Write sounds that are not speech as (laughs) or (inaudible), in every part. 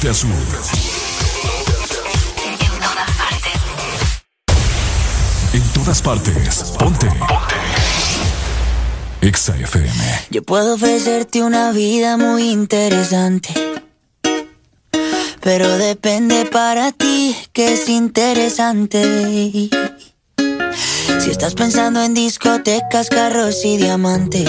norte a sur. En todas partes. Ponte. Ponte. Yo puedo ofrecerte una vida muy interesante. Pero depende para ti que es interesante. Si estás pensando en discotecas, carros y diamantes,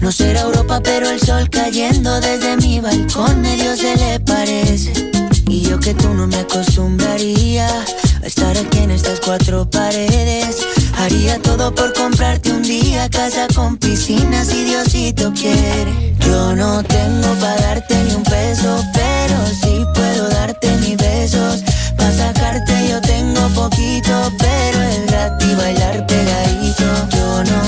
No será Europa, pero el sol cayendo desde mi balcón medio se le parece. Y yo que tú no me acostumbraría a estar aquí en estas cuatro paredes. Haría todo por comprarte un día casa con piscina si Diosito quiere. Yo no tengo para darte ni un peso, pero sí puedo darte mis besos. Para sacarte yo tengo poquito, pero es gratis bailar pegadito. Yo no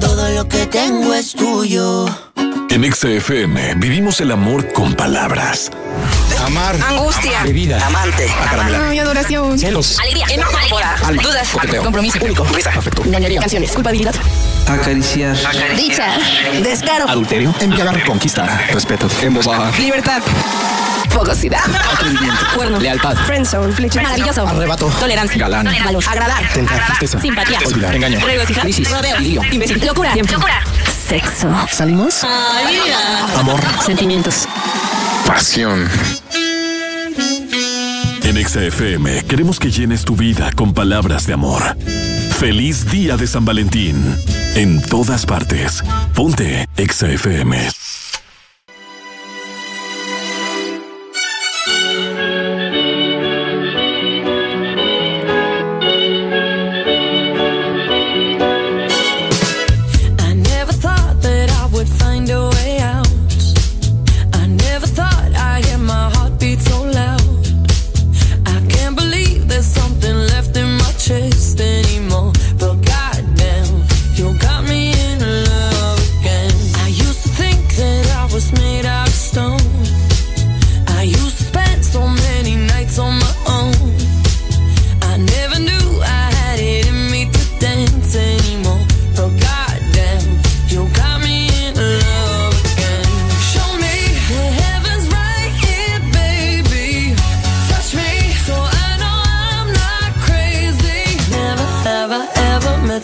lo que tengo es tuyo. En XFM vivimos el amor con palabras. Amar. Angustia. Vida. Amante. Ay, adoración. Celos. Alegría. Enojo. Dudas. Compromiso. Único. Afecto. Canciones. Culpabilidad. Acariciar. Dicha. Descaro. Adulterio. Embriagar. Conquista. Respeto. Embosar. Libertad. Fogosidad. Atrevimiento. Cuerno. Lealtad. Friendzone. Flecha. Maravilloso. Arrebato. Tolerancia. Galán. Valor. Agradar. Tentar. Tristeza. Simpatía. Olvidar. Engaño. Regocijar. Crisis. Rodeo. Lío. Imbécil. Locura. Tiempo. Locura. Sexo. ¿Salimos? Amor. Sentimientos. Pasión. En XFM queremos que llenes tu vida con palabras de amor. Feliz día de San Valentín. En todas partes. Ponte XFM.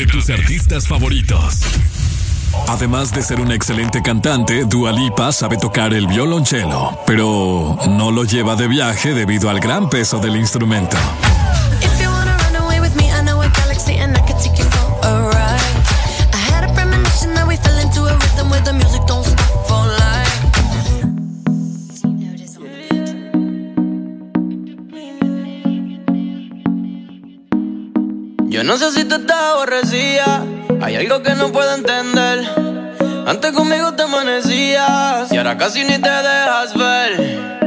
de tus artistas favoritos. Además de ser una excelente cantante, Dua Lipa sabe tocar el violonchelo, pero no lo lleva de viaje debido al gran peso del instrumento. algo que no puedo entender. Antes conmigo te amanecías y ahora casi ni te dejas ver.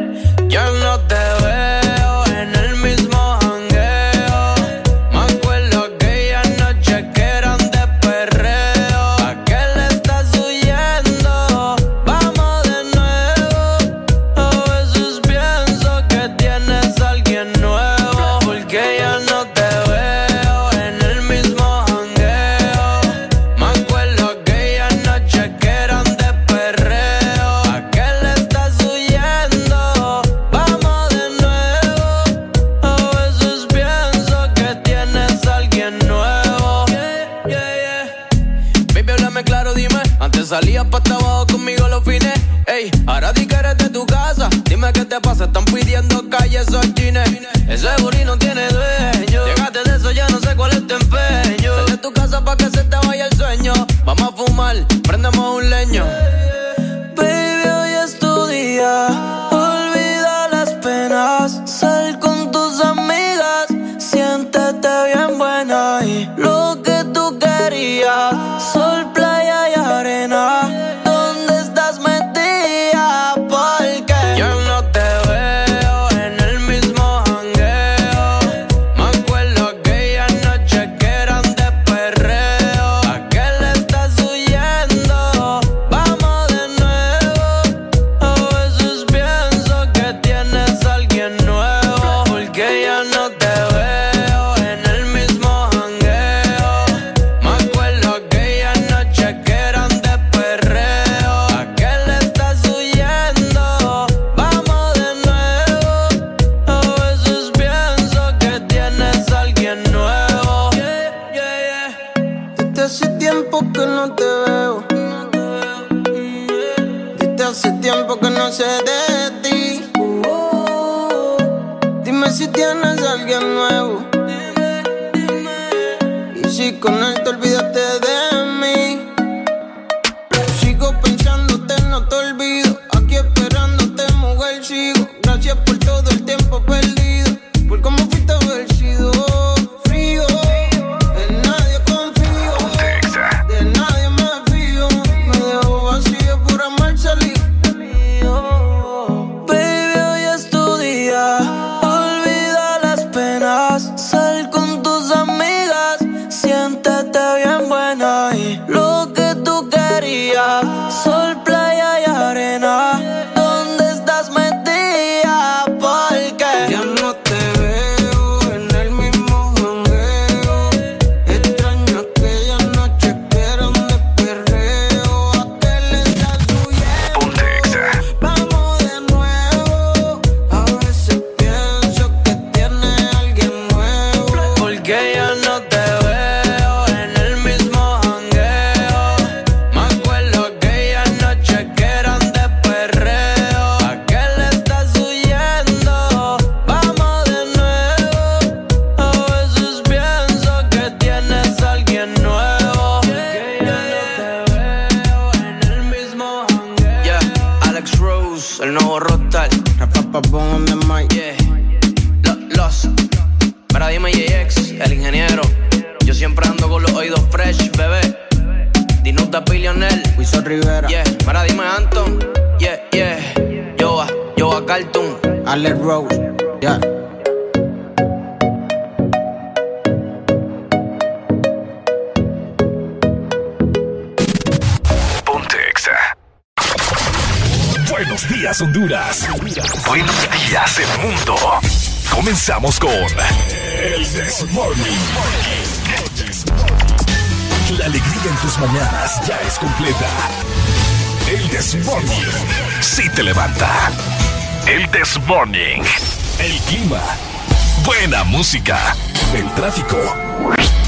El tráfico,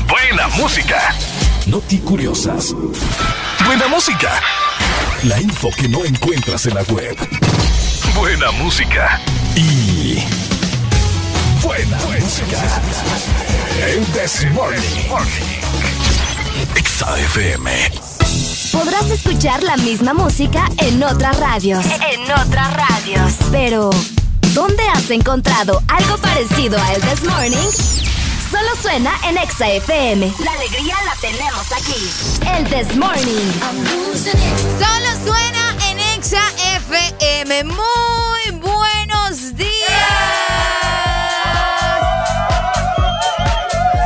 buena música, noti curiosas, buena música, la info que no encuentras en la web, buena música y buena, música. El This Morning. XAFM. Podrás escuchar la misma música en otras radios. En otras radios. Pero ¿Dónde has encontrado parecido a El This Morning? Solo suena en Exa FM. La alegría la tenemos aquí. El This Morning. Solo suena en Exa FM. Muy buenos días.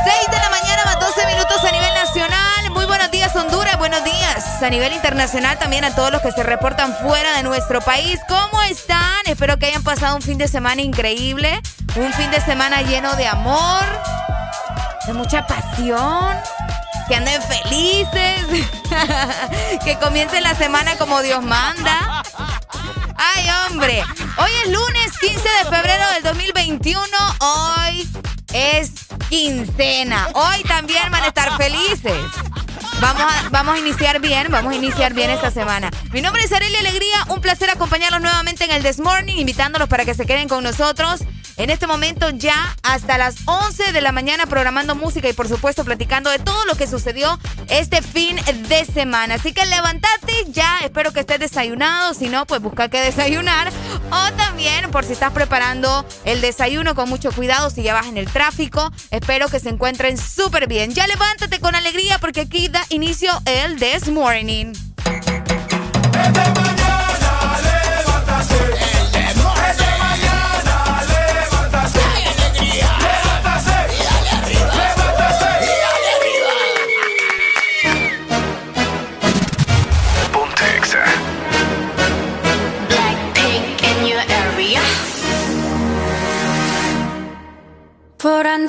6 de la mañana más 12 minutos a nivel nacional. Muy buenos días Honduras, buenos días a nivel internacional también a todos los que se reportan fuera de nuestro país. ¿Cómo están? Espero que hayan pasado un fin de semana increíble, un fin de semana lleno de amor, de mucha pasión, que anden felices, (laughs) que comiencen la semana como Dios manda. Ay, hombre, hoy es lunes 15 de febrero del 2021, hoy es quincena, hoy también van a estar felices. Vamos a, vamos a iniciar bien, vamos a iniciar bien esta semana. Mi nombre es Arely Alegría, un placer acompañarlos nuevamente en el This Morning, invitándolos para que se queden con nosotros. En este momento ya hasta las 11 de la mañana programando música y por supuesto platicando de todo lo que sucedió este fin de semana. Así que levántate ya, espero que estés desayunado, si no, pues busca qué desayunar. O también por si estás preparando el desayuno con mucho cuidado, si ya vas en el tráfico, espero que se encuentren súper bien. Ya levántate con alegría porque aquí da inicio el This Morning.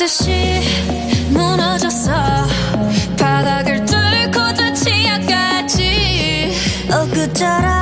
듯이 무너졌어. 바닥을 뚫고 저 치아까지. 엊그처럼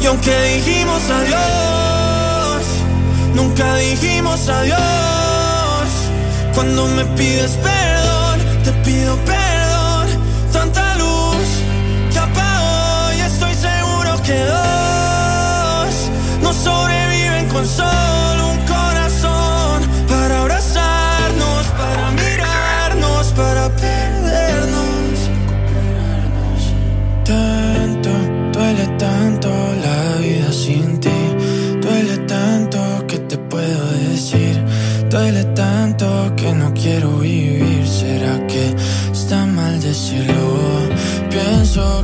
Y aunque dijimos adiós, nunca dijimos adiós. Cuando me pides perdón, te pido perdón. Tanta luz que apagó y estoy seguro que dos no sobreviven con sol.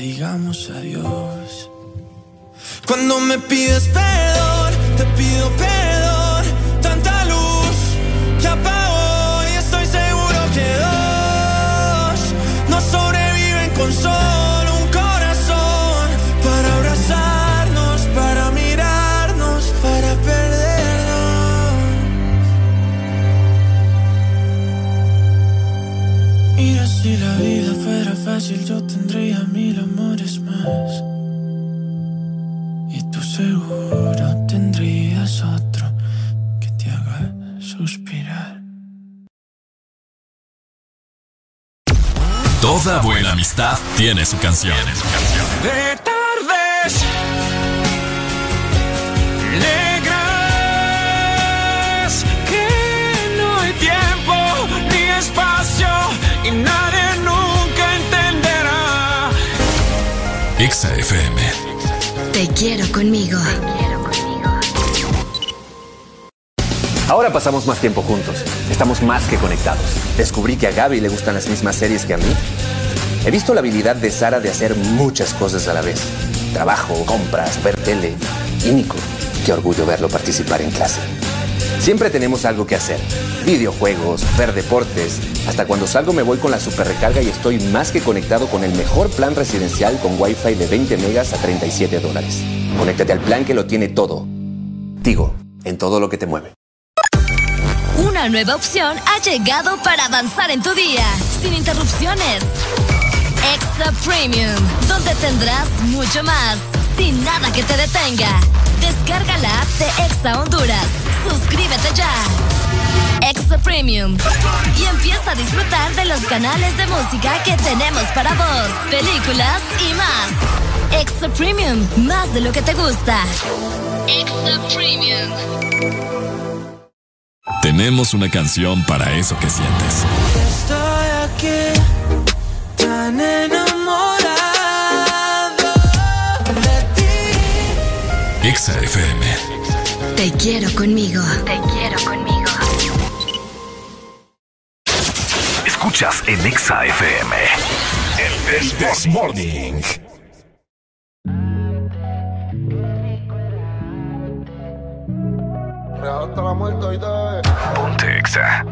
digamos adiós. Cuando me pides perdón, te pido perdón. Tanta luz que apagó y estoy seguro que dos no sobreviven con solo un corazón para abrazarnos, para mirarnos, para perdernos. Mira si la vida fuera fácil, yo tendría mil amores y tú seguro tendrías otro que te haga suspirar. Toda buena amistad tiene su canción. De tardes. Exa FM. Te quiero conmigo. Ahora pasamos más tiempo juntos. Estamos más que conectados. Descubrí que a Gaby le gustan las mismas series que a mí. He visto la habilidad de Sara de hacer muchas cosas a la vez. Trabajo, compras, ver tele. Y Nico, qué orgullo verlo participar en clase. Siempre tenemos algo que hacer. Videojuegos, ver deportes. Hasta cuando salgo me voy con la super recarga y estoy más que conectado con el mejor plan residencial con Wi-Fi de 20 megas a 37 dólares. Conéctate al plan que lo tiene todo. Tigo, en todo lo que te mueve. Una nueva opción ha llegado para avanzar en tu día, sin interrupciones. Extra Premium, donde tendrás mucho más, sin nada que te detenga. Descarga la app de Exa Honduras Suscríbete ya. Extra Premium. Y empieza a disfrutar de los canales de música que tenemos para vos, películas y más. Extra Premium, más de lo que te gusta. Extra Premium. Tenemos una canción para eso que sientes. Estoy aquí, tan enamorado de ti. Exa FM te quiero conmigo. Te quiero conmigo. Escuchas en Exa FM. El This Morning. Hasta la muerte hoy Ponte Exa.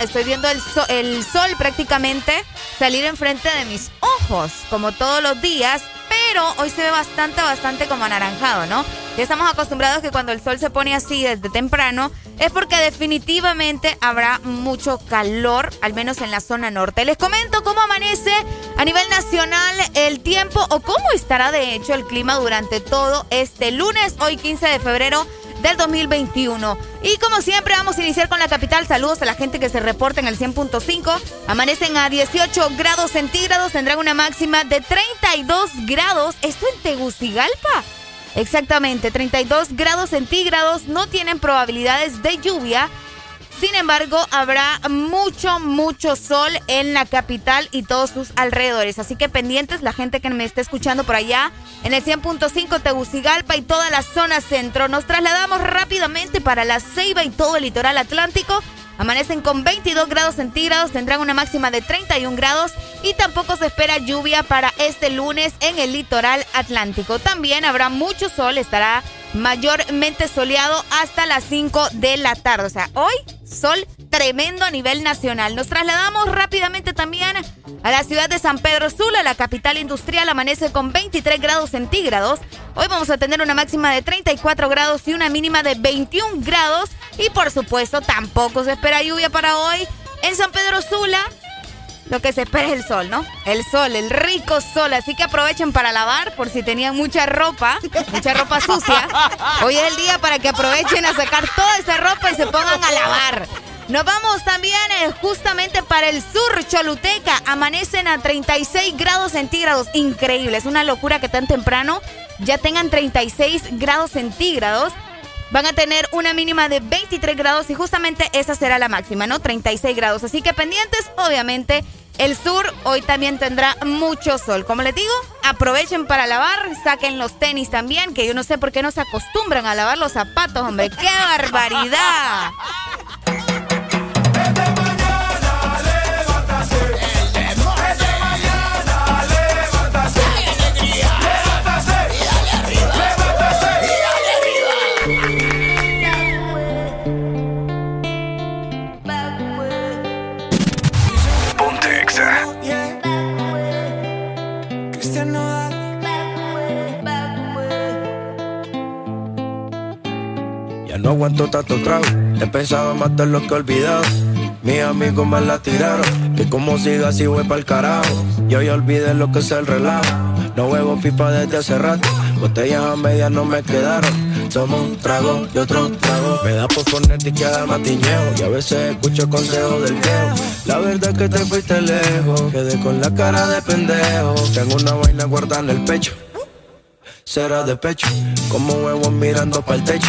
Estoy viendo el, so- el sol prácticamente salir enfrente de mis ojos, como todos los días, pero hoy se ve bastante, bastante como anaranjado, ¿no? Ya estamos acostumbrados que cuando el sol se pone así desde temprano es porque definitivamente habrá mucho calor, al menos en la zona norte. Les comento cómo amanece a nivel nacional el tiempo o cómo estará de hecho el clima durante todo este lunes, hoy 15 de febrero del 2021. Y como siempre vamos a iniciar con la capital. Saludos a la gente que se reporta en el 100.5. Amanecen a 18 grados centígrados, tendrán una máxima de 32 grados. Esto en Tegucigalpa. Exactamente, 32 grados centígrados, no tienen probabilidades de lluvia. Sin embargo, habrá mucho, mucho sol en la capital y todos sus alrededores. Así que pendientes, la gente que me está escuchando por allá, en el 100.5 Tegucigalpa y toda la zona centro. Nos trasladamos rápidamente para la Ceiba y todo el litoral atlántico. Amanecen con 22 grados centígrados, tendrán una máxima de 31 grados y tampoco se espera lluvia para este lunes en el litoral atlántico. También habrá mucho sol, estará mayormente soleado hasta las 5 de la tarde. O sea, hoy sol tremendo a nivel nacional. Nos trasladamos rápidamente también a la ciudad de San Pedro Sula, la capital industrial, amanece con 23 grados centígrados. Hoy vamos a tener una máxima de 34 grados y una mínima de 21 grados. Y por supuesto, tampoco se espera lluvia para hoy en San Pedro Sula. Lo que se espera es el sol, ¿no? El sol, el rico sol. Así que aprovechen para lavar por si tenían mucha ropa, mucha ropa sucia. (laughs) Hoy es el día para que aprovechen a sacar toda esa ropa y se pongan a lavar. Nos vamos también eh, justamente para el sur, Choluteca. Amanecen a 36 grados centígrados. Increíble, es una locura que tan temprano ya tengan 36 grados centígrados. Van a tener una mínima de 23 grados y justamente esa será la máxima, ¿no? 36 grados. Así que pendientes, obviamente, el sur hoy también tendrá mucho sol. Como les digo, aprovechen para lavar, saquen los tenis también, que yo no sé por qué no se acostumbran a lavar los zapatos, hombre. ¡Qué barbaridad! (laughs) No aguanto tanto trago, he pensado más de lo que he olvidado. Mis amigos me la tiraron, que como siga así voy pa'l carajo. Yo ya olvidé lo que es el relajo, no huevo pipa desde hace rato. Botellas a medias no me quedaron, somos un trago y otro trago. Me da por y quedar matiñeo, y a veces escucho consejos del viejo. La verdad es que te fuiste lejos, quedé con la cara de pendejo. Tengo una vaina guardada en el pecho, será de pecho, como huevos mirando para el techo.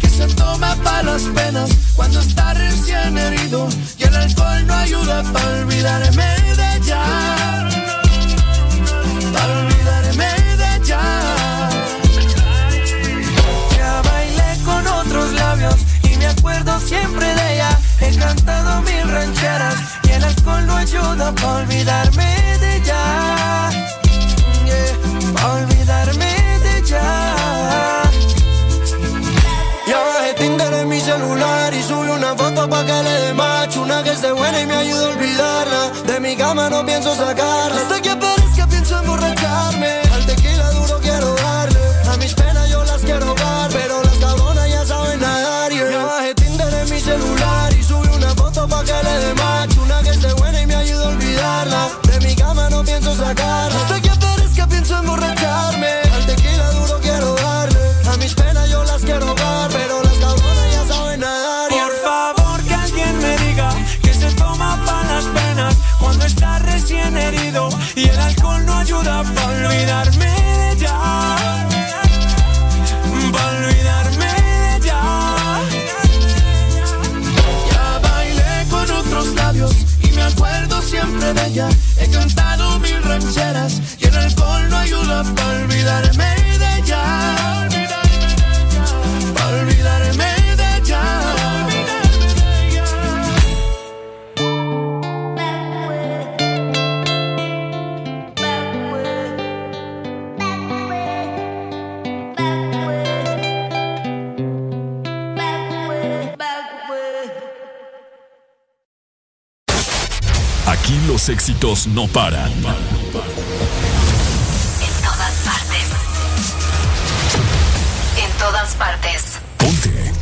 Que se toma para las penas cuando está recién herido y el alcohol no ayuda para olvidarme de ella. Para olvidarme de ella. Ya bailé con otros labios y me acuerdo siempre de ella. He cantado mil rancheras y el alcohol no ayuda para olvidarme de ella. Yeah, pa' olvidarme pa' que le dé macho, una que se buena y me ayude a olvidarla. De mi cama no pienso sacarla. He cantado mil rancheras y el alcohol no ayuda para olvidarme. Los éxitos no paran. En todas partes. En todas partes. Ponte.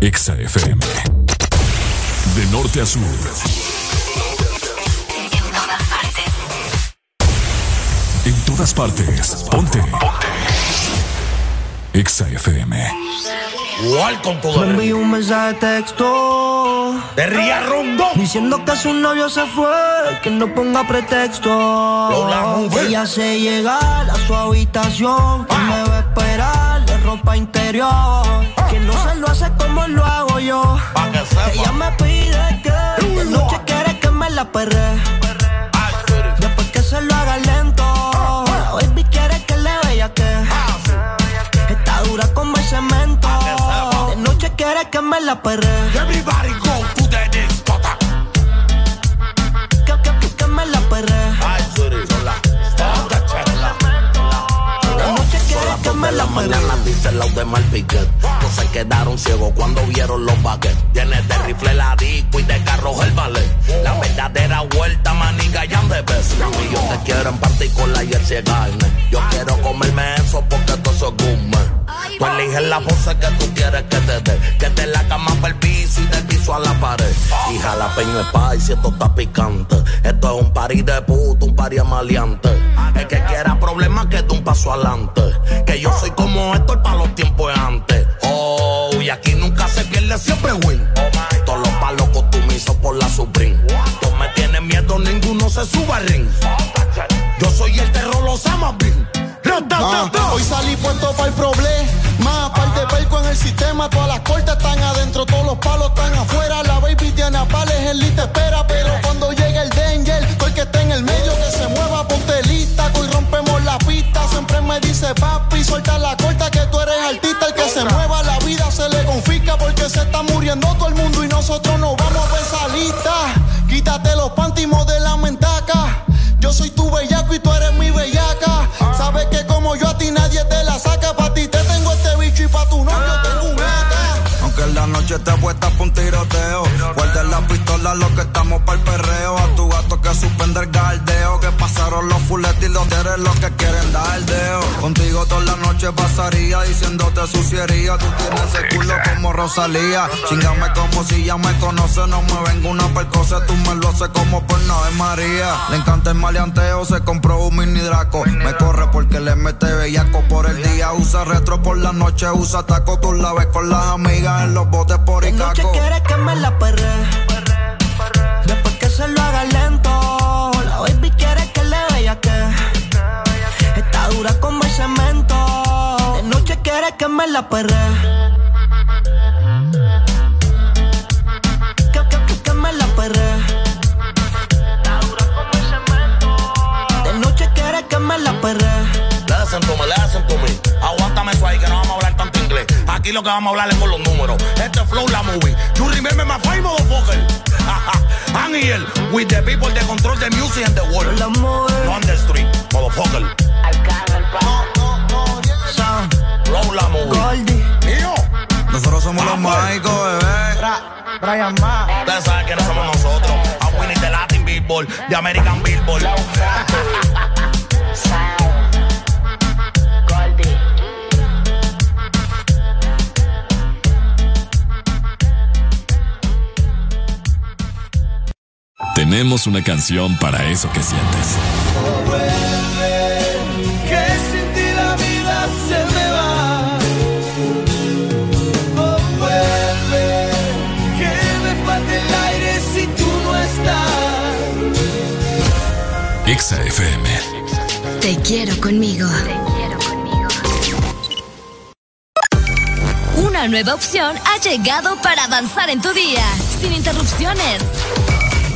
Exa FM. De norte a sur. En todas partes. En todas partes. Ponte. Exa FM. Welcome to Me envió un mensaje de texto. De Ría Rondo. Diciendo que su novio se fue, que no ponga pretexto. Ella se llega a su habitación, que me va a esperar de ropa interior. Que no se lo hace como lo hago yo. Ella me pide que de noche quiere que me la perre. Después que se lo haga lento. Noche quiere que me la perre. Everybody go to the discotheque. Que, que, que, que me la perre. Me la la perre. mañana dice de Malpiquet. No se quedaron ciegos cuando vieron los baguettes. Tienes de rifle la disco y de carros el ballet. La verdadera vuelta, maniga, ya de ves. Y yo te quiero en particular y el carne. Yo quiero comerme eso porque todo eso es gourmet. Tú eliges la pose que tú quieres que te dé. Que te la cama para el piso y del piso a la pared. Y jalapeño es y esto está picante. Esto es un party de puto, un party maleante. El que quiera problemas que dé un paso adelante. Que yo soy como esto para los tiempos antes. Oh, y aquí nunca se pierde, siempre win. Todos los palos costumizo por la Supreme. Tú me tienes miedo, ninguno se suba al ring. Yo soy el terror, los amas bien. Ah, hoy salí puesto para el problema. Par de perco en el sistema. Todas las cortas están adentro, todos los palos están afuera. La baby tiene a pales, el te espera. Pero Siempre me dice papi, suelta la corta que tú eres artista. El que se mueva, la vida se le confisca porque se está muriendo todo el mundo y nosotros no vamos a esa lista. Quítate los pantimos de la mentaca. Yo soy tu bellaco y tú eres mi bellaca. Aunque en la noche te puesta pa' un tiroteo. Guarda la pistola, lo que estamos para el perreo. A tu gato que suspende el galdeo. Que pasaron los fuletes y los eres los que quieren dar deo. Contigo toda la noche pasaría diciéndote suciería. Tú tienes ese culo como Rosalía. Chingame como si ya me conoce. No me vengo una percosa, tú me lo haces como por no María. Le encanta el maleanteo, se compró un mini draco. Me corre porque le mete bellaco por el día. Usa retro por la noche, usa taco. Tú la ves con las amigas en los botes por De noche quiere que me la perre. Después que se lo haga lento. La baby quiere que le vea que. Está dura como el cemento. De noche quiere que me la perre. Que, que, que, que me la perre. Está dura como el cemento. De noche quiere que me la perre. Listen to me, listen to me. Aguántame eso ahí que no Aquí lo que vamos a hablar es con los números. Este es flow la movie. You remember my motherfucker. I'm here with the people that control the music and the world. No on the street, motherfucker. Flow la movie. Mío. Nosotros somos los mágicos, bebé. Brian Ma. Ustedes saben quiénes somos nosotros. A Winnie de Latin Billboard, de American Billboard. Tenemos una canción para eso que sientes. Que sin ti la vida se me va. Oh, vuelve, que me falta el aire si tú no estás. Exa FM. Te quiero conmigo. Una nueva opción ha llegado para avanzar en tu día, sin interrupciones.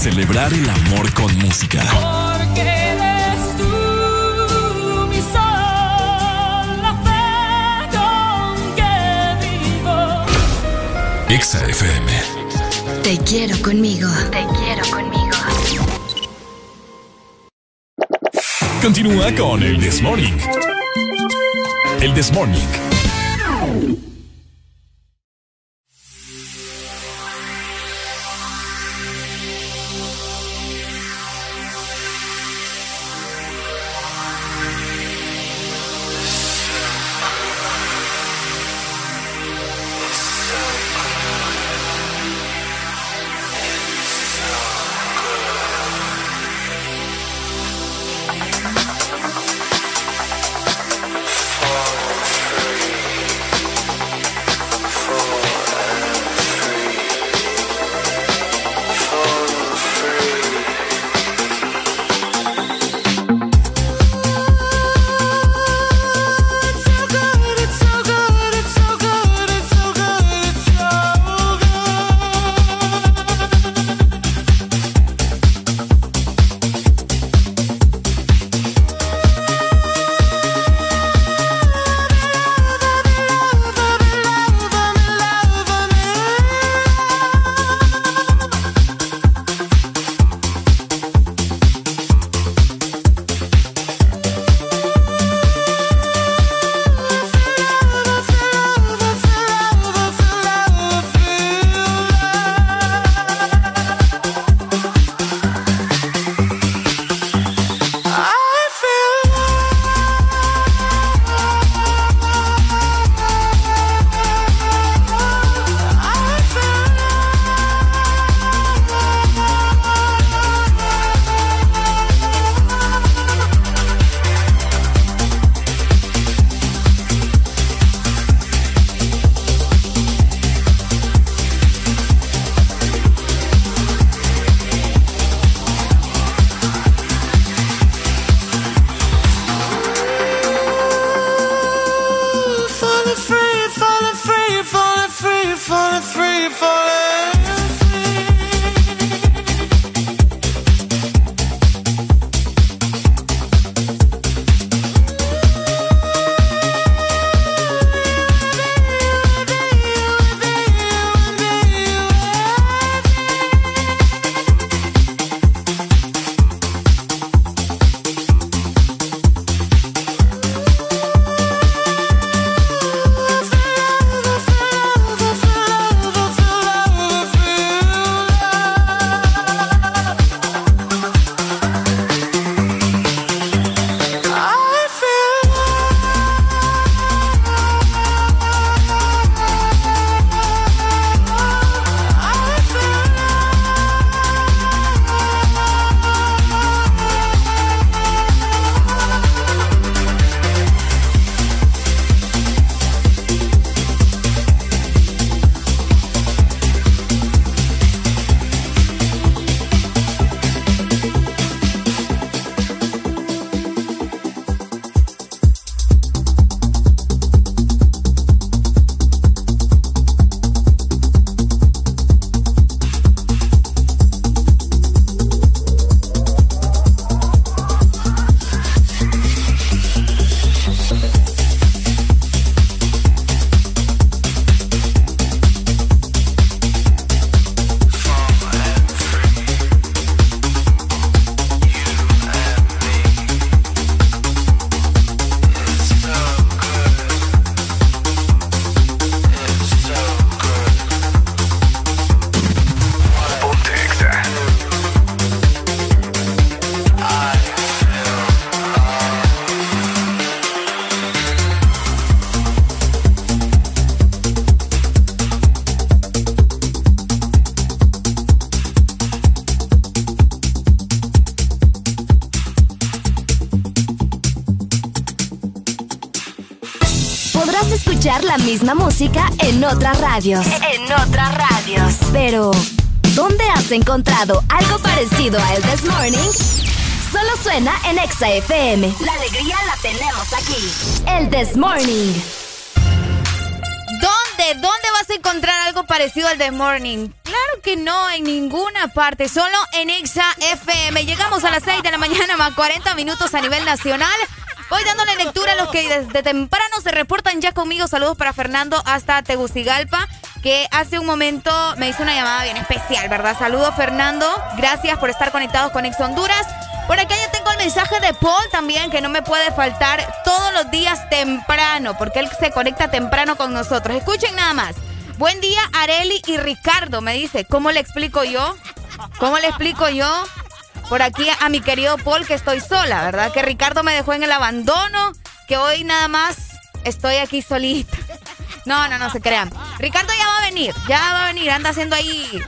Celebrar el amor con música. Porque eres tú mi sol, la fe con que vivo. Exa FM. Te quiero conmigo. Te quiero conmigo. Continúa con el This Morning. El This Morning. Radios. En otras radios. Pero, ¿dónde has encontrado algo parecido a El This Morning? Solo suena en Exa FM. La alegría la tenemos aquí. El This Morning. ¿Dónde? ¿Dónde vas a encontrar algo parecido al The Morning? Claro que no, en ninguna parte, solo en Exa FM. Llegamos a las 6 de la mañana más 40 minutos a nivel nacional. Voy dándole lectura a los que desde temprano se reportan ya conmigo. Saludos para Fernando hasta Tegucigalpa, que hace un momento me hizo una llamada bien especial, ¿verdad? Saludos Fernando, gracias por estar conectados con Ex Honduras. Por acá ya tengo el mensaje de Paul también, que no me puede faltar todos los días temprano, porque él se conecta temprano con nosotros. Escuchen nada más. Buen día, Areli y Ricardo, me dice. ¿Cómo le explico yo? ¿Cómo le explico yo? Por aquí a mi querido Paul que estoy sola, ¿verdad? Que Ricardo me dejó en el abandono, que hoy nada más estoy aquí solita. No, no, no se crean. Ya va a venir, anda haciendo ahí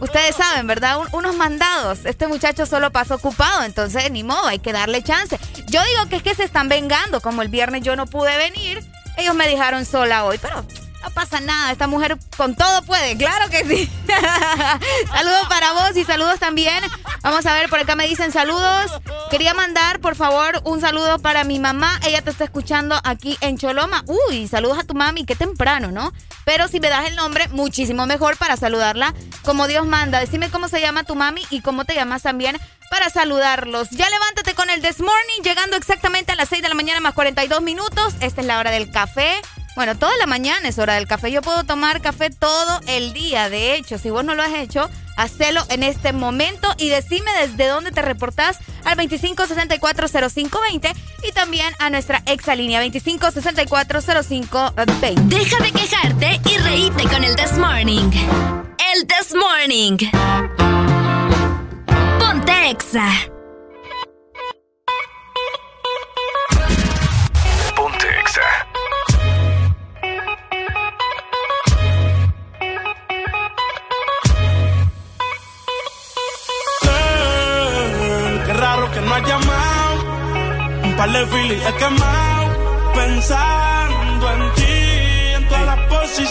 Ustedes saben, ¿verdad? Un- unos mandados. Este muchacho solo pasó ocupado, entonces ni modo, hay que darle chance. Yo digo que es que se están vengando. Como el viernes yo no pude venir, ellos me dejaron sola hoy, pero no pasa nada. Esta mujer con todo puede, claro que sí. (laughs) saludos para vos y saludos también. Vamos a ver, por acá me dicen saludos. Quería mandar, por favor, un saludo para mi mamá. Ella te está escuchando aquí en Choloma. Uy, saludos a tu mami, qué temprano, ¿no? Pero si me das el nombre, muchísimo mejor para saludarla como Dios manda. Decime cómo se llama tu mami y cómo te llamas también para saludarlos. Ya levántate con el This Morning, llegando exactamente a las 6 de la mañana más 42 minutos. Esta es la hora del café. Bueno, toda la mañana es hora del café. Yo puedo tomar café todo el día. De hecho, si vos no lo has hecho, hacelo en este momento y decime desde dónde te reportás al 25640520 y también a nuestra exalínea 25640520. Deja de quejarte y reíte con el This Morning. El This Morning. Ponte Exa. De filis he quemado. Pensando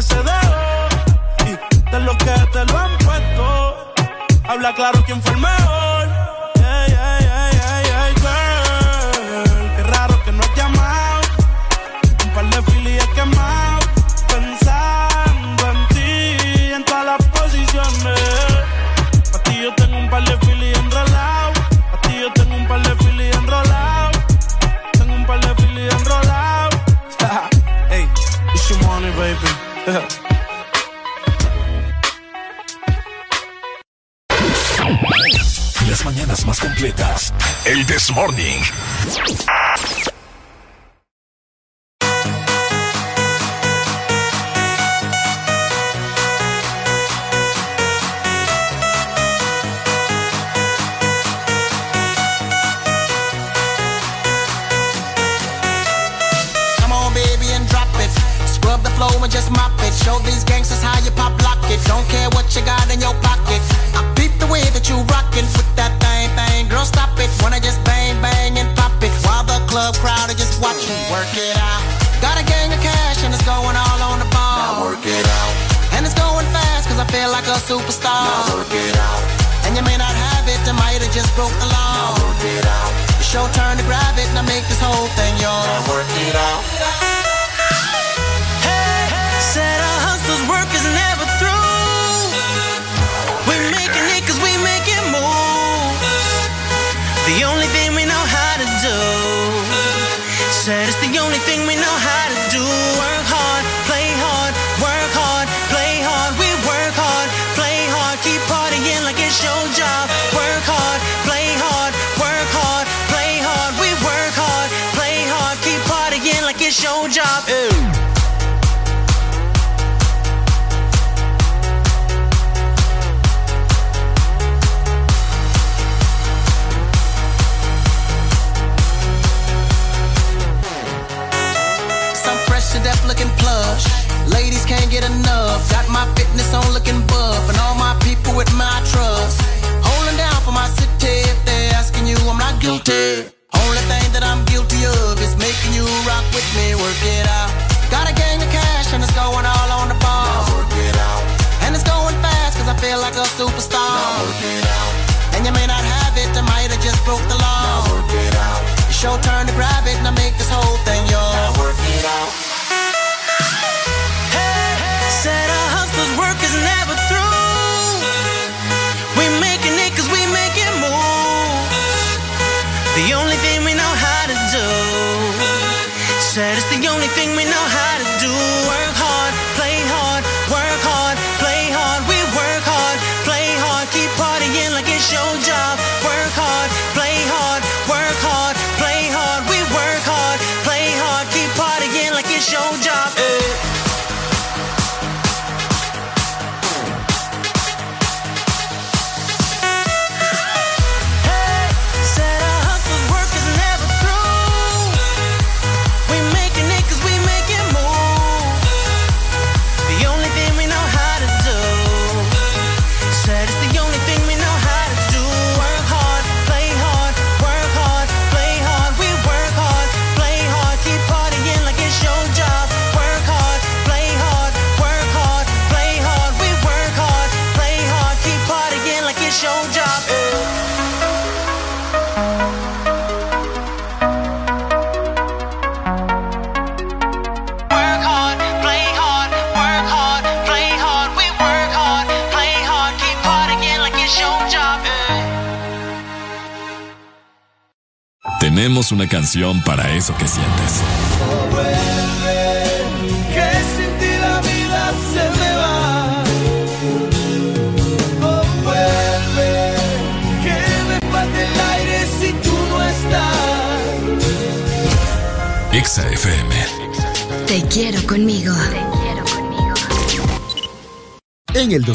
y de los que te lo han puesto. Habla claro quién fue el mejor. Morning. atención para eso.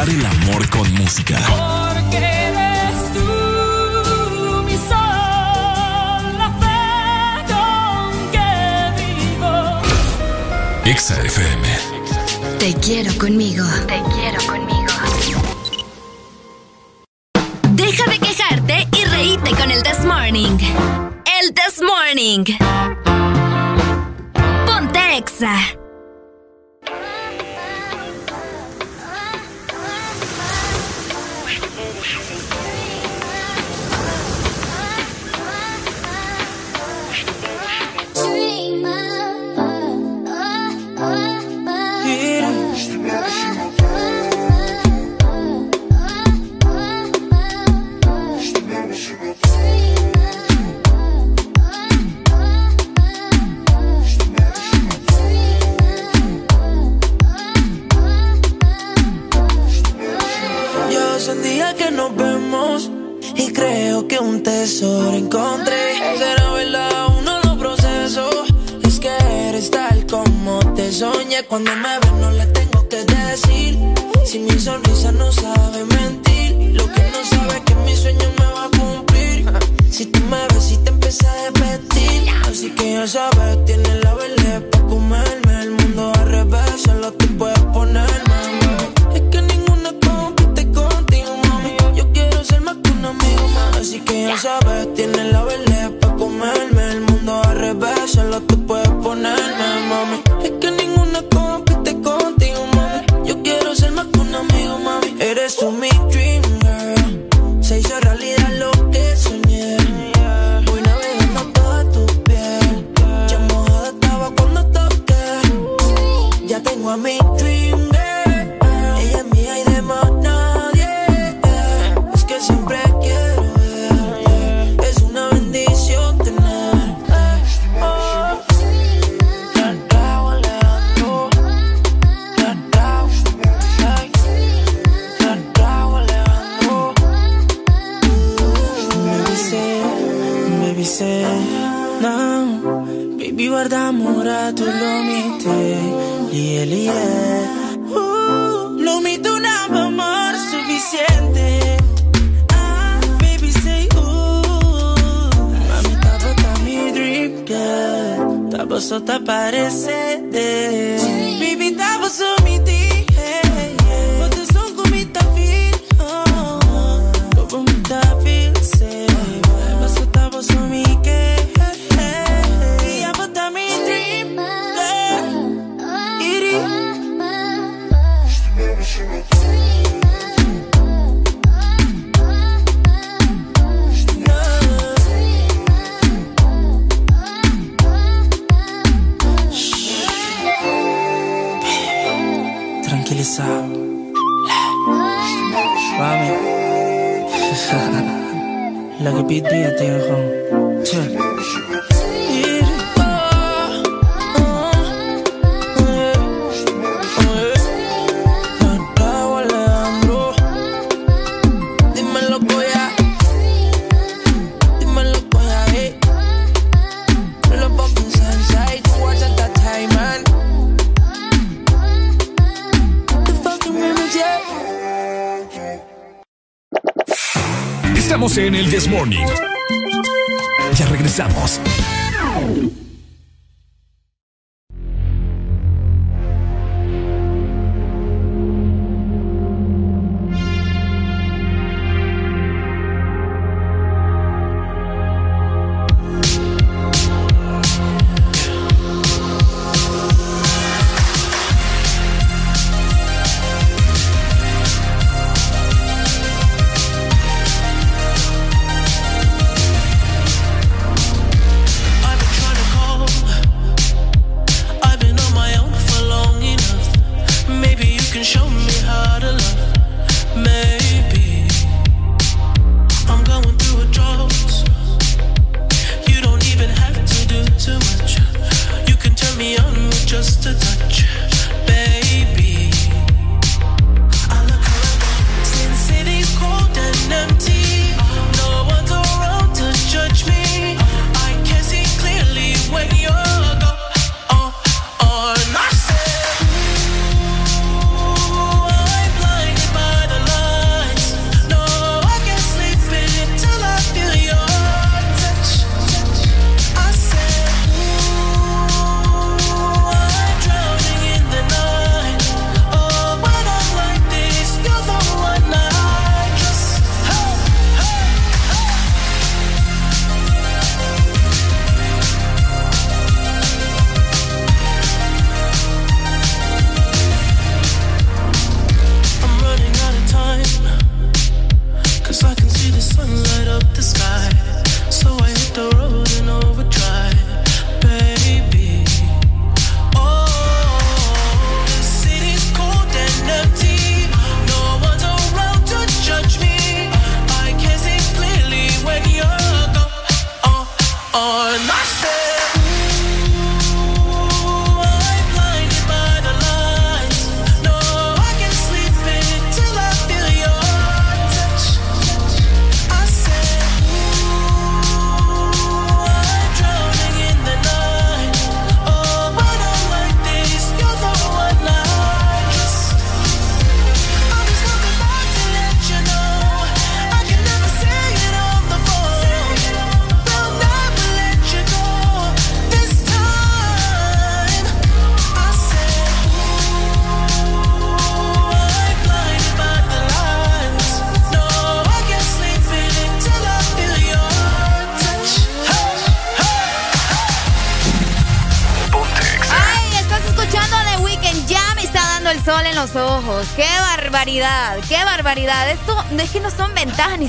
Conquistar el amor con música. Porque eres tú mi sol, la fe con que vivo. Exa Te quiero conmigo. Te quiero conmigo.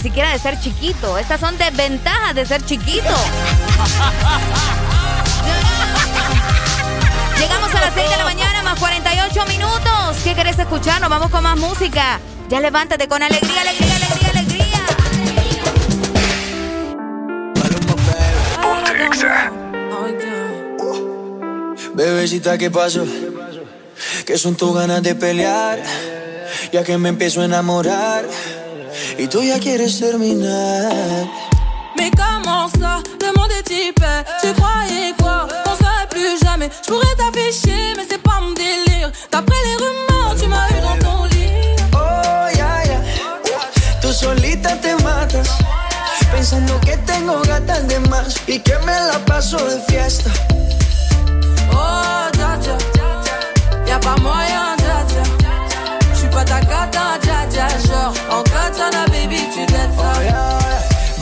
Siquiera de ser chiquito. Estas son desventajas de ser chiquito. (laughs) Llegamos a las 6 de la mañana, más 48 minutos. ¿Qué querés escuchar? Nos vamos con más música. Ya levántate con alegría, alegría, alegría, alegría. Bebecita, ¿qué pasó? ¿Qué son tus ganas de pelear? Ya que me empiezo a enamorar y tú ya quieres terminar. Mais comment ça, le monde est hyper? Tu croyais quoi, qu'on serait plus jamais Je pourrais t'afficher, mais c'est pas mon délire D'après les rumeurs, tu m'as eu dans ton lit Oh, ya, ya. Tú solita te matas. Pensando que tengo gatas de más y que me la paso de fiesta. Oh, dja dja Y'a pas moyen, dja dja J'suis pas ta cata, dja dja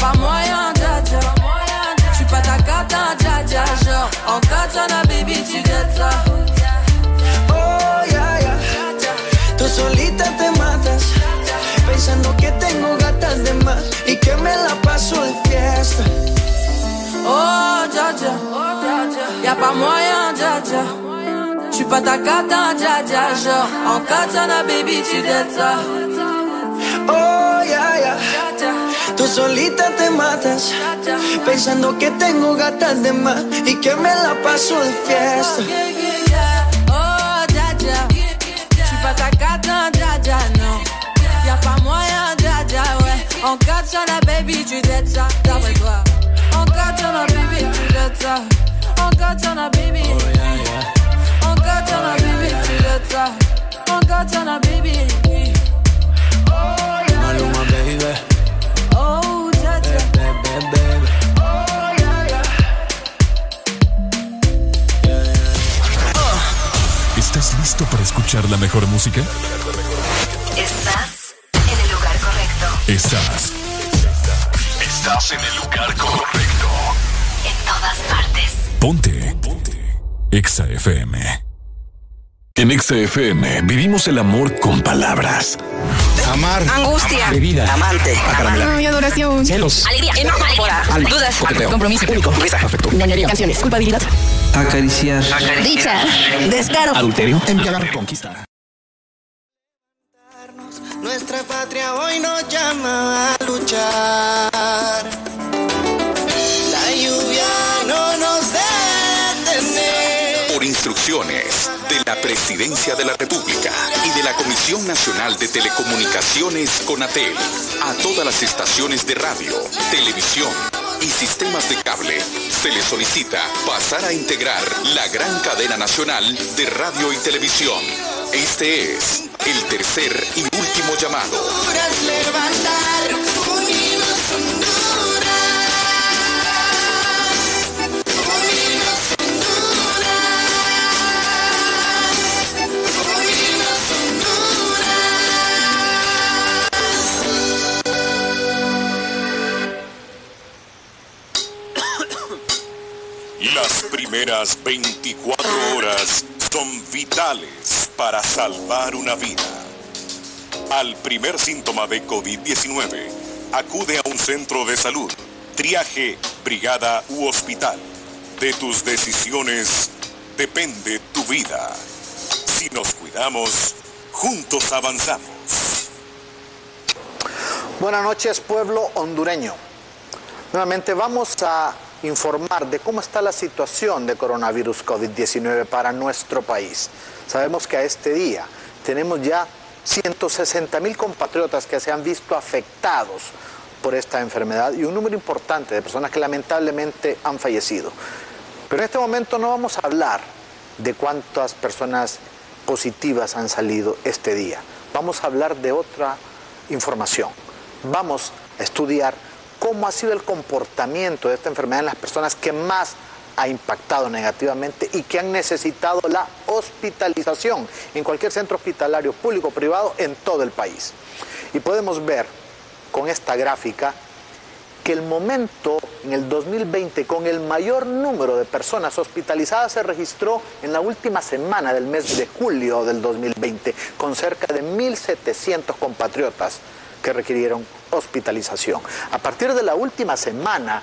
Pas moyen, dja dja J'suis pas ta cata, dja dja Genre, en katana, baby, tu gâtes ça Oh, ya, ya. Tú solita te matas. Pensando que tengo gatas de más y que me la paso de fiesta. Oh, dja dja Y'a pas moyen, dja dja J'suis pas ta cata, dja dja Genre, en katana, baby, tu gâtes ça solita te matas. Pensando que tengo gatas de más y que me la paso de fiesta. Oh, pas ta cata, dja dja, non Y'a pas moyen, dja dja, ouais En katana, baby, tu gâtes ça. D'après toi En katana, baby, tu gâtes ça. En katana, baby. En katana, baby, tu gâtes ça. En katana, baby. Maluma, baby. ¿Estás listo para escuchar la mejor música? Estás en el lugar correcto. Estás. Estás en el lugar correcto. En todas partes. Ponte. Ponte. Exa FM. En Exa FM vivimos el amor con palabras. Amar. Angustia. Bebida. Amante. Acaramela. y adoración. Celos. Alegría. Enojo. Dudas. Coqueteo. Compromiso. Único. Risa. Afecto. Ñoñería. Canciones. Culpabilidad. Acariciar. Dicha. Descaro. Adulterio. Embriagar. Conquista. Nuestra patria hoy nos llama a luchar. La lluvia no nos detiene. Por instrucciones de la Presidencia de la República y de la Comisión Nacional de Telecomunicaciones CONATEL, a todas las estaciones de radio, televisión y sistemas de cable, se les solicita pasar a integrar la gran cadena nacional de radio y televisión. Este es el tercer y último llamado. Las primeras 24 horas son vitales para salvar una vida. Al primer síntoma de COVID-19, acude a un centro de salud, triaje, brigada u hospital. De tus decisiones depende tu vida. Si nos cuidamos, juntos avanzamos. Buenas noches, pueblo hondureño. Nuevamente vamos a informar de cómo está la situación de coronavirus COVID-19 para nuestro país. Sabemos que a este día tenemos ya 160 mil compatriotas que se han visto afectados por esta enfermedad y un número importante de personas que lamentablemente han fallecido. Pero en este momento no vamos a hablar de cuántas personas positivas han salido este día. Vamos a hablar de otra información. Vamos a estudiar cómo ha sido el comportamiento de esta enfermedad en las personas que más ha impactado negativamente y que han necesitado la hospitalización en cualquier centro hospitalario público o privado en todo el país. Y podemos ver con esta gráfica que el momento en el 2020 con el mayor número de personas hospitalizadas se registró en la última semana del mes de julio del 2020, con cerca de 1.700 compatriotas que requirieron hospitalización. A partir de la última semana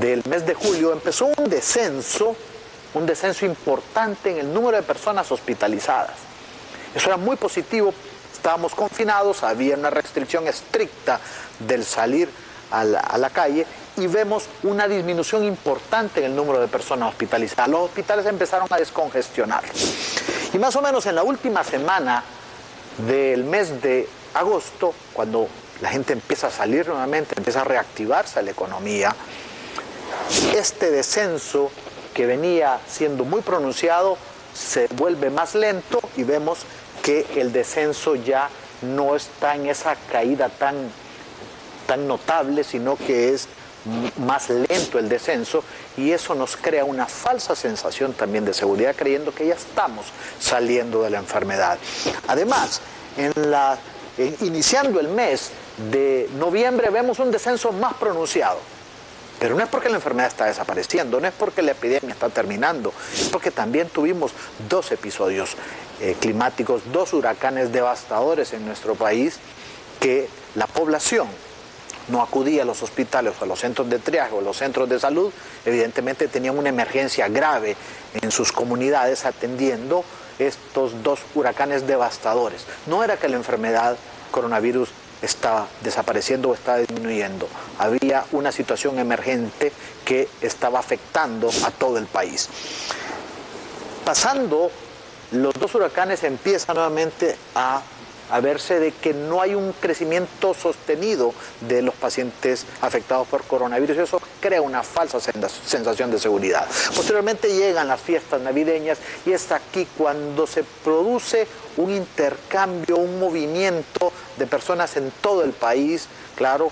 del mes de julio empezó un descenso, un descenso importante en el número de personas hospitalizadas. Eso era muy positivo, estábamos confinados, había una restricción estricta del salir a la, calle y vemos una disminución importante en el número de personas hospitalizadas. Los hospitales empezaron a descongestionar. Y más o menos en la última semana del mes de agosto, cuando la gente empieza a salir nuevamente, empieza a reactivarse la economía, este descenso que venía siendo muy pronunciado se vuelve más lento y vemos que el descenso ya no está en esa caída tan, tan notable, sino que es más lento el descenso y eso nos crea una falsa sensación también de seguridad creyendo que ya estamos saliendo de la enfermedad. Además, en la, en- iniciando el mes de noviembre vemos un descenso más pronunciado. Pero no es porque la enfermedad está desapareciendo, no es porque la epidemia está terminando, es porque también tuvimos dos episodios eh, climáticos, dos huracanes devastadores en nuestro país, que la población no acudía a los hospitales o a los centros de triaje o a los centros de salud, evidentemente tenían una emergencia grave en sus comunidades atendiendo estos dos huracanes devastadores. No era que la enfermedad coronavirus estaba desapareciendo o estaba disminuyendo. Había una situación emergente que estaba afectando a todo el país. Pasando los dos huracanes empieza nuevamente a, a verse de que no hay un crecimiento sostenido de los pacientes afectados por coronavirus eso crea una falsa sensación de seguridad. Posteriormente llegan las fiestas navideñas y es aquí cuando se produce un intercambio, un movimiento de personas en todo el país, claro,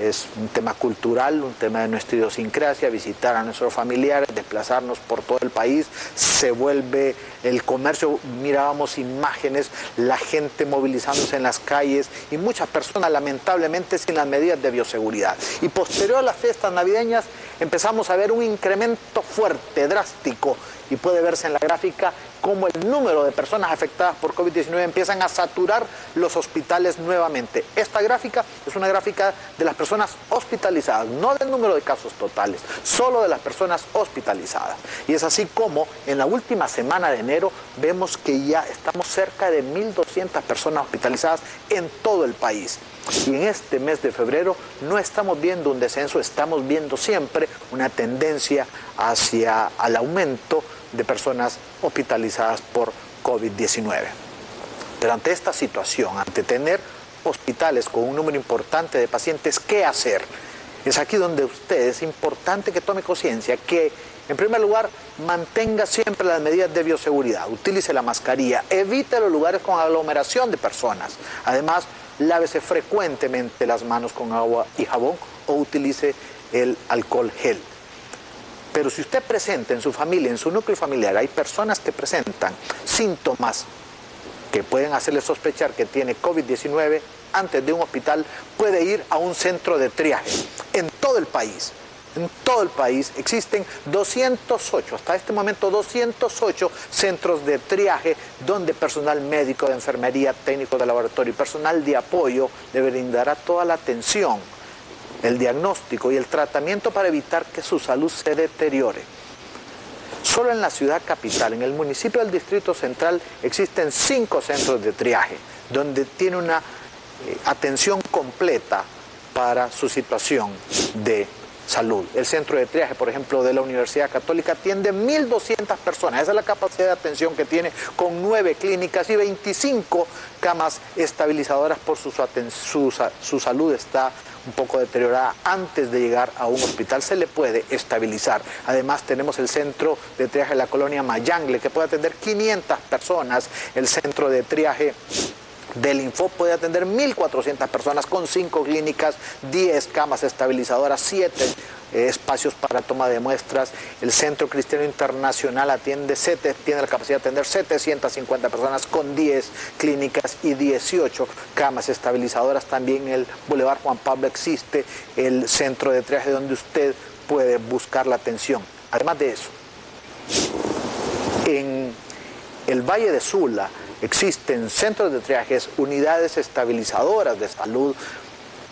es un tema cultural, un tema de nuestra idiosincrasia, visitar a nuestros familiares, desplazarnos por todo el país, se vuelve el comercio, mirábamos imágenes, la gente movilizándose en las calles y muchas personas lamentablemente sin las medidas de bioseguridad. Y posterior a las fiestas navideñas empezamos a ver un incremento fuerte, drástico, y puede verse en la gráfica cómo el número de personas afectadas por COVID-19 empiezan a saturar los hospitales nuevamente. Esta gráfica es una gráfica de las personas hospitalizadas, no del número de casos totales, solo de las personas hospitalizadas. Y es así como en la última semana de enero vemos que ya estamos cerca de 1.200 personas hospitalizadas en todo el país. Y en este mes de febrero no estamos viendo un descenso, estamos viendo siempre una tendencia hacia el aumento de personas hospitalizadas por COVID-19. Pero ante esta situación, ante tener hospitales con un número importante de pacientes, ¿qué hacer? Es aquí donde usted es importante que tome conciencia que, en primer lugar, mantenga siempre las medidas de bioseguridad, utilice la mascarilla, evite los lugares con aglomeración de personas. Además, lávese frecuentemente las manos con agua y jabón o utilice el alcohol gel. Pero si usted presenta en su familia, en su núcleo familiar, hay personas que presentan síntomas que pueden hacerle sospechar que tiene COVID-19 antes de un hospital, puede ir a un centro de triaje en todo el país. En todo el país existen 208, hasta este momento 208 centros de triaje donde personal médico de enfermería, técnico de laboratorio y personal de apoyo le brindará toda la atención, el diagnóstico y el tratamiento para evitar que su salud se deteriore. Solo en la ciudad capital, en el municipio del Distrito Central, existen cinco centros de triaje, donde tiene una eh, atención completa para su situación de salud. El centro de triaje, por ejemplo, de la Universidad Católica atiende 1.200 personas. Esa es la capacidad de atención que tiene con nueve clínicas y 25 camas estabilizadoras por su, su, su salud está un poco deteriorada antes de llegar a un hospital, se le puede estabilizar. Además tenemos el centro de triaje de la colonia Mayangle, que puede atender 500 personas, el centro de triaje del Info puede atender 1.400 personas con 5 clínicas, 10 camas estabilizadoras, 7 eh, espacios para toma de muestras. El Centro Cristiano Internacional atiende, tiene la capacidad de atender 750 personas con 10 clínicas y 18 camas estabilizadoras. También el Boulevard Juan Pablo existe el centro de triaje donde usted puede buscar la atención. Además de eso, en el Valle de Sula, Existen centros de triajes, unidades estabilizadoras de salud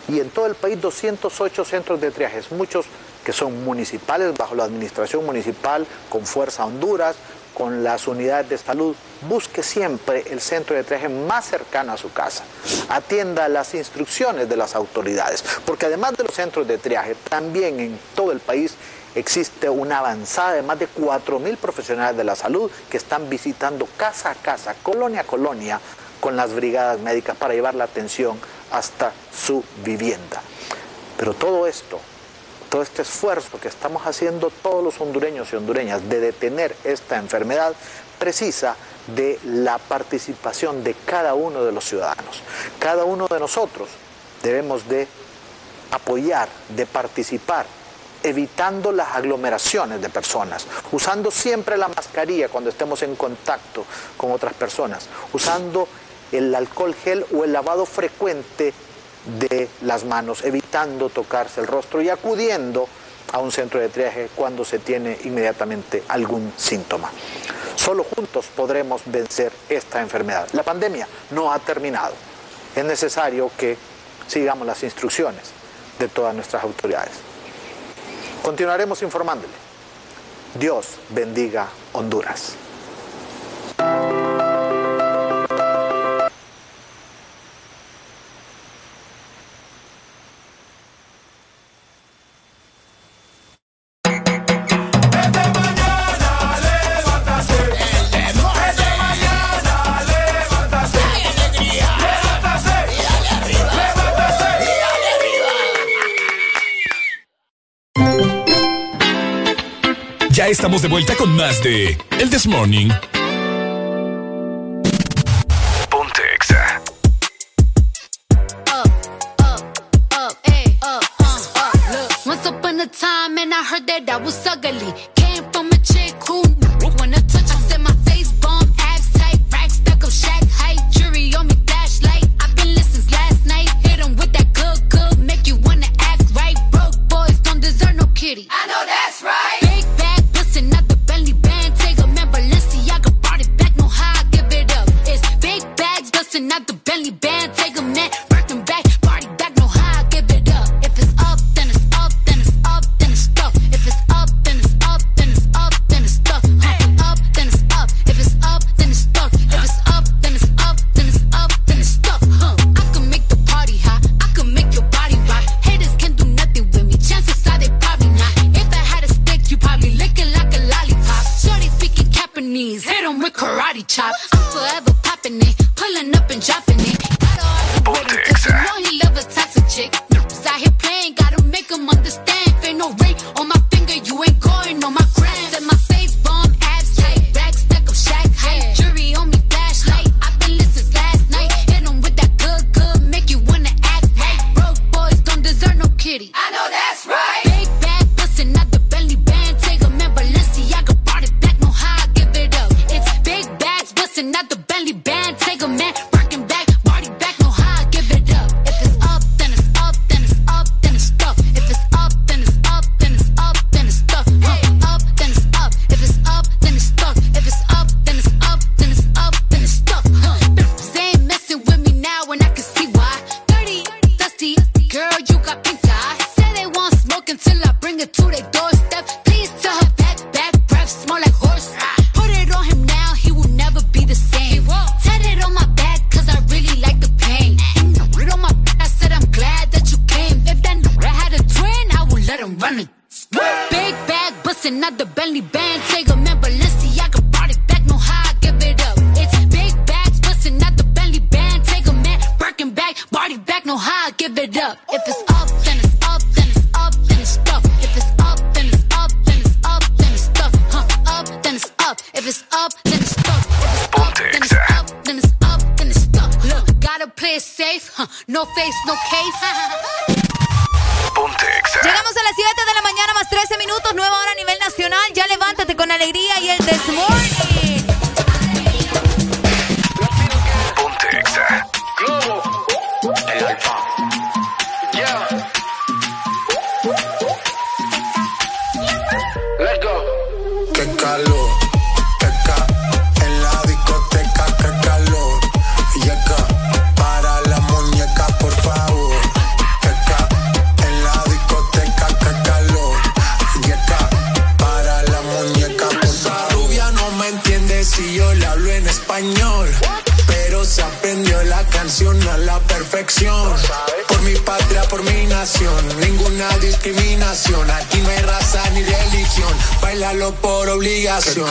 y en todo el país 208 centros de triajes, muchos que son municipales, bajo la administración municipal, con Fuerza Honduras, con las unidades de salud. Busque siempre el centro de triaje más cercano a su casa. Atienda las instrucciones de las autoridades, porque además de los centros de triaje, también en todo el país existe una avanzada de más de 4.000 profesionales de la salud que están visitando casa a casa, colonia a colonia, con las brigadas médicas para llevar la atención hasta su vivienda. Pero todo esto, todo este esfuerzo que estamos haciendo todos los hondureños y hondureñas de detener esta enfermedad, precisa de la participación de cada uno de los ciudadanos. Cada uno de nosotros debemos de apoyar, de participar evitando las aglomeraciones de personas, usando siempre la mascarilla cuando estemos en contacto con otras personas, usando el alcohol gel o el lavado frecuente de las manos, evitando tocarse el rostro y acudiendo a un centro de triaje cuando se tiene inmediatamente algún síntoma. Solo juntos podremos vencer esta enfermedad. La pandemia no ha terminado. Es necesario que sigamos las instrucciones de todas nuestras autoridades. Continuaremos informándole. Dios bendiga Honduras. Ya estamos de vuelta con más de El This Morning. Ponte Exa. Once upon a time, and I heard that I was ugly. bailalo por obligación.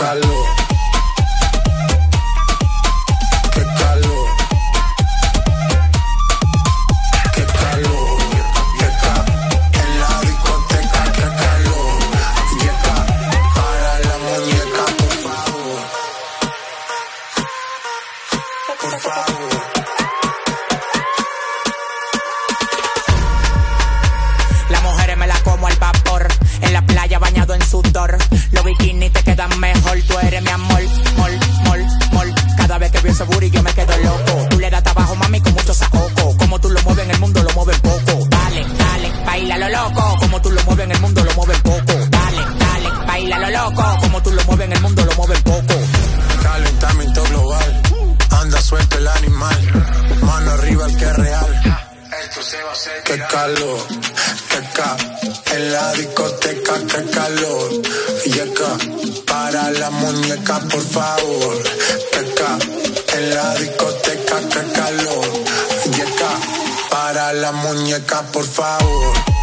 por favor.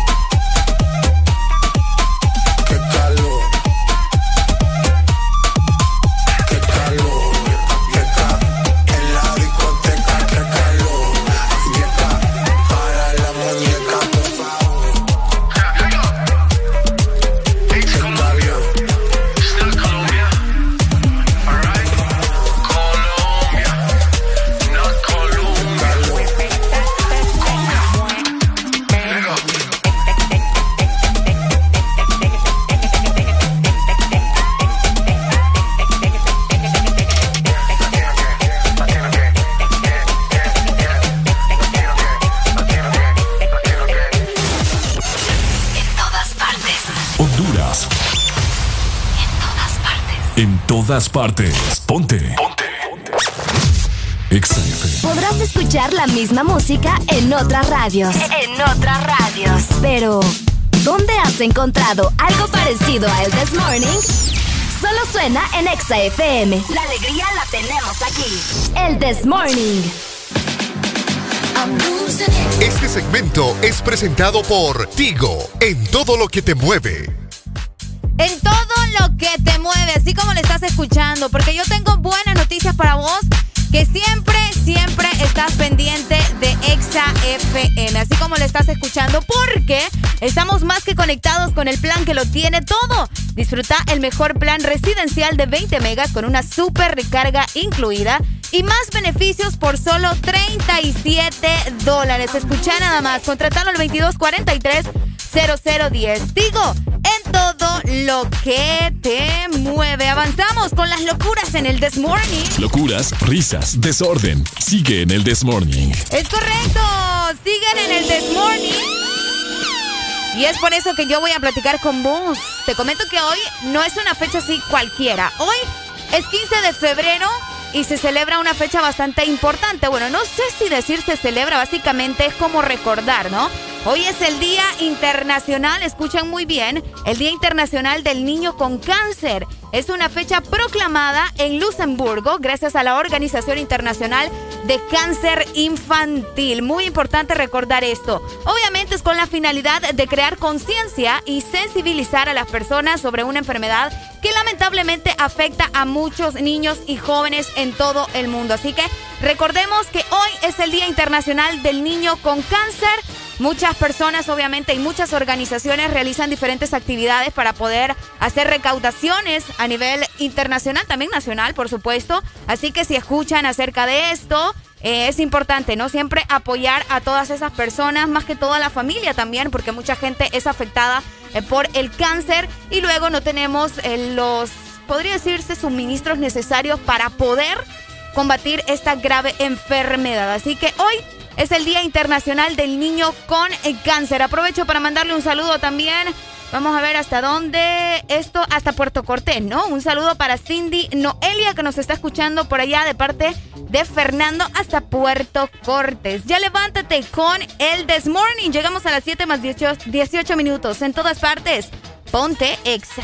partes. Ponte. Ponte. Ponte. Podrás escuchar la misma música en otras radios. En otras radios. Pero, ¿dónde has encontrado algo parecido a El This Morning? Solo suena en XFM. La alegría la tenemos aquí. El This Morning. Este segmento es presentado por Tigo en todo lo que te mueve. porque yo tengo buenas noticias para vos, que siempre, siempre estás pendiente de Exa FM, así como le estás escuchando, porque estamos más que conectados con el plan que lo tiene todo. Disfruta el mejor plan residencial de 20 megas con una super recarga incluida y más beneficios por solo 37 dólares. Escucha nada más, contratalo al 2243-0010. Digo, lo que te mueve. Avanzamos con las locuras en el This Morning. Locuras, risas, desorden. Sigue en el This Morning. Es correcto. Siguen en el This Morning. Y es por eso que yo voy a platicar con vos. Te comento que hoy no es una fecha así cualquiera. Hoy es 15 de febrero y se celebra una fecha bastante importante. Bueno, no sé si decir se celebra, básicamente es como recordar, ¿no? Hoy es el Día Internacional, escuchan muy bien, el Día Internacional del Niño con Cáncer. Es una fecha proclamada en Luxemburgo gracias a la Organización Internacional de Cáncer Infantil. Muy importante recordar esto. Obviamente es con la finalidad de crear conciencia y sensibilizar a las personas sobre una enfermedad que lamentablemente afecta a muchos niños y jóvenes en todo el mundo. Así que recordemos que hoy es el Día Internacional del Niño con Cáncer. Muchas personas, obviamente, y muchas organizaciones realizan diferentes actividades para poder hacer recaudaciones a nivel internacional, también nacional, por supuesto. Así que si escuchan acerca de esto, eh, es importante, ¿no? Siempre apoyar a todas esas personas, más que toda la familia también, porque mucha gente es afectada eh, por el cáncer y luego no tenemos eh, los, podría decirse, suministros necesarios para poder combatir esta grave enfermedad. Así que hoy es el Día Internacional del Niño con Cáncer. Aprovecho para mandarle un saludo también. Vamos a ver hasta dónde esto, hasta Puerto Cortés, ¿no? Un saludo para Cindy Noelia que nos está escuchando por allá de parte de Fernando hasta Puerto Cortés. Ya levántate con el This Morning. Llegamos a las 7 más 18, 18 minutos en todas partes. Ponte Exa.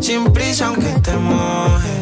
sin prisa aunque te mojes.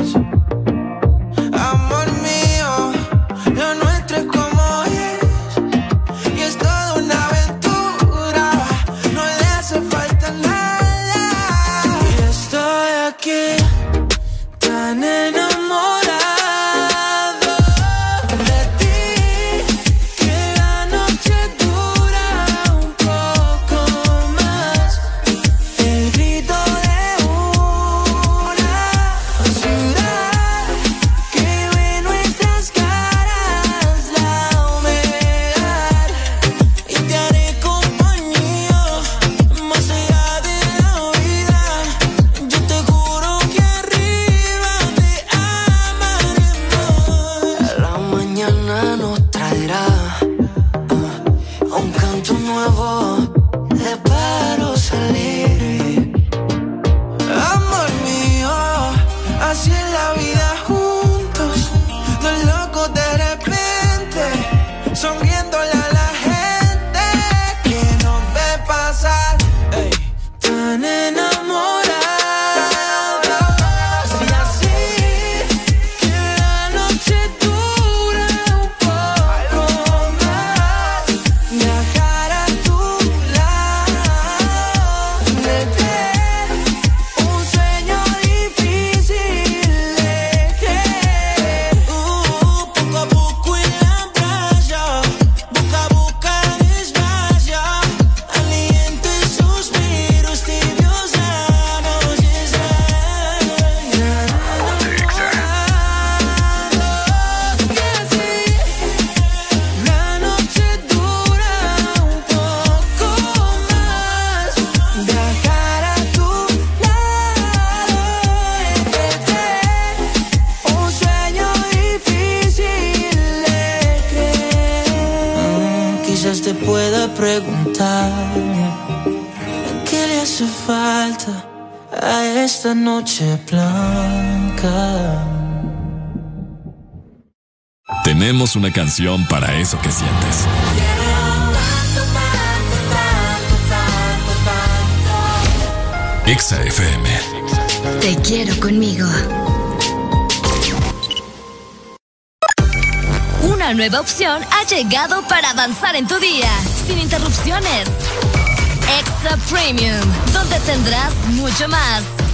Esta noche blanca. Tenemos una canción para eso que sientes. Exa FM. Te quiero conmigo. Una nueva opción ha llegado para avanzar en tu día, sin interrupciones. Extra Premium, donde tendrás mucho más,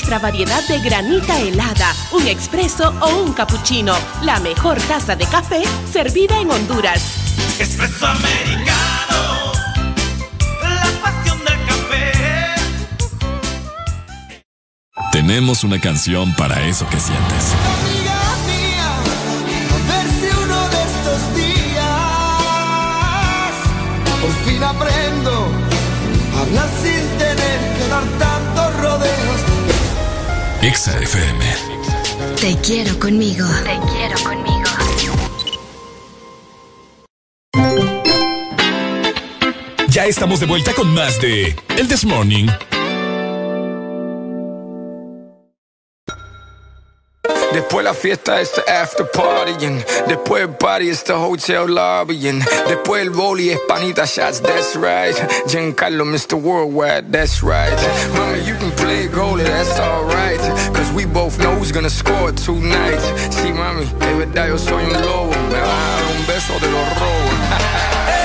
Nuestra variedad de granita helada, un expreso o un cappuccino. La mejor taza de café servida en Honduras. Espresso americano, la pasión del café. Tenemos una canción para eso que sientes. A ver si uno de estos días por fin aprendo a hablar Exa FM. Te quiero conmigo. Te quiero conmigo. Ya estamos de vuelta con más de El This Morning. Después la fiesta es the after partying. Después el party es the hotel lobbying. Después el boli es panita shots, that's right. Giancarlo, Mr. Worldwide, that's right. Mami, you can play goalie, that's alright. Cause we both know who's gonna score tonight. Sí, mami, de verdad yo soy un lobo. Me vas a dar un beso de los robos. (laughs)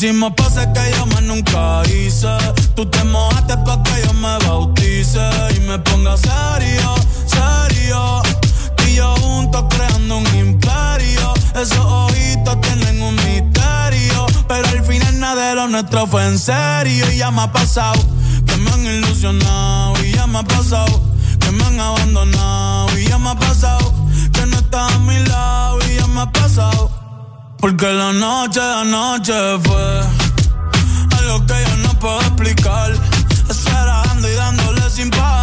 Hicimos pases que yo más nunca hice. Tú te mojaste pa' que yo me bautice y me ponga serio, serio. Tú y yo juntos creando un imperio. Esos ojitos tienen un misterio. Pero al final nada de lo nuestro fue en serio. Y ya me ha pasado que me han ilusionado. Y ya me ha pasado que me han abandonado. Y ya me ha pasado que no estás a mi lado. Y ya me ha pasado. Porque la noche, la noche fue algo que yo no puedo explicar. Esperando y dándole sin parar.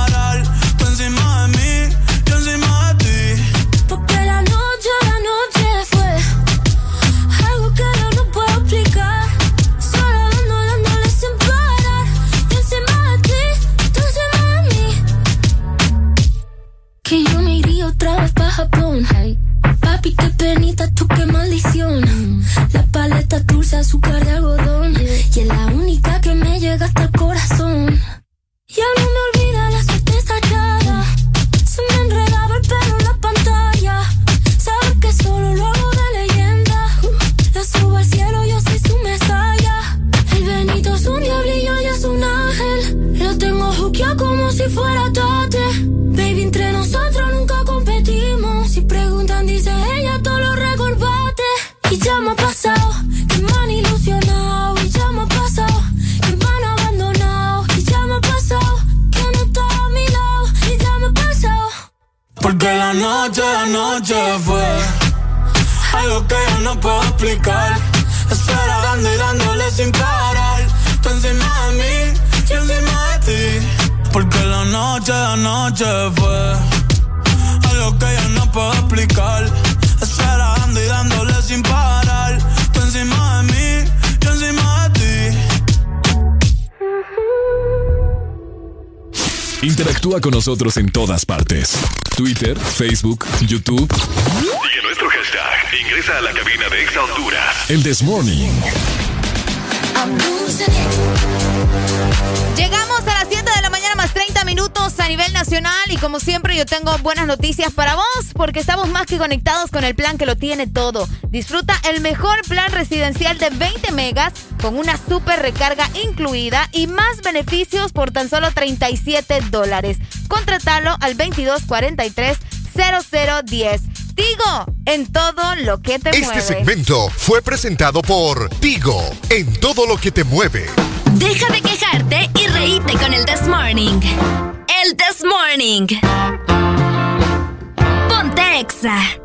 Nosotros en todas partes. Twitter, Facebook, YouTube. Sigue nuestro hashtag. Ingresa a la cabina de Exa Honduras. El This Morning. Llegamos a las 7 de la mañana más 30 minutos a nivel nacional y como siempre yo tengo buenas noticias para vos porque estamos más que conectados con el plan que lo tiene todo. Disfruta el mejor plan residencial de 20 megas con una super recarga incluida y más beneficios por tan solo 37 dólares. Contratalo al 2243 0010. Tigo, en todo lo que te Este mueve. segmento fue presentado por Tigo, en todo lo que te mueve. Deja de quejarte y reíte con el This Morning. El This Morning. Ponte Exa.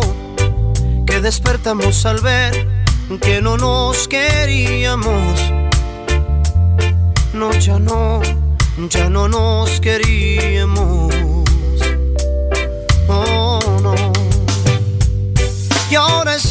que despertamos al ver que no nos queríamos. No, ya no, ya no nos queríamos. Oh, no. Y ahora estás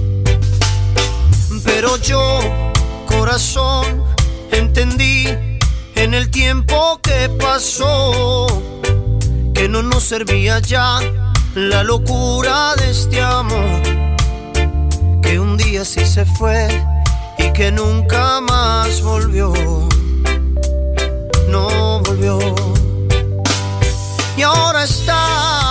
Pero yo, corazón, entendí en el tiempo que pasó que no nos servía ya la locura de este amor que un día sí se fue y que nunca más volvió. No volvió. Y ahora estás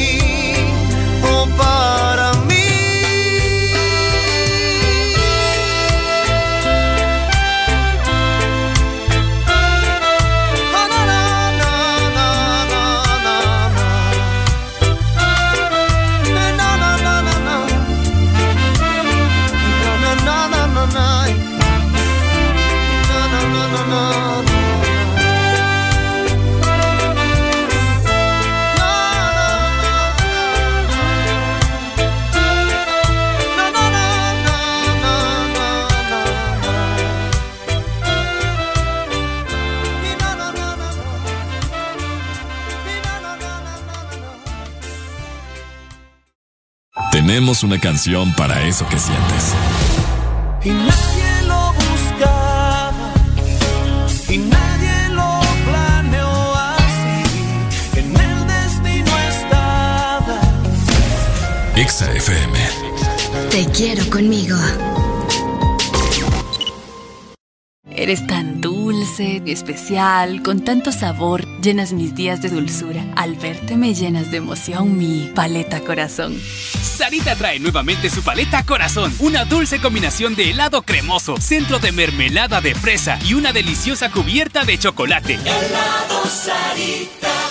Hacemos una canción para eso que sientes. Y nadie lo buscaba. Y nadie lo planeó así. En el destino estaba. Exa FM. Te quiero conmigo. Eres tan dulce, especial, con tanto sabor, llenas mis días de dulzura. Al verte me llenas de emoción mi paleta corazón. Sarita trae nuevamente su paleta Corazón, una dulce combinación de helado cremoso, centro de mermelada de fresa y una deliciosa cubierta de chocolate. Helado Sarita.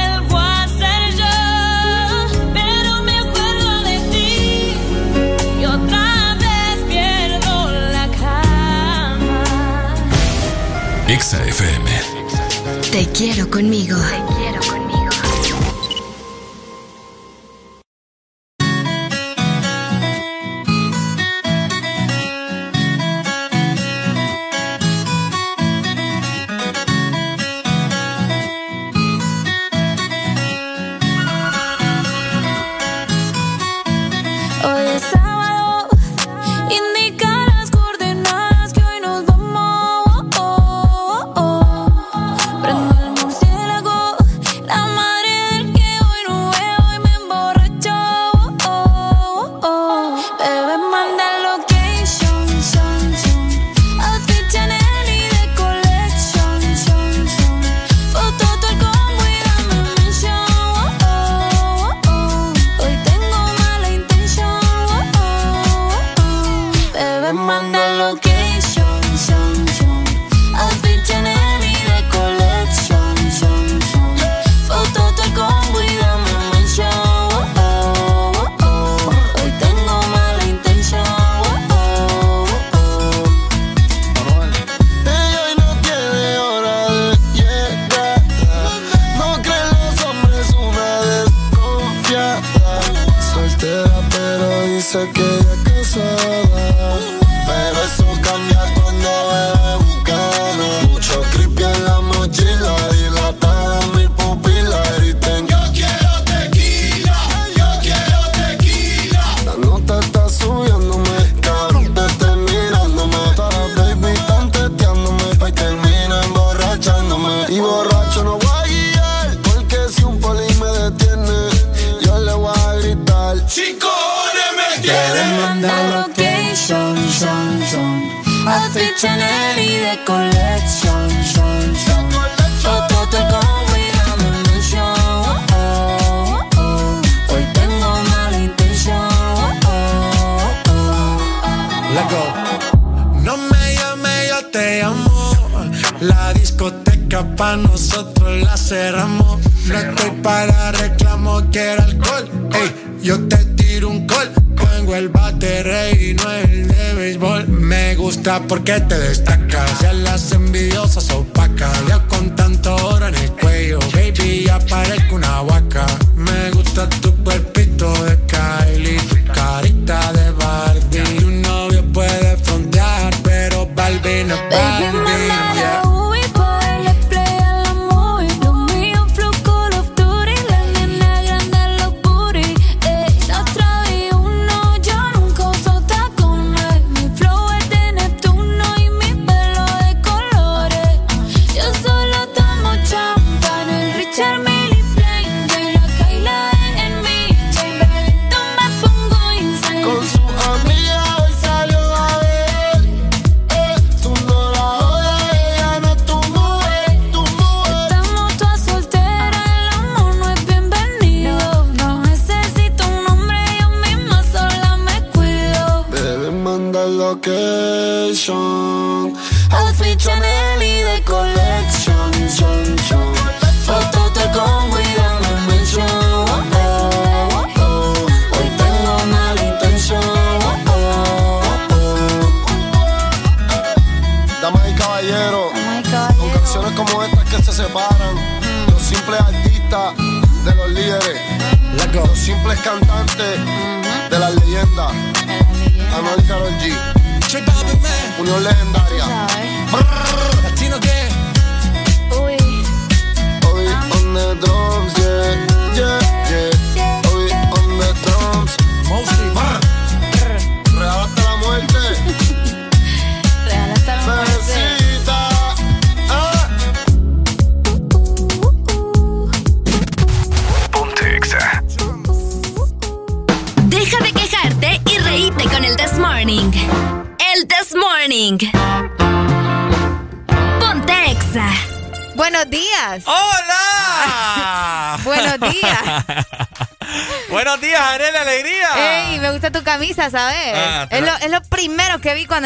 Exa FM. Te quiero conmigo. Te quiero conmigo.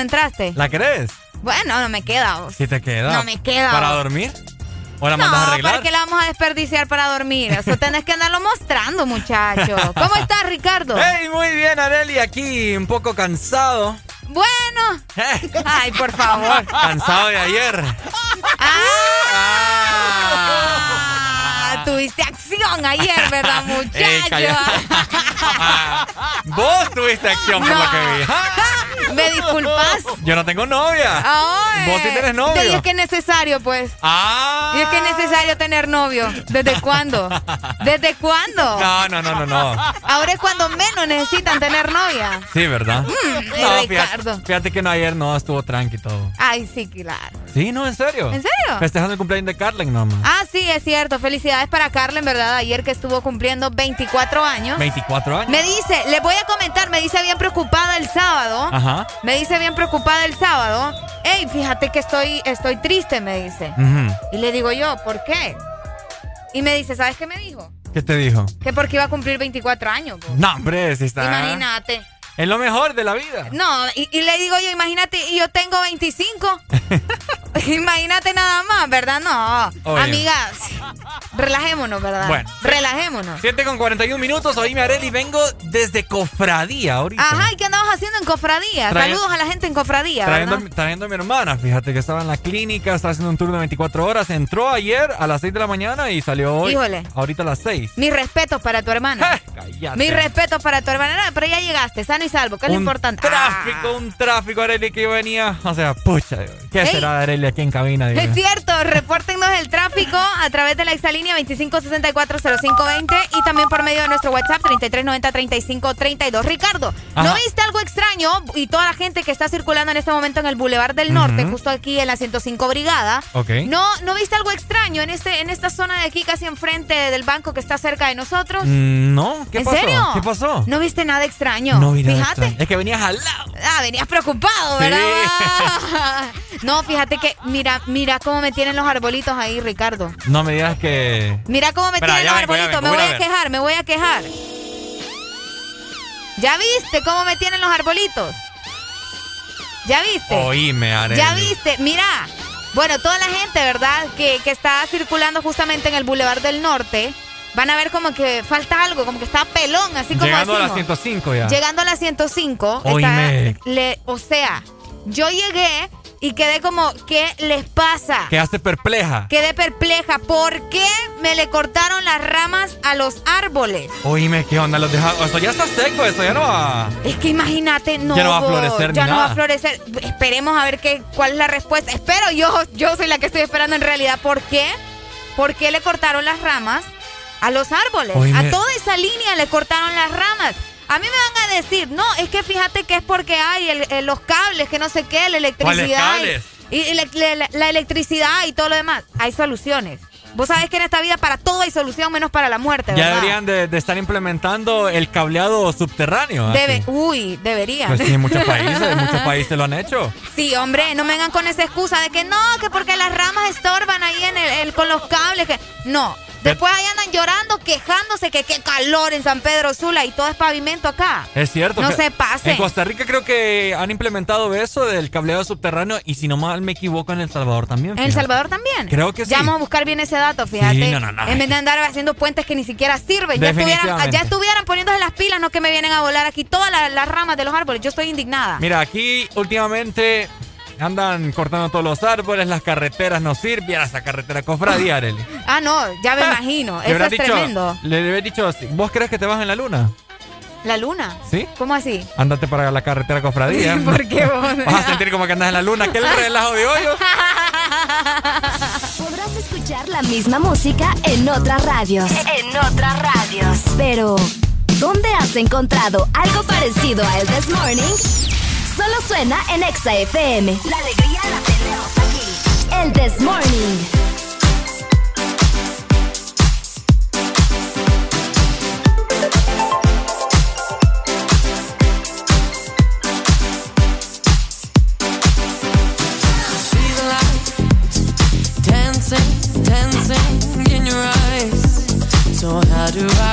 Entraste. ¿La crees? Bueno, no me queda. vos. Si te queda. No me queda. ¿Para dormir? ¿O la mandas a No, arreglar? ¿para qué la vamos a desperdiciar para dormir? Eso (laughs) tenés que andarlo mostrando, muchacho. ¿Cómo estás, Ricardo? Hey, muy bien, Areli, aquí un poco cansado. Bueno. Ay, por favor. (laughs) Cansado de ayer. Ah, tuviste acción ayer, ¿verdad, (laughs) Ey, muchacho? calla. Vos tuviste acción por lo que vi. ¿Me disculpas? Yo no tengo novia. Ay, Vos sí tenés novio. Y es que es necesario, pues. Ah. Y es que es necesario tener novio. ¿Desde cuándo? ¿Desde cuándo? No, no, no, no, no. Ahora es cuando menos necesitan tener novia. Sí, ¿verdad? Mm, no, Ricardo. fíjate, fíjate que no ayer no estuvo tranqui todo. Ay, sí, claro. Sí, no, en serio. ¿En serio? Festejando el cumpleaños de Carlen nomás. Ah, sí, es cierto. Felicidades para Carlen, ¿verdad? Ayer que estuvo cumpliendo 24 años. 24 años. Me dice, le voy a comentar, me dice bien preocupada el sábado. Ajá. Me dice bien preocupada el sábado. Ey, fíjate que estoy, estoy triste, me dice. Y le digo yo, ¿por qué? Y me dice, ¿sabes qué me dijo? ¿Qué te dijo? Que porque iba a cumplir 24 años. No, hombre, si está. Imagínate. Es lo mejor de la vida. No, y, y le digo yo, imagínate, y yo tengo 25. (laughs) imagínate nada más, ¿verdad? No. Amigas, relajémonos, ¿verdad? Bueno. Relajémonos. 7 con 41 minutos. Oíme, Areli, vengo desde Cofradía ahorita. Ajá, ¿y qué andabas haciendo en Cofradía? Saludos a la gente en Cofradía, Trayendo, a mi hermana, fíjate que estaba en la clínica, estaba haciendo un turno de 24 horas, entró ayer a las 6 de la mañana y salió hoy. Híjole. Ahorita a las 6. Mis respetos para tu hermana. Cállate. Mis respetos para tu hermana. No, pero ya llegaste, sano y salvo, que es lo un importante. tráfico, un tráfico, Areli, que yo venía. O sea, pucha, ¿qué Ey. será de Areli aquí en cabina? dime? Es cierto, repórtenos el tráfico a través de la exalínea 25640520 y también por medio de nuestro WhatsApp 3390-3532. Ricardo, ¿no viste algo extraño? Y toda la gente que está circulando en este momento en el Boulevard del Norte, justo aquí en la 105 Brigada. Ok. ¿No, ¿No viste algo extraño en, este, en esta zona de aquí, casi enfrente del banco que está cerca de nosotros? Mm, No, ¿qué ¿En pasó? serio? ¿Qué pasó? ¿No viste nada extraño? No vi nada Fíjate. extraño. Es que venías al lado. Ah, venías preocupado, Sí. ¿verdad? (laughs) no, fíjate que mira, mira cómo me tienen los arbolitos ahí, Ricardo. No me digas que. Mira cómo me Espera, tienen los vengo, ya arbolitos. vengo, me voy a quejar, me voy a quejar. ¿Ya viste cómo me tienen los arbolitos? ¿Ya viste? Oíme, Areli. ¿Ya viste? Mira. Bueno, toda la gente, ¿verdad? Que, que está circulando justamente en el Boulevard del Norte. Van a ver como que falta algo, como que está pelón, así como Llegando a las decimos. 105 ya. Llegando a la 105. está- le- o sea, yo llegué y quedé como, ¿qué les pasa? Quedaste perpleja. Quedé perpleja. ¿Por qué me le cortaron las ramas a los árboles? Oíme, ¿qué onda? Los dejaron. Esto ya está seco, esto ya no va. Es que imagínate, no. Ya no va a florecer ni Ya no va a florecer. Esperemos a ver qué, cuál es la respuesta. Espero yo, yo soy la que estoy esperando en realidad. ¿Por qué? ¿Por qué le cortaron las ramas a los árboles? A toda esa línea le cortaron las ramas. A mí me van a decir, no, es que fíjate que es porque hay el- el- los cables, que no sé qué, la electricidad. Y, y la, la- la electricidad y todo lo demás. Hay soluciones. Vos sabés que en esta vida para todo hay solución menos para la muerte, Ya ¿verdad? deberían de, de estar implementando el cableado subterráneo. Debe, uy, deberían. Pues sí, en muchos (laughs) países, en muchos países lo han hecho. Sí, hombre, no me vengan con esa excusa de que no, que porque las ramas estorban ahí en el, el- con los cables. que No, Después ahí andan llorando, quejándose que qué calor en San Pedro Sula y todo es pavimento acá. Es cierto. No se pasen. En Costa Rica creo que han implementado eso del cableado subterráneo y si no mal me equivoco en El Salvador también. ¿En El. Salvador también? Creo que sí. Ya vamos a buscar bien ese dato, fíjate. Sí, no, no, no. En vez de andar haciendo puentes que ni siquiera sirven. Ya estuvieran, Definitivamente. ya estuvieran poniéndose las pilas, no que me vienen a volar aquí todas las, las ramas de los árboles. Yo estoy indignada. Mira, aquí últimamente andan cortando todos los árboles, las carreteras no sirven. Esa carretera cofradía, (laughs) Arely. Ah, no, ya me (laughs) imagino. Eso es dicho- tremendo. Le había dicho, ¿vos crees que te vas en la luna? La luna. ¿Sí? ¿Cómo así? Ándate para la carretera cofradía. (laughs) ¿Por qué vos? Vas a sentir como que andas en la luna. ¿Qué el relajo de hoyos? Podrás escuchar la misma música en otras radios. En otras radios. Pero, ¿dónde has encontrado algo parecido a El This Morning? Solo suena en Exa FM. La alegría la tenemos aquí. El This Morning.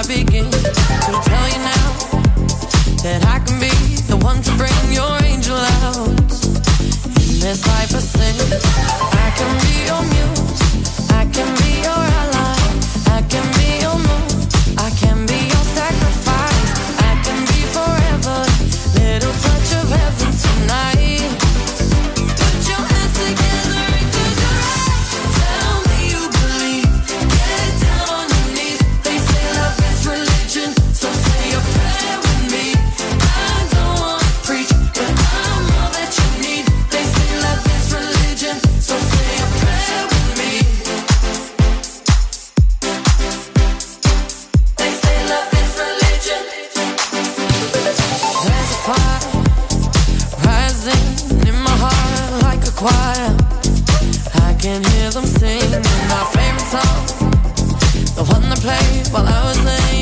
Begin to tell you now that I can be the one to bring your this life a sin? I can be your muse, play while I was late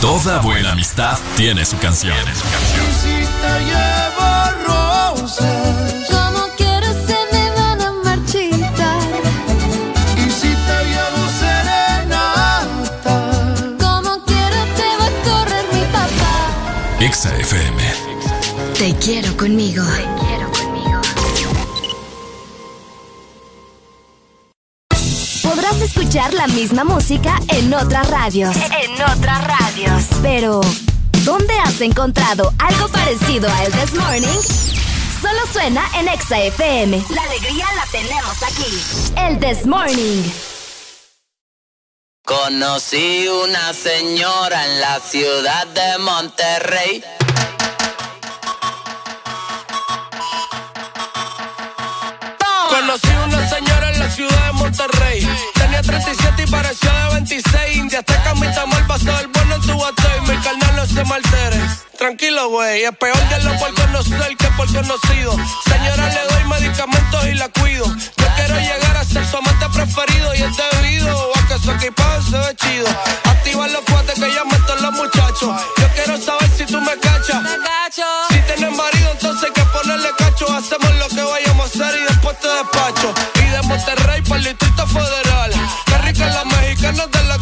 Toda buena amistad tiene su canción. Si te llevo rosas. Como quiero se me van a marchitar. Y si te llevo serenata. Como quiero te va a correr mi papá. Exa FM. Te quiero conmigo. Escuchar la misma música en otras radios. En otras radios. Pero, ¿dónde has encontrado algo parecido a El This Morning? Solo suena en Exa FM. La alegría la tenemos aquí. El This Morning. Conocí una señora en la ciudad de Monterrey. Conocí una señora en la ciudad de Monterrey. Tenía 37 y parecía de 26. India hasta camita mal pasó el bueno en tu batey. Mi carnal no se me altere. Tranquilo, güey. Es peor de lo por conocer que por conocido. Señora, le doy medicamentos y la cuido. Yo quiero llegar a ser su amante preferido y es debido a que su equipaje se ve chido. Activa los cuates que ya meto los muchachos. Yo quiero saber si tú me cachas. Si tienes marido, entonces hay que ponerle cacho. Hacemos lo que vayamos a hacer y después te despacho. Y de Monterrey para el Distrito Federal.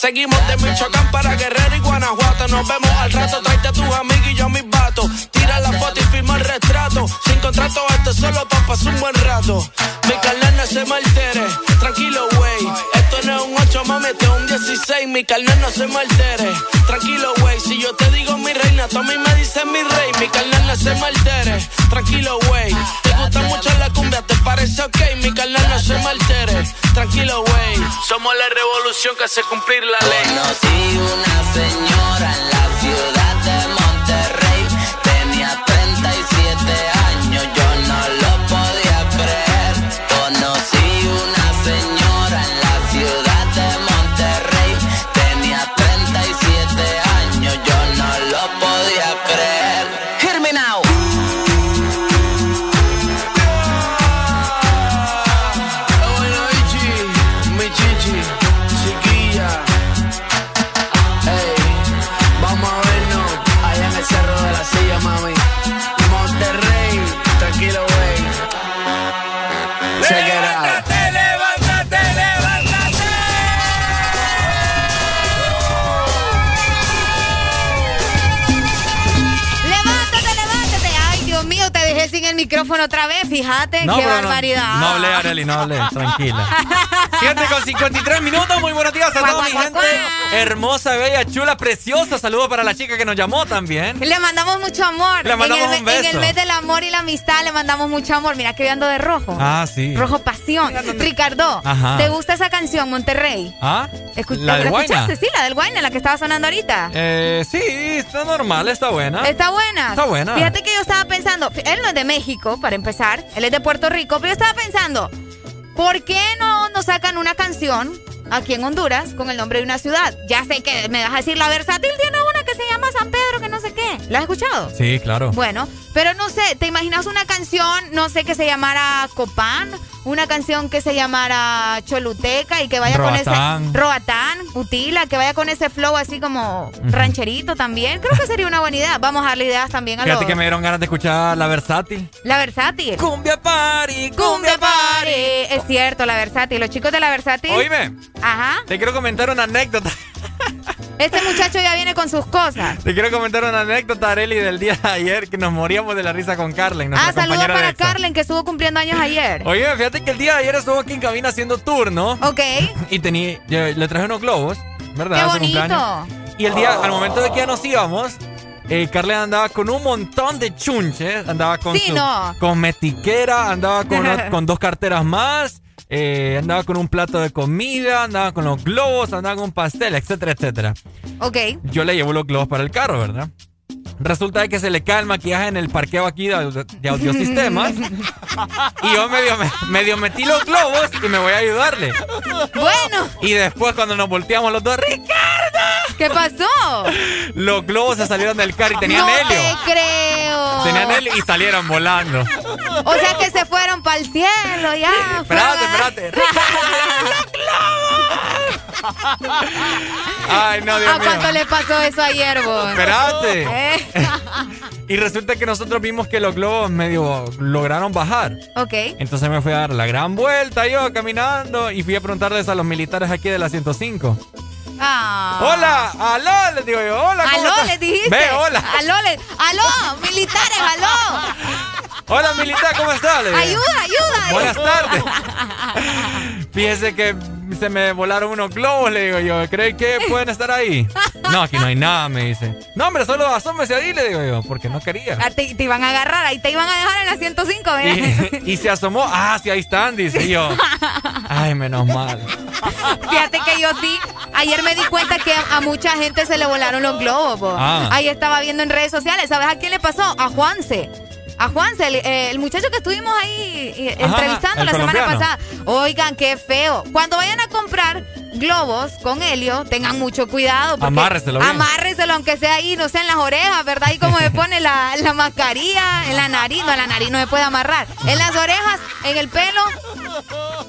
Seguimos de Michoacán para Guerrero y Guanajuato. Nos vemos al rato, tráete a tus amigos y yo a mis vatos. Tira la foto y firma el retrato. Sin contrato, este solo pa' pasar un buen rato. Mi carnal no se me altere. Tranquilo, güey. Esto no es un 8, mami, este es un 16. Mi carnal no se me altere. Tranquilo, güey. Si yo te digo mi reina, tú me dices mi rey. Mi carnal no se me altere. Tranquilo, güey. Te gusta mucho la cumbia, te parece ok. Mi carnal no se me. Tranquilo, güey. Somos la revolución que hace cumplir la ley. Conocí una señora micrófono otra vez, fíjate, No, qué no- barbaridad. No, hablé, Areli, no hablé, tranquila. (laughs) 7 con 53 minutos, muy buenos días a toda mi gente. Hermosa, bella, chula, preciosa. Saludos para la chica que nos llamó también. Le mandamos mucho amor. Le mandamos en el, un me- En beso. el mes del amor y la amistad le mandamos mucho amor. Mira que yo ando de rojo. Ah, sí. Rojo pasión. Ricardo, Ajá. ¿te gusta esa canción, Monterrey? ¿Ah? ¿La del Guayna? escuchaste? Sí, la del Guayna, la que estaba sonando ahorita. Eh, sí, está normal, está buena. Está buena. Está buena. Fíjate que yo estaba pensando, él no es de México, para empezar, él es de Puerto Rico, pero yo estaba pensando, ¿por qué no nos sacan una canción aquí en Honduras con el nombre de una ciudad? Ya sé que me vas a decir, la versátil tiene una que se llama San Pedro, que no sé qué. ¿La has escuchado? Sí, claro. Bueno, pero no sé, ¿te imaginas una canción, no sé, que se llamara Copán? Una canción que se llamara Choluteca y que vaya con ese... Roatán, Utila, que vaya con ese flow así como rancherito también. Creo que sería una buena idea. Vamos a darle ideas también a Fíjate los... que me dieron ganas de escuchar la versátil. La versátil. Cumbia party, Cumbia party. Es cierto, la versátil. Los chicos de la versátil. Oíme, Ajá. te quiero comentar una anécdota. (laughs) Este muchacho ya viene con sus cosas. Te quiero comentar una anécdota, Areli, del día de ayer que nos moríamos de la risa con Carlen, Ah, saludos para. Carlen que estuvo cumpliendo años ayer. Oye, fíjate que el día de ayer estuvo aquí en cabina haciendo turno. Ok. Y tenía, le traje unos globos, ¿verdad? Qué bonito. Y el día, al momento de que ya nos íbamos, eh, Carlen andaba con un montón de chunches. Andaba con Sí, su no. cosmetiquera, andaba con, (laughs) con dos carteras más. Eh, andaba con un plato de comida, andaba con los globos, andaba con un pastel, etcétera, etcétera. Ok. Yo le llevo los globos para el carro, ¿verdad? Resulta de que se le cae el maquillaje en el parqueo aquí de, de audiosistemas. (laughs) y yo medio, medio metí los globos y me voy a ayudarle. Bueno. Y después cuando nos volteamos los dos, ¡Ricardo! ¿Qué pasó? Los globos se salieron del carro y tenían no helio. te creo. Tenían helio y salieron volando. O sea que se fueron para el cielo ya. Espérate, espérate. (laughs) Ay, no, Dios ¿A mío. cuánto le pasó eso ayer, vos? Espérate. Eh. Y resulta que nosotros vimos que los globos medio lograron bajar. ok. Entonces me fui a dar la gran vuelta yo caminando y fui a preguntarles a los militares aquí de la 105. Ah. Hola, aló, les digo yo, hola. ¿cómo Aló, les dijiste. Ve, hola. Aló, le- aló, militares, aló. Hola, militar, ¿cómo estás? Ayuda, ayuda. Buenas tardes. (laughs) Fíjese que se me volaron unos globos, le digo yo. ¿Cree que pueden estar ahí? No, aquí no hay nada, me dice. No, hombre, solo asómese ahí, le digo yo, porque no quería. Ah, Te, te iban a agarrar, ahí te iban a dejar en la 105, mira. Y, y se asomó. Ah, sí, ahí están, dice yo. Ay, menos mal. Fíjate que yo sí, ayer me di cuenta que a mucha gente se le volaron los globos. po. Ah. Ahí estaba viendo en redes sociales. ¿Sabes a quién le pasó? A Juanse. A Juanse, el, eh, el muchacho que estuvimos ahí eh, Ajá, entrevistando la semana pasada. Oigan, qué feo. Cuando vayan a comprar globos con helio, tengan mucho cuidado. Amárreselo bien. Amárreselo, aunque sea ahí, no sé, en las orejas, ¿verdad? Y como se pone la, (laughs) la mascarilla, en la nariz. No, en la nariz no se puede amarrar. En las orejas, en el pelo,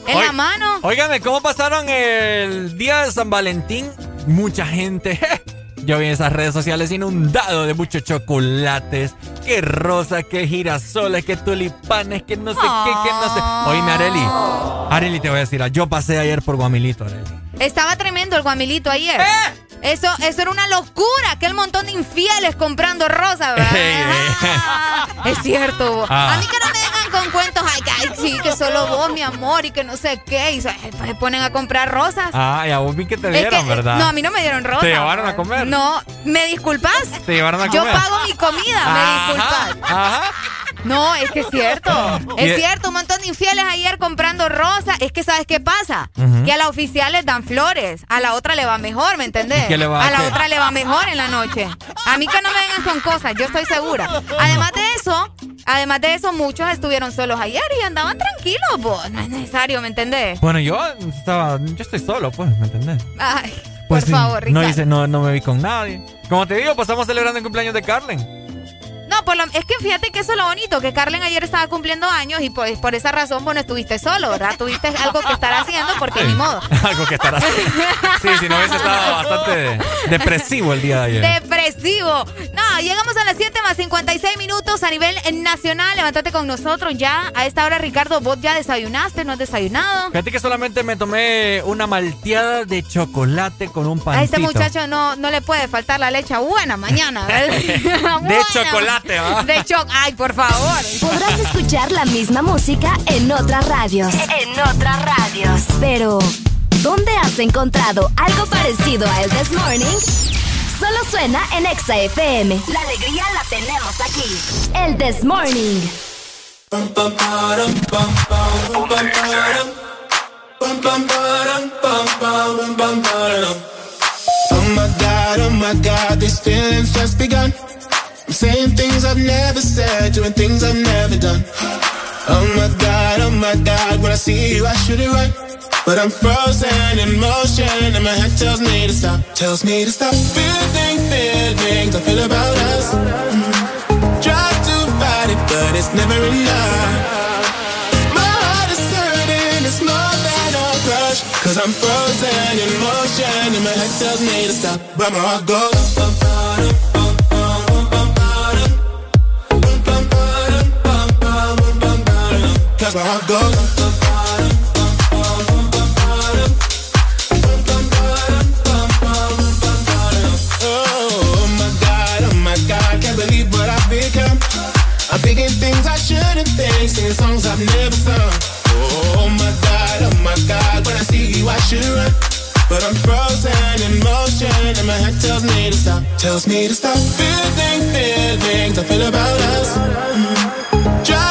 en la mano. Óigame, ¿cómo pasaron el día de San Valentín? Mucha gente. (laughs) Yo vi esas redes sociales inundado de muchos chocolates. Que rosa, que girasoles, que tulipanes, que no sé qué, que no sé. Oíme, Areli. Areli, te voy a decir, yo pasé ayer por Guamilito, Areli. Estaba tremendo el guamilito ayer. Eso, eso era una locura, aquel montón de infieles comprando rosas, ¿verdad? (laughs) Ah, es cierto. Ah. A mí que no me vengan con cuentos, ay, que, ay, sí, que solo vos, mi amor, y que no sé qué, y se, se ponen a comprar rosas. Ah, y a vos vi que te Es dieron, que- ¿verdad? No, a mí no me dieron rosas. ¿Te llevaron a comer? No, ¿me disculpas? Te llevaron a Yo comer. pago mi comida, me disculpas. Ajá. No, es que es cierto. Es cierto, un montón de infieles ayer comprando rosas. Es que, ¿sabes qué pasa? Que a la oficial les dan flores. A la otra le va mejor, ¿me entendés? ¿Y qué le va a a la otra le va mejor en la noche. A mí que no me vengan con cosas, yo estoy segura. Además de eso, además de eso, muchos estuvieron solos ayer y andaban tranquilos, vos. No es necesario, ¿me entendés? Bueno, yo estaba, yo estoy solo, pues, ¿me entendés? Ay, Pues por sí, favor, no Ricardo. hice, no, no me vi con nadie. Como te digo, pasamos celebrando el cumpleaños de Carlen. No, por lo- es que fíjate que eso es lo bonito, que Carlen ayer estaba cumpliendo años y por esa razón vos no estuviste solo, ¿verdad? Tuviste algo que estar haciendo porque ni modo. (laughs) Algo que estará haciendo. Sí, si no hubiese estado bastante depresivo el día de ayer. Depresivo. No, llegamos a las 7 más 56 minutos a nivel nacional. Levántate con nosotros ya. A esta hora, Ricardo, vos ya desayunaste, no has desayunado. Fíjate que solamente me tomé una malteada de chocolate con un pancito. A este muchacho no, no le puede faltar la leche buena mañana. ¿verdad? (laughs) (laughs) de Buena. chocolate. De choc. Ay, por favor. Podrás escuchar la misma música en otras radios. En otras radios. Pero, ¿dónde has encontrado algo parecido a El This Morning? Solo suena en Exa FM. La alegría la tenemos aquí. El This Morning. Oh my god, oh my god, these feelings just begun. Saying things I've never said, doing things I've never done. Oh my god, oh my god, when I see you, I should it right. But I'm frozen in motion, and my head tells me to stop, tells me to stop. Feeling feelings I feel about us. Mm. Try to fight it, but it's never enough. My heart is hurting, it's more than a crush. Cause I'm frozen in motion, and my head tells me to stop, but my heart goes. Cause my heart believe what I've become. I'm thinking things I shouldn't think, singing songs I've never sung. Oh my god, oh my god, when I see you I should run. But I'm frozen in motion and my head tells me to stop, tells me to stop feeling feelings I feel about us. Mm.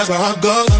Can't. Cause my heart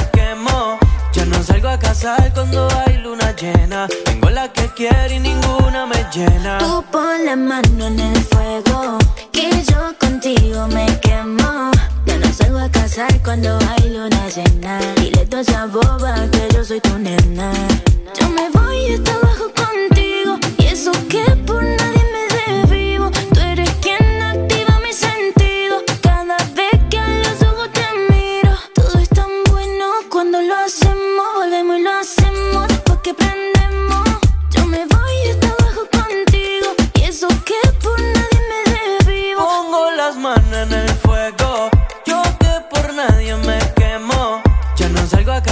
no salgo a cazar cuando hay luna llena. Tengo la que quiero y ninguna me llena. Tú pon la mano en el fuego, que yo contigo me quemo. Ya no salgo a casar cuando hay luna llena. Dile toda esa boba que yo soy tu nena. Yo me voy hasta abajo contigo, y eso que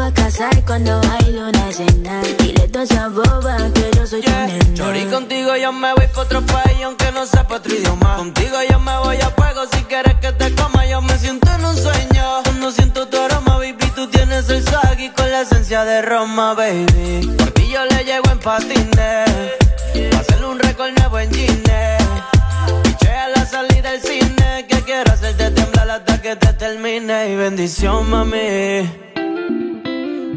A casar cuando hay luna llena. Dile toda esa boba que yo soy tu nena. Chori, contigo yo me voy pa' otro país aunque no sepa otro idioma. Contigo yo me voy a fuego si quieres que te coma. Yo me siento en un sueño. Cuando siento tu aroma, baby, tú tienes el swag y con la esencia de Roma, baby. Por ti yo le llego en patines. Pa' hacerle un récord nuevo en Gine. Piché a la salida del cine que quiero hacerte temblar hasta que te termine. Y bendición, mami.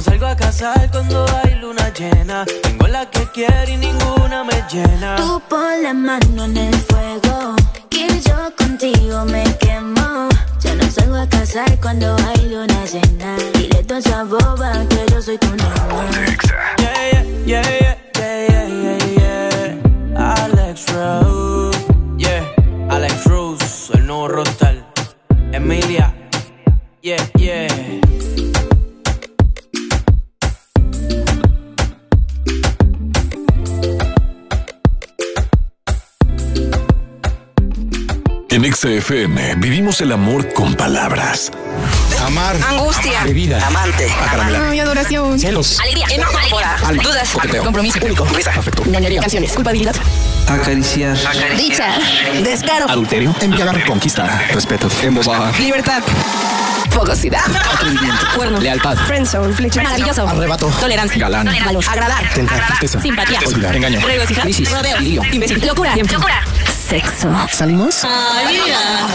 No salgo a casar cuando hay luna llena. Tengo la que quiero y ninguna me llena. Tú pon la mano en el fuego. Que yo contigo me quemo. Ya no salgo a casar cuando hay luna llena. Dile a esa boba que yo soy tu nena. Yeah, yeah, yeah, yeah, yeah, yeah, yeah. Alex Rose. Yeah, Alex Rose, el nuevo Rostal. Emilia. Yeah, yeah. En XFM vivimos el amor con palabras. Amar. Angustia. Bebida. Amante. Ay, adoración. Celos. Alegría. Enojo. Temporada. Dudas. Coqueteo. Compromiso. Único. Risa. Afecto. Ñoñería. Canciones. Culpabilidad. Acariciar. Dicha. Descaro. Adulterio. Embriagar. Conquista. Respeto. Embosar. Libertad. Fogosidad. Atrevimiento. Cuerno. Lealtad. Friendzone. Flecha. Maravilloso. Arrebato. Tolerancia. Galán. Valor. Agradar. Tentar. Tristeza. Simpatía. Olvidar. Engaño. Regocijar. Crisis. Rodeo. Lío. Imbécil. Locura. Locura. Sexo. ¿Salimos?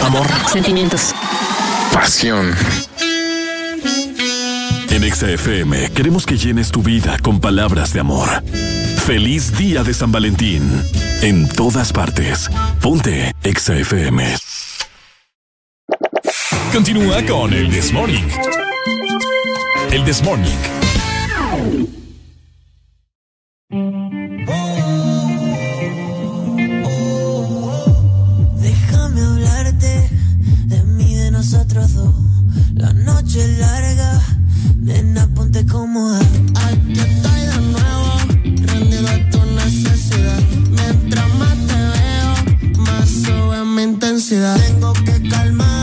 Amor. Sentimientos. Pasión. En XFM queremos que llenes tu vida con palabras de amor. Feliz día de San Valentín. En todas partes. Ponte XFM. Continúa con el This Morning. El This Morning. La noche es larga, nena, ponte cómoda. Aquí estoy de nuevo, rendido a tu necesidad. Mientras más te veo, más sube mi intensidad. Tengo que calmarme,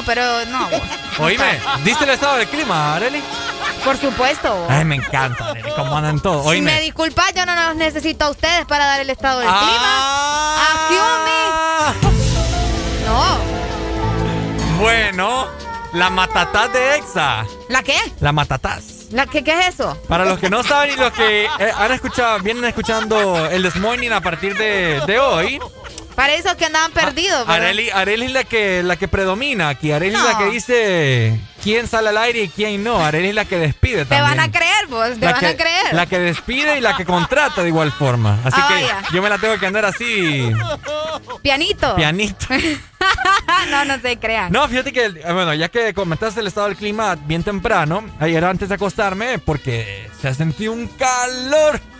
No, pero no. Oíme, ¿diste el estado del clima, Areli? Por supuesto. Ay, me encanta, Areli, cómo andan todos. Si me Oíme. disculpas, yo no los necesito a ustedes para dar el estado del Ah. clima. Aquí. No. Bueno, la matatás de Exa. ¿La qué? La matatás. ¿La qué, qué es eso? Para los que no saben y los que eh, han escuchado, vienen escuchando el This Morning a partir de, de hoy, Para esos que andaban perdidos. ¿verdad? Areli, Areli es la que, la que predomina aquí. Areli es la que dice quién sale al aire y quién no. Areli es la que despide Te también. van a creer, Te la van que, a creer. La que despide y la que contrata de igual forma. Así que yo me la tengo que andar así, Pianito. pianito. (laughs) no, no se crean. No, fíjate que, eh, bueno, ya que comentaste el estado del clima bien temprano, ayer antes de acostarme, porque se ha sentido un calor. (laughs)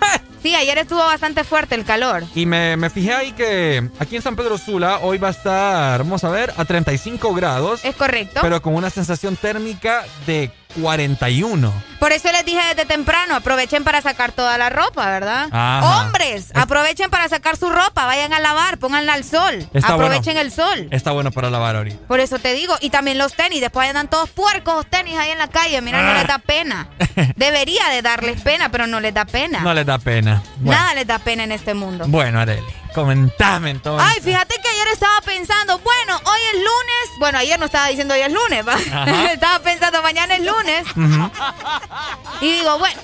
Sí, ayer estuvo bastante fuerte el calor. Y me, me fijé ahí que aquí en San Pedro Sula hoy va a estar, vamos a ver, a 35 grados. Es correcto. Pero con una sensación térmica de 41. Por eso les dije desde temprano, aprovechen para sacar toda la ropa, ¿verdad? Ajá. Hombres, aprovechen para sacar su ropa, vayan a lavar, pónganla al sol, Está aprovechen bueno. el sol. Está bueno para lavar ahorita. Por eso te digo, y también los tenis, después andan todos puercos los tenis ahí en la calle, mira, no les da pena. (laughs) Debería de darles pena, pero no les da pena. No les da pena. Bueno, Nada les da pena en este mundo. bueno Areli, comentame entonces. Ay, fíjate que ayer estaba pensando, bueno, hoy es lunes. Bueno, ayer no estaba diciendo hoy es lunes, (laughs) estaba pensando mañana es lunes. Y digo, bueno,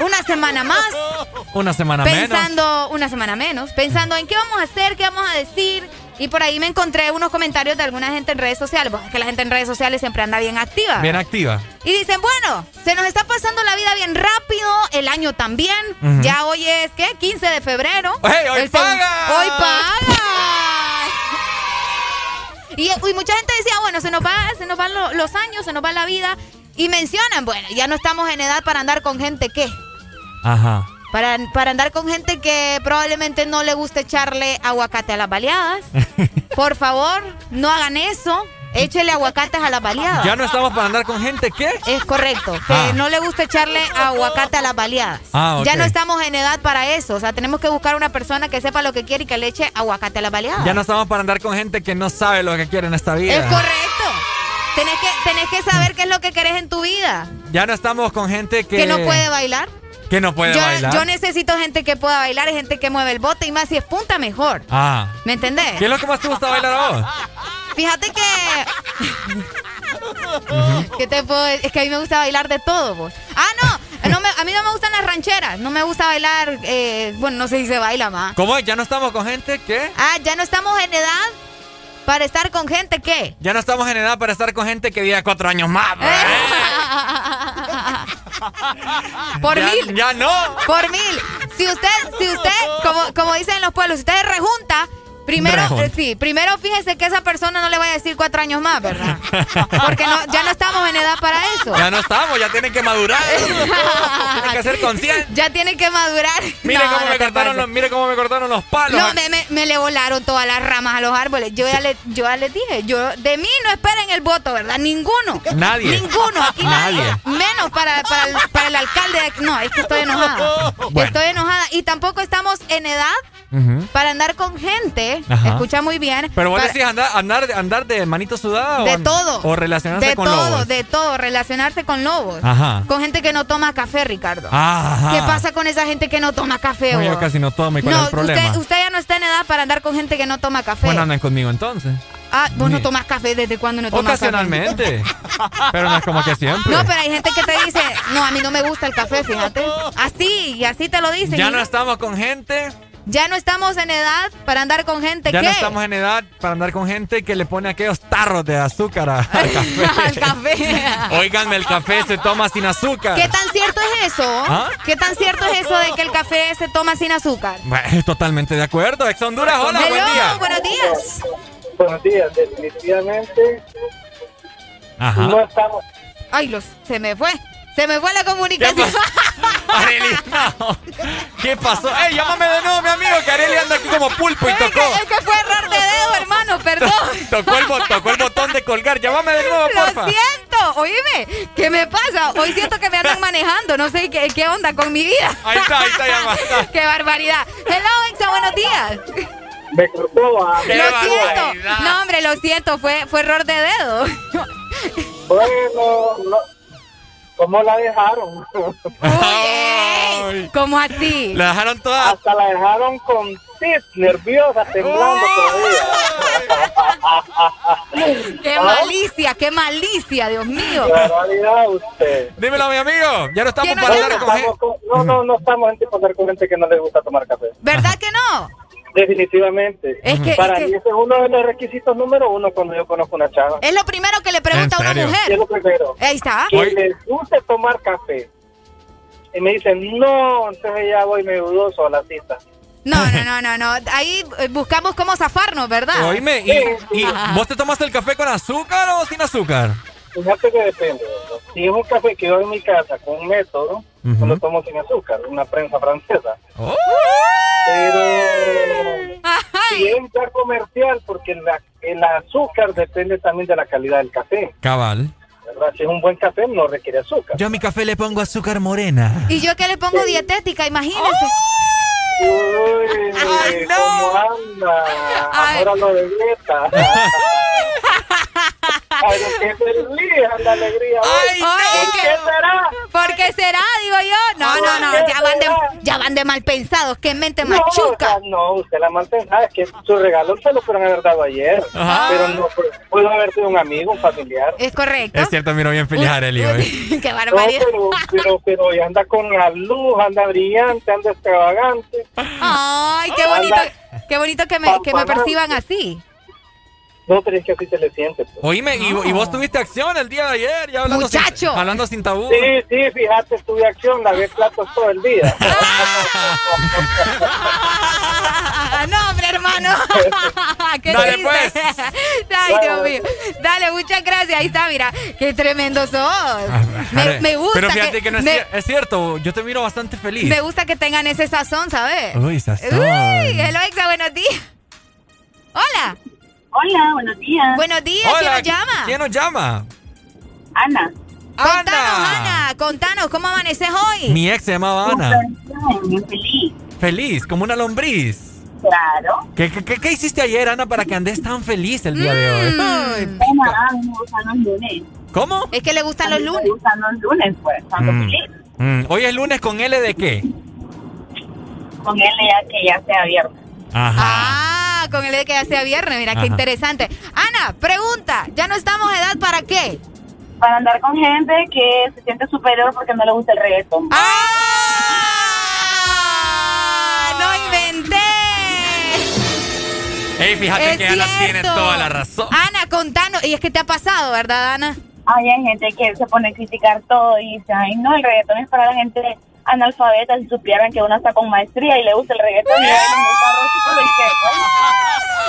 una semana más. Una semana menos. pensando, una semana menos, pensando en qué vamos a hacer, qué vamos a decir. Y por ahí me encontré unos comentarios de alguna gente en redes sociales. Pues es que la gente en redes sociales siempre anda bien activa. Bien activa. Y dicen, bueno, se nos está pasando la vida bien rápido, el año también. Ya hoy es, ¿qué? 15 de febrero. ¡Ey, hoy paga! ¡Hoy paga! Y, y mucha gente decía, bueno, se nos, va, se nos van lo- los años, se nos va la vida. Y mencionan, bueno, ya no estamos en edad para andar con gente que... Ajá. Para, para andar con gente que probablemente no le guste echarle aguacate a las baleadas. (laughs) Por favor, no hagan eso. Échele aguacates a las baleadas. Ya no estamos para andar con gente que. Es correcto. Que Ah. no le gusta echarle aguacate a las baleadas. Ah. Ya no estamos en edad para eso. O sea, tenemos que buscar una persona que sepa lo que quiere y que le eche aguacate a las baleadas. Ya no estamos para andar con gente que no sabe lo que quiere en esta vida. Es correcto. Tenés que, tenés que saber qué es lo que querés en tu vida. Ya no estamos con gente que. Que no puede bailar. No puede yo, bailar. yo necesito gente que pueda bailar gente que mueve el bote y más si es punta mejor. Ah. ¿Me entendés? ¿Qué es lo que más te gusta bailar a vos? Fíjate que. ¿Qué te puedo decir? Es que a mí me gusta bailar de todo, vos. Ah, no. no me- a mí no me gustan las rancheras. No me gusta bailar. eh, bueno, no sé si se baila más. ¿Cómo? ¿Ya no estamos con gente que? Ah, ya no estamos en edad para estar con gente que. Ya no estamos en edad para estar con gente que viva cuatro años más. (laughs) (laughs) Por Ya- mil. Ya no. Por mil. Si usted, si usted, como, como dicen en los pueblos, si usted rejunta, primero, eh, sí, primero fíjese que esa persona no le vaya a decir cuatro años más, ¿verdad? Porque no, ya no estamos en edad para eso. Ya no estamos, ya tienen que madurar. (laughs) tienen que ser conscientes. Ya tiene que madurar. Mire, No, cómo no me cortaron los, mire cómo me cortaron los palos. No, me, me- me le volaron todas las ramas a los árboles. Yo ya, le, yo ya les dije, yo de mí no esperen el voto, ¿verdad? Ninguno. Nadie. Ninguno, aquí nadie. Nadie. Menos para, para, el, para el alcalde. de- No, es que estoy enojada. (laughs) Bueno. Estoy enojada. Y tampoco estamos en edad para andar con gente. Ajá. Escucha muy bien. Pero vos para- decís andar, andar, andar de manito sudada o de todo. o relacionarse de con todo, lobos. de todo. Relacionarse con lobos. Ajá. Con gente que no toma café, Ricardo. Ajá. ¿Qué pasa con esa gente que no toma café? No, yo casi no tomo. ¿Y cuál no, es el problema? Usted, usted ya no está en edad para andar con gente que no toma café. Bueno, anden conmigo entonces. ah, vos no tomas café desde cuándo no tomas café? Ocasionalmente. pero no es como que siempre. No, pero hay gente que te dice, no, a mí no me gusta el café, fíjate. Así, y así te lo dicen. ya no estamos con gente. Ya no estamos en edad para andar con gente Ya que no estamos en edad para andar con gente que le pone aquellos tarros de azúcar a- al (laughs) café. al café. Óiganme, el café se toma sin azúcar. ¿Qué tan cierto es eso? ¿Ah? ¿Qué tan cierto es eso de que el café se toma sin azúcar? Bueno, totalmente de acuerdo. Ex Honduras, hola, Hello, buen día. buenos días. Buenos días, definitivamente Ajá. no estamos. Ay, los, se me fue. Se me fue la comunicación. (laughs) Areli, no. ¿Qué pasó? ¡Ey, llámame de nuevo, mi amigo! Que Areli anda aquí como pulpo y Es que, tocó. es que fue error de dedo, hermano, perdón. (laughs) Tocó el, bo- tocó el botón de colgar. Llámame de nuevo, Lo porfa. siento. oíme, ¿qué me pasa? Hoy siento que me andan manejando, no sé qué, qué onda con mi vida. Ahí está, ahí está llamada. (laughs) qué barbaridad. Hello, Exa, buenos días. Me cortó a... Lo siento. No, hombre, lo siento, fue, fue error de dedo. Bueno, no. ¿Cómo la dejaron? (laughs) Uy, ¿Cómo así? La dejaron toda. Hasta la dejaron con tis, nerviosa, temblando todavía. (laughs) ¡Qué malicia, qué malicia, Dios mío! Qué barbaridad usted. Dímelo, mi amigo. Ya no estamos ¿Quién para andar con gente. No, no, no estamos en tipo de gente que no le gusta tomar café. ¿Verdad que no? Definitivamente. Es que- Para es que- mí ese es uno de los requisitos número uno cuando yo conozco una chava. Es lo primero que le pregunta a ¿En una mujer. Es lo primero. Ahí está. Que les guste tomar café. Y me dicen, no, entonces ya voy medio dudoso a la cita. No, no, no, no, no. Ahí eh, buscamos cómo zafarnos, ¿verdad? Oíme, ¿y, y vos te tomaste el café con azúcar o sin azúcar? Fíjate que depende. Si es un café que yo en mi casa con un método, yo lo tomo sin azúcar, una prensa francesa. Oh. Pero si es ya comercial, porque la- el azúcar depende también de la calidad del café. Cabal. ¿verdad? Si es un buen café, no requiere azúcar. Yo a mi café le pongo azúcar morena. Y yo que le pongo dietética, imagínense. Uy, ¿cómo anda? Ahora lo de dieta. (laughs) Ay, qué feliz, anda alegría. Ay, ¿Por qué será? ¿Por qué será? Digo yo. No, no, no. ¿Por qué Ya van de, ya van de mal pensados. Qué mente No, machuca. o sea, no, usted la mal pensada, es que su regalo se lo pudieron haber dado ayer. Ajá. Pero no, pu- pudo haber sido un amigo, un familiar. Es correcto. Es cierto, miro bien feliz Areli hoy. (laughs) Qué No, barbaridad. pero, pero, pero anda con la luz, anda brillante, anda extravagante. Ay, qué bonito. Qué bonito que me, que me perciban así. No, pero es que así se le siente. pues. Oíme, y, y vos tuviste acción el día de ayer, ya hablando Muchacho. Sin, hablando sin tabú. Sí, sí, fíjate, tuve acción, lavé platos todo el día. (laughs) Ah, no, hombre, hermano. (laughs) qué Dale, triste. pues. Ay, Dios mío. Dale, muchas gracias. Ahí está, mira. Qué tremendo sos. Me, Are- me gusta Pero fíjate que, no es, me, cier- es cierto, yo te miro bastante feliz. me gusta que tengan ese sazón, ¿sabes? Uy, sazón. Uy, hello, Exa, buenos días. Hola. Hola, buenos días. Buenos días, ¿quién nos llama? ¿Quién nos llama? Ana. Contanos, Ana, contanos, ¿cómo amaneces hoy? Mi ex se llamaba Ana. Bien, feliz. Feliz, como una lombriz. Claro. ¿Qué, qué, qué- qué hiciste ayer, Ana, para que andes tan feliz el día de Mm. hoy? Ay, Bueno, a mí me gustan los lunes. ¿Cómo? Es que le gustan los A mí lunes. Me gustan los lunes, pues. Mm. feliz. Mm, Hoy es lunes con L de qué? Con él ya que ya sea abierto. Ajá. Ah, con el de que ya sea viernes, mira qué Ajá. interesante. Ana, pregunta, ¿ya no estamos de edad para qué? Para andar con gente que se siente superior porque no le gusta el reggaetón. ¡Ah! ¡No inventé! Ey, fíjate Es que Ana tiene cierto. toda la razón. Ana, contanos, y es que te ha pasado, ¿verdad, Ana? Ay, hay gente que se pone a criticar todo y dice, ay, no, el reggaetón es para la gente analfabeta. Si supieran que uno está con maestría y le gusta el reggaetón y en el carro.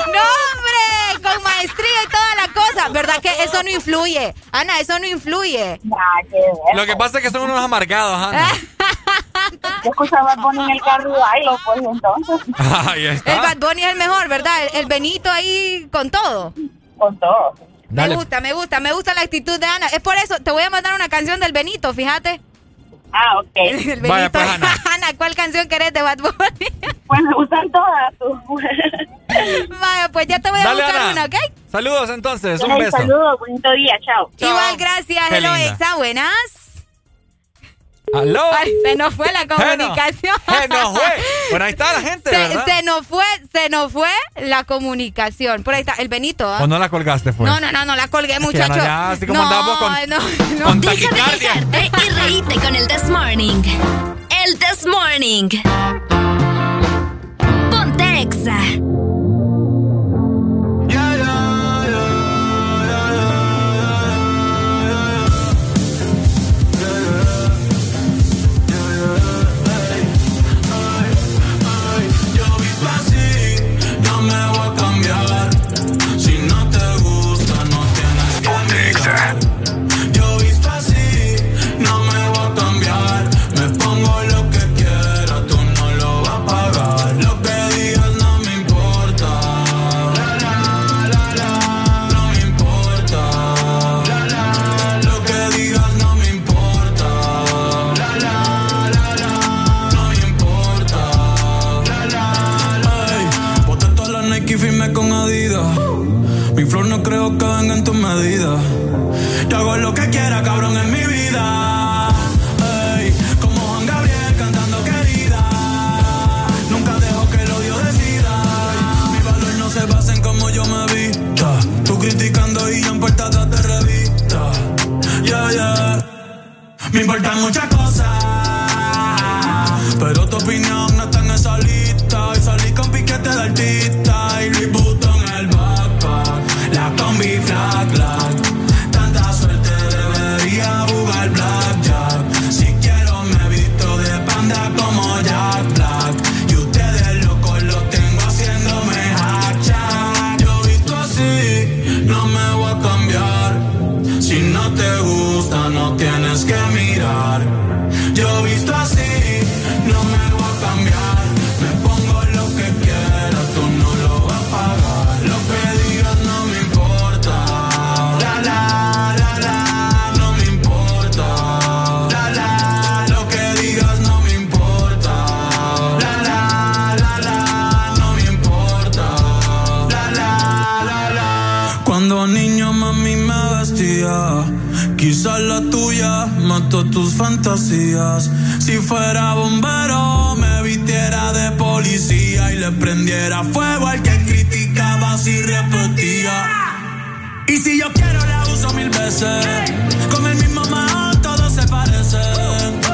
(laughs) ¡No, hombre! Con maestría y toda la cosa. ¿Verdad que eso no influye? Ana, eso no influye. Que ver. Lo que pasa es que son unos amargados, Ana. (laughs) Yo escuchaba Bad Bunny en el carro y bailo, pues entonces, (laughs) Ahí El está. Bad Bunny es el mejor, ¿verdad? El, el Benito ahí con todo. con todo. Dale. Me gusta, me gusta, me gusta la actitud de Ana. Es por eso, te voy a mandar una canción del Benito, fíjate. Ah, ok. (laughs) El. Vaya, pues, Ana. Ana, ¿cuál canción querés de Bad Bunny? (laughs) Pues me gustan todas. (laughs) Vaya, pues ya te voy a Dale, buscar Ana. una, ¿ok? Saludos entonces, un Ay, beso. Saludos, bonito día, chao. Chao. Igual, gracias. Qué Hello, linda. Exa, buenas. ¿Aló? Ay, se nos fue la Se nos- comunicación. Se nos fue. Bueno, ahí está la gente, Se, ¿verdad? se nos fue, se nos fue la comunicación. Por ahí está, el Benito, ¿ah? ¿O no la colgaste, pues? No, no, no, no la colgué, que ya muchacho. no, ya, así como no, andamos con- no, no. Con Deja de y reíte con el This Morning. El This Morning. Ponte Me importan muchas cosas. Pero tu opinión no está en esa lista. Y salí con piquete de artista. Tus fantasías. Si fuera bombero, me vistiera de policía y le prendiera fuego al que criticaba si repetía. Y si yo quiero la uso mil veces, con el mismo mao todos se parecen.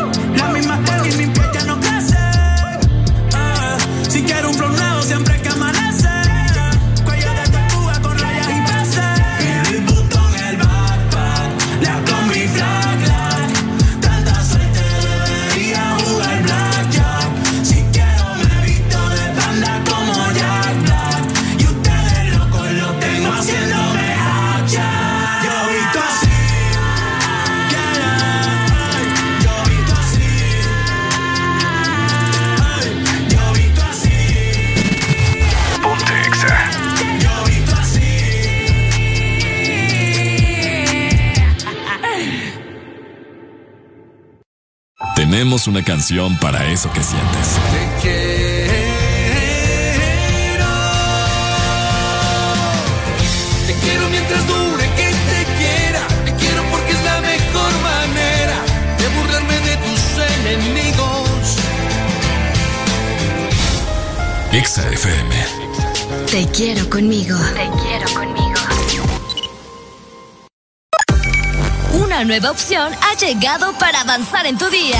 Tenemos una canción para eso que sientes. Te quiero mientras dure que te quiera. Te quiero porque es la mejor manera de burlarme de tus enemigos. Exa FM. Te quiero conmigo. Te quiero conmigo. Una nueva opción ha llegado para avanzar en tu día,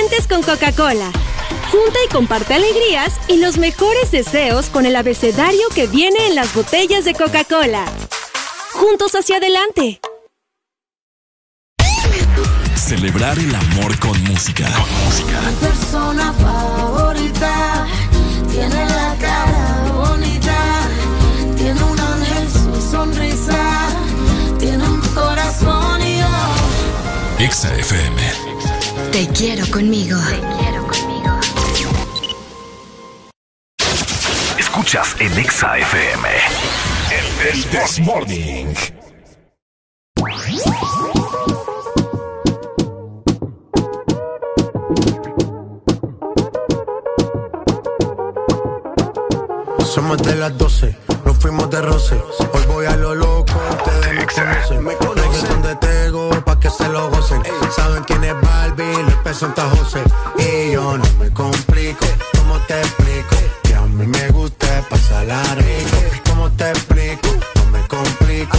Sientes con Coca-Cola. Junta y comparte alegrías y los mejores deseos con el abecedario que viene en las botellas de Coca-Cola. Juntos hacia adelante. Celebrar el amor con música. Con música. Mi persona favorita tiene la cara bonita, tiene un ángel su sonrisa, tiene un corazón y yo. Exa FM. Te quiero conmigo. Escuchas en Exa FM. El This Morning. Somos de las 12, nos fuimos de roce. Hoy voy a lo loco, ustedes me conocen. Me conocen de Tego pa' se lo gocen. Saben quién es Barbie, les presenta José. Y yo no me complico, ¿cómo te explico? Que a mí me gusta pasar la rico. ¿Cómo te explico? No me complico,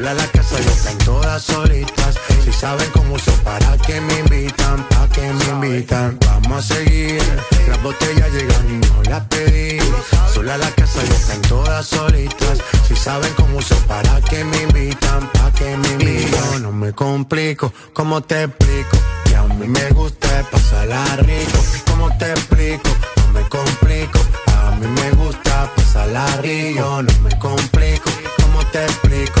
Sola la casa ya están todas solitas. Si saben cómo uso, para que me invitan, pa' que me invitan. Vamos a seguir. Las botellas llegan y no las pedí. Sola la casa ya están todas solitas. Si saben cómo uso, para que me invitan, pa' que me invitan. No me complico, ¿cómo te explico? Que a mí me gusta pasarla rico. ¿Cómo te explico? No me complico. A mí me gusta pasarla rico. No me complico. ¿Cómo te explico?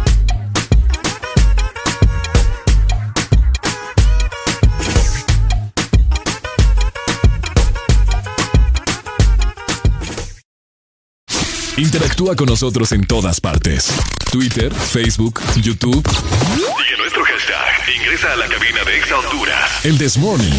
Interactúa con nosotros en todas partes. Twitter, Facebook, YouTube. Sigue nuestro hashtag. Ingresa a la cabina de Exa Honduras. El This Morning.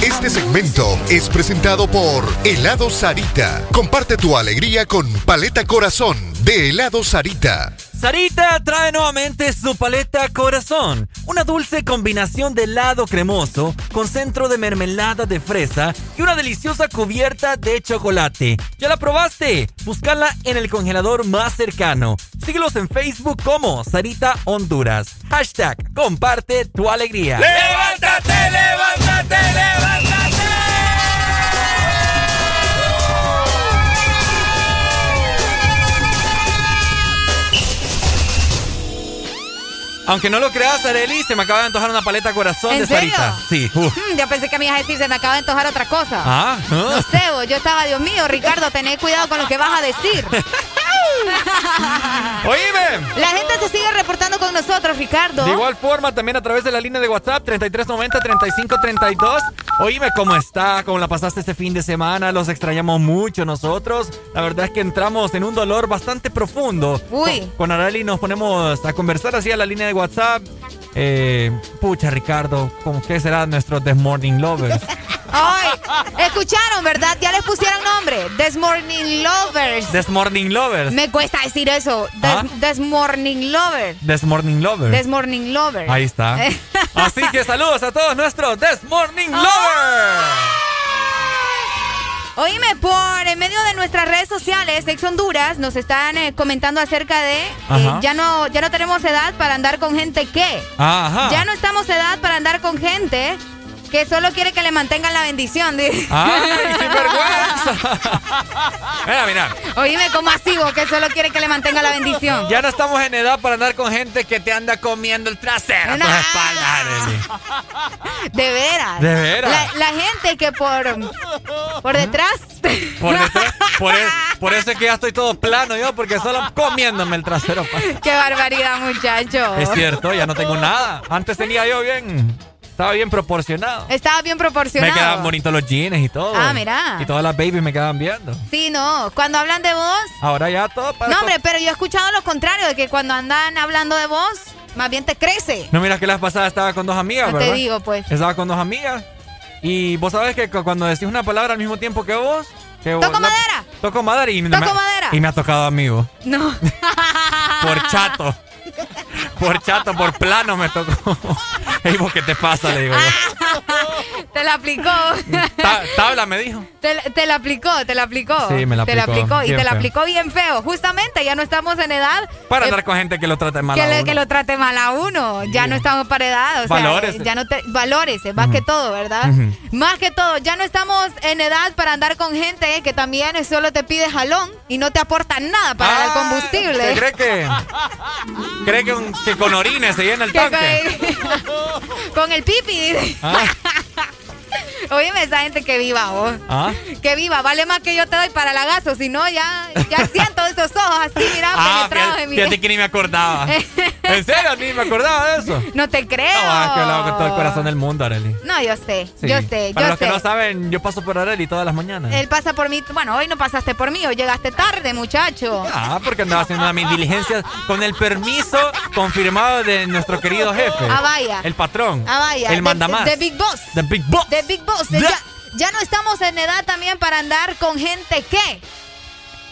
Este segmento es presentado por Helado Sarita. Comparte tu alegría con Paleta Corazón de Helado Sarita. Sarita trae nuevamente su paleta corazón, una dulce combinación de helado cremoso con centro de mermelada de fresa y una deliciosa cubierta de chocolate. ¿Ya la probaste? Búscala en el congelador más cercano. Síguelos en Facebook como Sarita Honduras. Hashtag comparte tu alegría. ¡Levántate, levántate, levántate! Aunque no lo creas, Areli, se me acaba de antojar una paleta corazón ¿En de serio? Sarita. Sí. Hmm, yo pensé que me ibas a decir, se me acaba de antojar otra cosa. Ah, No ah. sé, vos, yo estaba, Dios mío, Ricardo, tened cuidado con lo que vas a decir. (laughs) (laughs) Oíme. La gente se sigue reportando con nosotros, Ricardo. De igual forma, también a través de la línea de WhatsApp 3390-3532. Oíme cómo está, cómo la pasaste este fin de semana. Los extrañamos mucho nosotros. La verdad es que entramos en un dolor bastante profundo. Uy. Con, con Arali nos ponemos a conversar así a la línea de WhatsApp. Eh, pucha, Ricardo, ¿con qué será nuestro The Morning Lovers? (laughs) Ay, escucharon, ¿verdad? Ya les pusieron nombre. This Morning Lovers. The Morning Lovers. (laughs) Me cuesta decir eso. This, ¿Ah? this Morning Lover. The Morning Lovers. This Morning Lover. Ahí está. (laughs) Así que saludos a todos nuestros This Morning Lovers. Oíme, por en medio de nuestras redes sociales, Ex Honduras, nos están eh, comentando acerca de eh, ya no ya no tenemos edad para andar con gente que. Ajá. Ya no estamos edad para andar con gente que solo quiere que le mantengan la bendición. dice. ¡Ay, sin vergüenza! (laughs) mira, mira. Oíme, ¿cómo así vos que solo quiere que le mantenga la bendición? Ya no estamos en edad para andar con gente que te anda comiendo el trasero a tus No. espaldas. De veras. De veras. La, la gente que por, por detrás. Por, detrás- por, e- por eso es que ya estoy todo plano yo, porque solo comiéndome el trasero. Qué barbaridad, muchacho. Es cierto, ya no tengo nada. Antes tenía yo bien. Estaba bien proporcionado. Estaba bien Me proporcionado. quedaban bonitos los jeans y todo. Ah, mira. Y todas las babies me quedaban viendo. Sí, no. Cuando hablan de vos. Ahora ya todo para. No, hombre, pero yo he escuchado lo contrario, de que cuando andan hablando de vos, más bien te crece. No miras que la vez pasada estaba con dos amigas, No te digo, pues. Estaba con dos amigas. Y vos sabés que cu- cuando decís una palabra al mismo tiempo que vos. Que vos ¡Toco la- madera! Toco madera y me, ¡Toco madera! Y me ha tocado amigo. No. (laughs) Por chato. (laughs) Por chato, por plano me tocó. (laughs) ¿vos qué te pasa? Le digo yo. Te la aplicó. Ta- tabla me dijo. Te, te la aplicó, te la aplicó. Sí, me la Te la aplicó. aplicó y te la feo. aplicó bien feo. Justamente, ya no estamos en edad Para eh, andar con gente que lo trate mal que, a uno. que lo trate mal a uno. Ya no estamos para edad. O sea, Valórese. ya no te, valórese, más que todo, ¿verdad? Más que todo, ya no estamos en edad para andar con gente que también solo te pide jalón y no te aporta nada para el combustible. ¿Usted cree que, cree que, un- que con orines se llena el Que tanque? con, (laughs) con el pipi. Ah, (laughs) (laughs) Óyeme, esa gente que viva, vos. ah. Que viva, vale más que yo te doy para la gaso, si no ya, ya (laughs) siento esos ojos así, mira, Ah, penetrados fíjate, en mi... fíjate (laughs) que ni me acordaba. ¿En serio? Ni me acordaba de eso. No te creo. No, es que hago con todo el corazón del mundo, Arely. No, yo sé, Sí. yo sé, Para yo los sé. que no saben, yo paso por Arely todas las mañanas. Él pasa por mí, bueno, hoy no pasaste por mí, hoy llegaste tarde, muchacho. Ah, porque andaba haciendo mis diligencias con el permiso confirmado de nuestro querido jefe. Ah, vaya. El patrón. Ah, vaya. El mandamás. De Big Boss. The Big Boss. De Big Boss. Ya, ya no estamos en edad también para andar con gente que...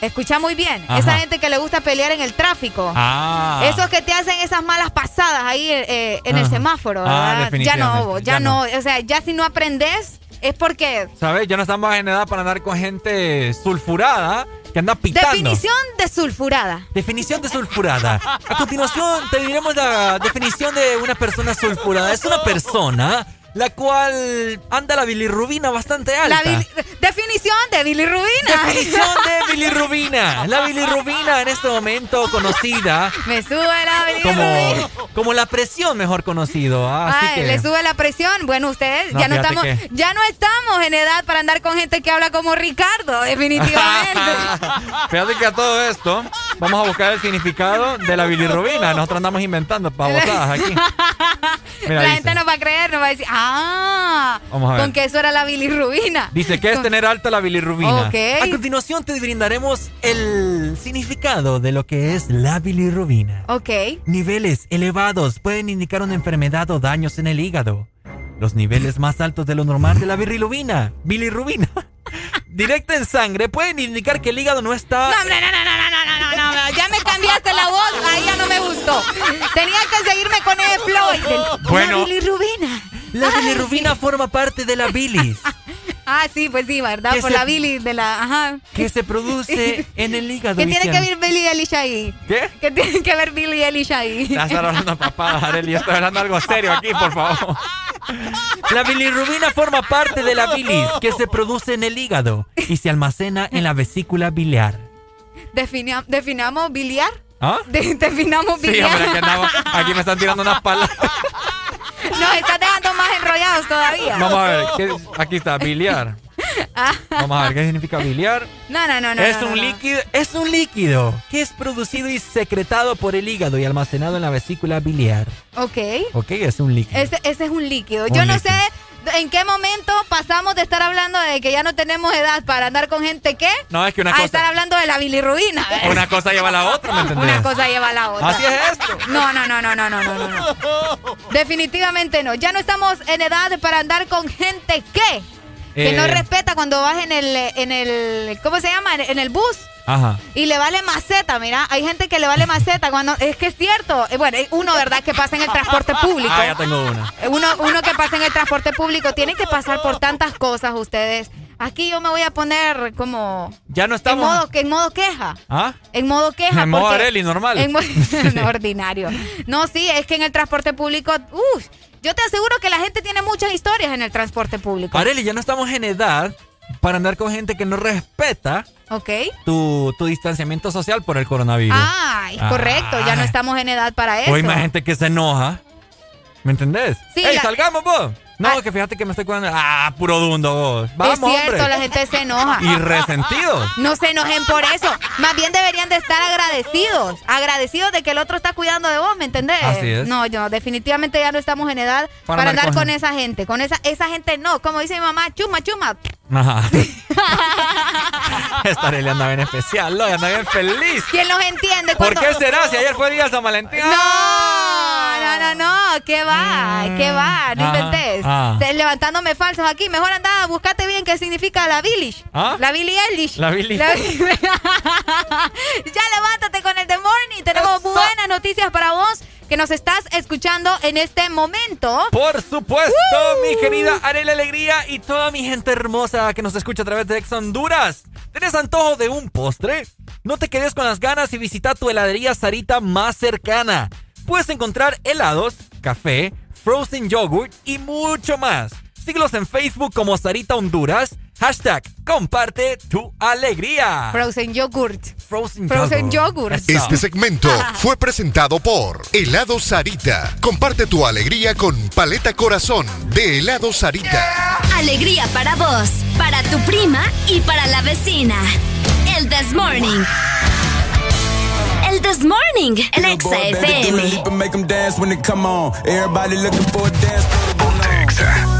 Escucha muy bien, Ajá. esa gente que le gusta pelear en el tráfico. Ah. Esos que te hacen esas malas pasadas ahí eh, en el Ajá. semáforo, Ah, ya no, ya, ya no. O sea, ya si no aprendes es porque... ¿Sabes? Ya no estamos en edad para andar con gente sulfurada que anda pitando. Definición de sulfurada. Definición de sulfurada. A continuación te diremos la definición de una persona sulfurada. Es una persona la cual anda la bilirrubina bastante alta. La definición de bilirrubina. Definición de (laughs) bilirrubina. La bilirrubina en este momento conocida Me sube la bilirrubina. como, como la presión mejor conocido. Ah, Así Ay, que le sube la presión. Bueno, ustedes No, ya no estamos, que- ya no estamos en edad para andar con gente que habla como Ricardo, definitivamente. (laughs) Fíjate que a todo esto vamos a buscar el significado de la bilirrubina. Nosotros andamos inventando pavosadas aquí. (laughs) Mira, la dice. gente no va a creer, nos va a decir, ah, Vamos a ver. con que eso era la bilirrubina. Dice que es tener alta la bilirrubina. Ok. A continuación te brindaremos el significado de lo que es la bilirrubina. Ok. Niveles elevados pueden indicar una enfermedad o daños en el hígado. Los niveles más altos de lo normal de la bilirrubina, bilirrubina, (laughs) directa en sangre, pueden indicar que el hígado no está... No, no, no, no, no, no, no, no, no, ya me cambiaste la voz, ahí ya no me gustó. Tenía que seguirme con el flow. del- Bueno. La bilirrubina. La bilirrubina forma parte de la bilis, (laughs) Ah, sí, pues sí, ¿verdad? Que Por se- la bilis de la, ajá. que se produce (laughs) en el hígado. ¿Qué tiene que ver Billy Eilish ahí? ¿Qué? ¿Qué tiene que ver Billy Eilish ahí? Estás hablando papadas, Arely. Estoy hablando algo serio aquí, por favor. (laughs) La bilirrubina forma parte de la bilis que se produce en el hígado y se almacena en la vesícula biliar. Definia- ¿Definamos biliar? ¿Ah? De- definamos Sí, biliar. hombre, aquí, andamos- aquí me están tirando unas palabras. (laughs) Nos estás dejando más enrollados todavía. Vamos a ver, ¿qué- aquí está, biliar. (laughs) Vamos a ver qué significa biliar. no, no, no, no. es no, un no, líquido, es un líquido que es producido y secretado por el hígado y almacenado en la vesícula biliar. Ok. Ok, es un líquido. Ese, ese es un líquido. Un Yo no sé ¿En qué momento pasamos de estar hablando de que ya no tenemos edad para andar con gente que no, es que una a estar hablando de la bilirrubina? Una cosa lleva a la otra, ¿me entendés? Una cosa lleva a la otra. Así es esto. No, no, no, no, no, no, no. no. (laughs) Definitivamente no. Ya no estamos en edad para andar con gente que que Eh. no respeta cuando vas en el en el ¿cómo se llama? En, en el bus. Ajá. Y le vale maceta, mira, hay gente que le vale maceta cuando es que es cierto, Eh, bueno, uno verdad que pasa en el transporte público. (laughs) Ah, ya tengo una. Uno, uno que pasa en el transporte público tiene que pasar por tantas cosas ustedes. Aquí yo me voy a poner como Ya no en estamos. modo, que en modo queja. ¿Ah? En modo queja. En modo Arely, normal. En mo- (laughs) (laughs) no, ordinario. No, sí, es que en el transporte público, uff, yo te aseguro que la gente tiene muchas historias en el transporte público. Arely, ya no estamos en edad para andar con gente que no respeta ¿Ok? tu, tu distanciamiento social por el coronavirus. Ay, correcto, ya no Ah. estamos en edad para eso. O hay más gente que se enoja. ¿Me entendés? Sí, ¡Ey, la- salgamos vos! No, que fíjate que me estoy cuidando. ¡Ah, puro dundo vos! ¡Vamos, es cierto, hombre! la gente se enoja. Y resentidos. No se enojen por eso. Más bien deberían de estar agradecidos. Agradecidos de que el otro está cuidando de vos, ¿me entendés? Así es. No, yo definitivamente ya no estamos en edad para, andar con, esa gente. Con esa, esa gente no. Como dice mi mamá, chuma, chuma. Ajá. (laughs) Esta Arely anda bien especial. Y anda bien feliz. ¿Quién los entiende? ¿Por qué será si ayer fue día de San Valentín? No, no, no, no, ¿qué va? ¿Qué va? No inventes. ah. Levantándome falsos aquí. Mejor anda, buscate bien qué significa la Billish. ¿Ah? La Billie Eilish. La Billie- (laughs) ya levántate con el The Morning. Tenemos buenas noticias para vos. que nos estás escuchando en este momento. Por supuesto, mi querida Arela Alegría y toda mi gente hermosa que nos escucha a través de Ex Honduras. ¿Tienes antojo de un postre? No te quedes con las ganas y visita tu heladería Sarita más cercana. Puedes encontrar helados, café, frozen yogurt y mucho más. Síguelos en Facebook como Sarita Honduras. Hashtag comparte tu alegría. Frozen yogurt. Frozen, Frozen yogurt. Este segmento (laughs) fue presentado por Helado Sarita. Comparte tu alegría con Paleta Corazón de Helado Sarita. Alegría para vos, para tu prima y para la vecina. El This Morning. El This Morning, el Exa FM. Make them dance when they come on. Everybody looking for a dance. Run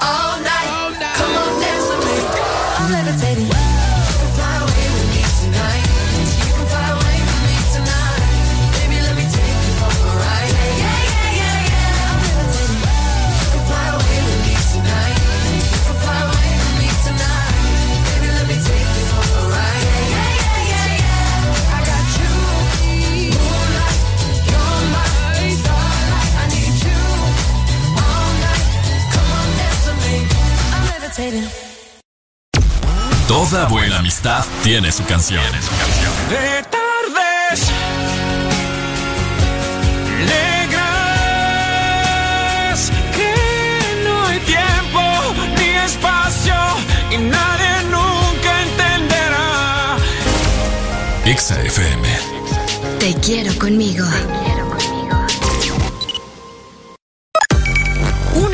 all night. Toda buena amistad tiene su canción. De tardes negras que no hay tiempo ni espacio y nadie nunca entenderá. Exa FM. Te quiero conmigo.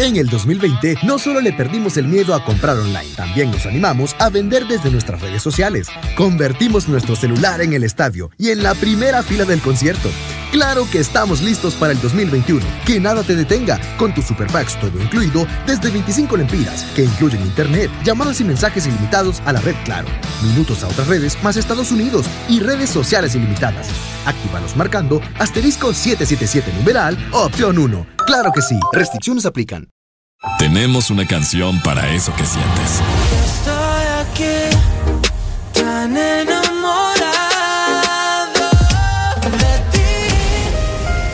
En el 2020 no solo le perdimos el miedo a comprar online, también nos animamos a vender desde nuestras redes sociales. Convertimos nuestro celular en el estadio y en la primera fila del concierto. Claro que estamos listos para el 2021. Que nada te detenga con tus superpacks todo incluido desde 25 lempiras, que incluyen internet, llamadas y mensajes ilimitados a la red Claro, minutos a otras redes más Estados Unidos y redes sociales ilimitadas. Actívalos marcando asterisco 777 numeral opción 1. Claro que sí, restricciones aplican. Tenemos una canción para eso que sientes. Estoy aquí, tan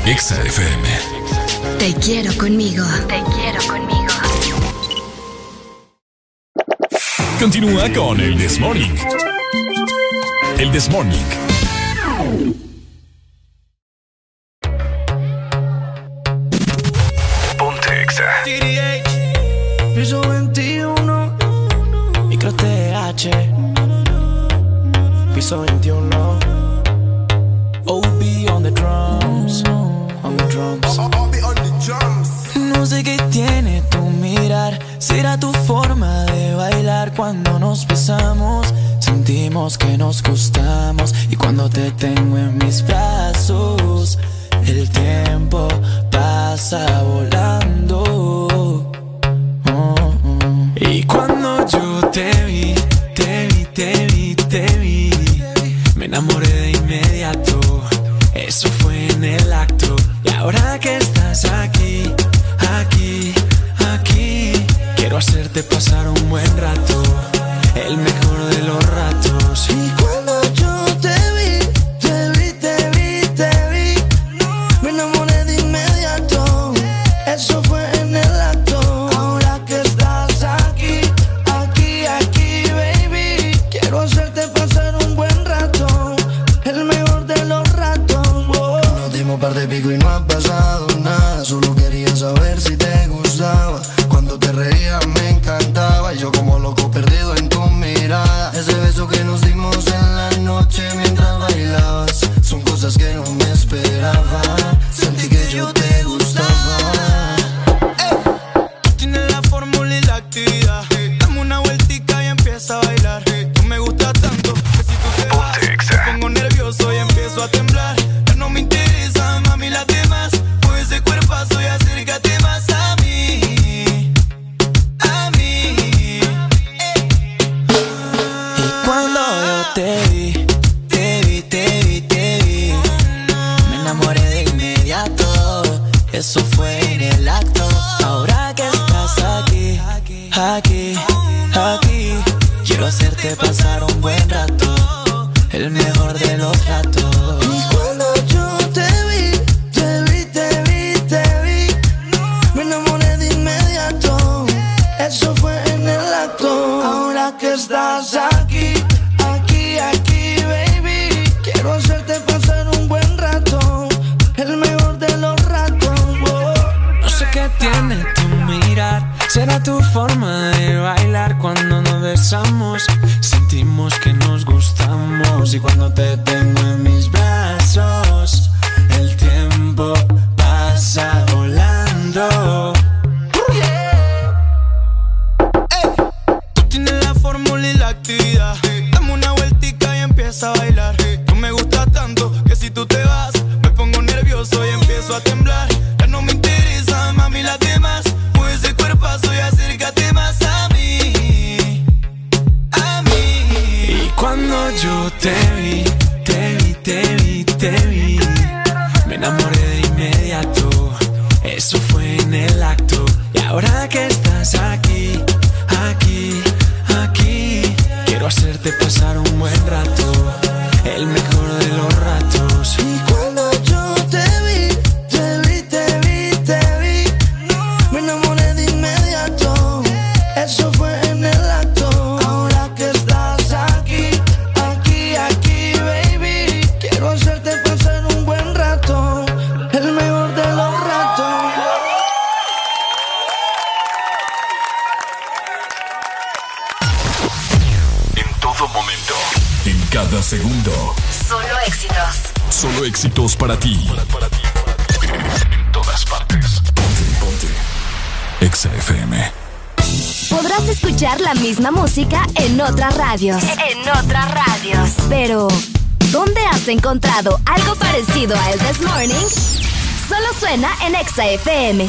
Exa FM. Te quiero conmigo. Te quiero conmigo. Continúa con el This Morning. El This Morning. Piso 21, micro TH. Piso 21, OB on the drum. No sé qué tiene tu mirar, será tu forma de bailar cuando nos besamos. Sentimos que nos gustamos y cuando te tengo en mis brazos, el tiempo pasa volando. Oh. oh. Y cuando yo te vi Y ahora que estás aquí, aquí, aquí, quiero hacerte pasar un buen rato, el mejor de los ratos. Y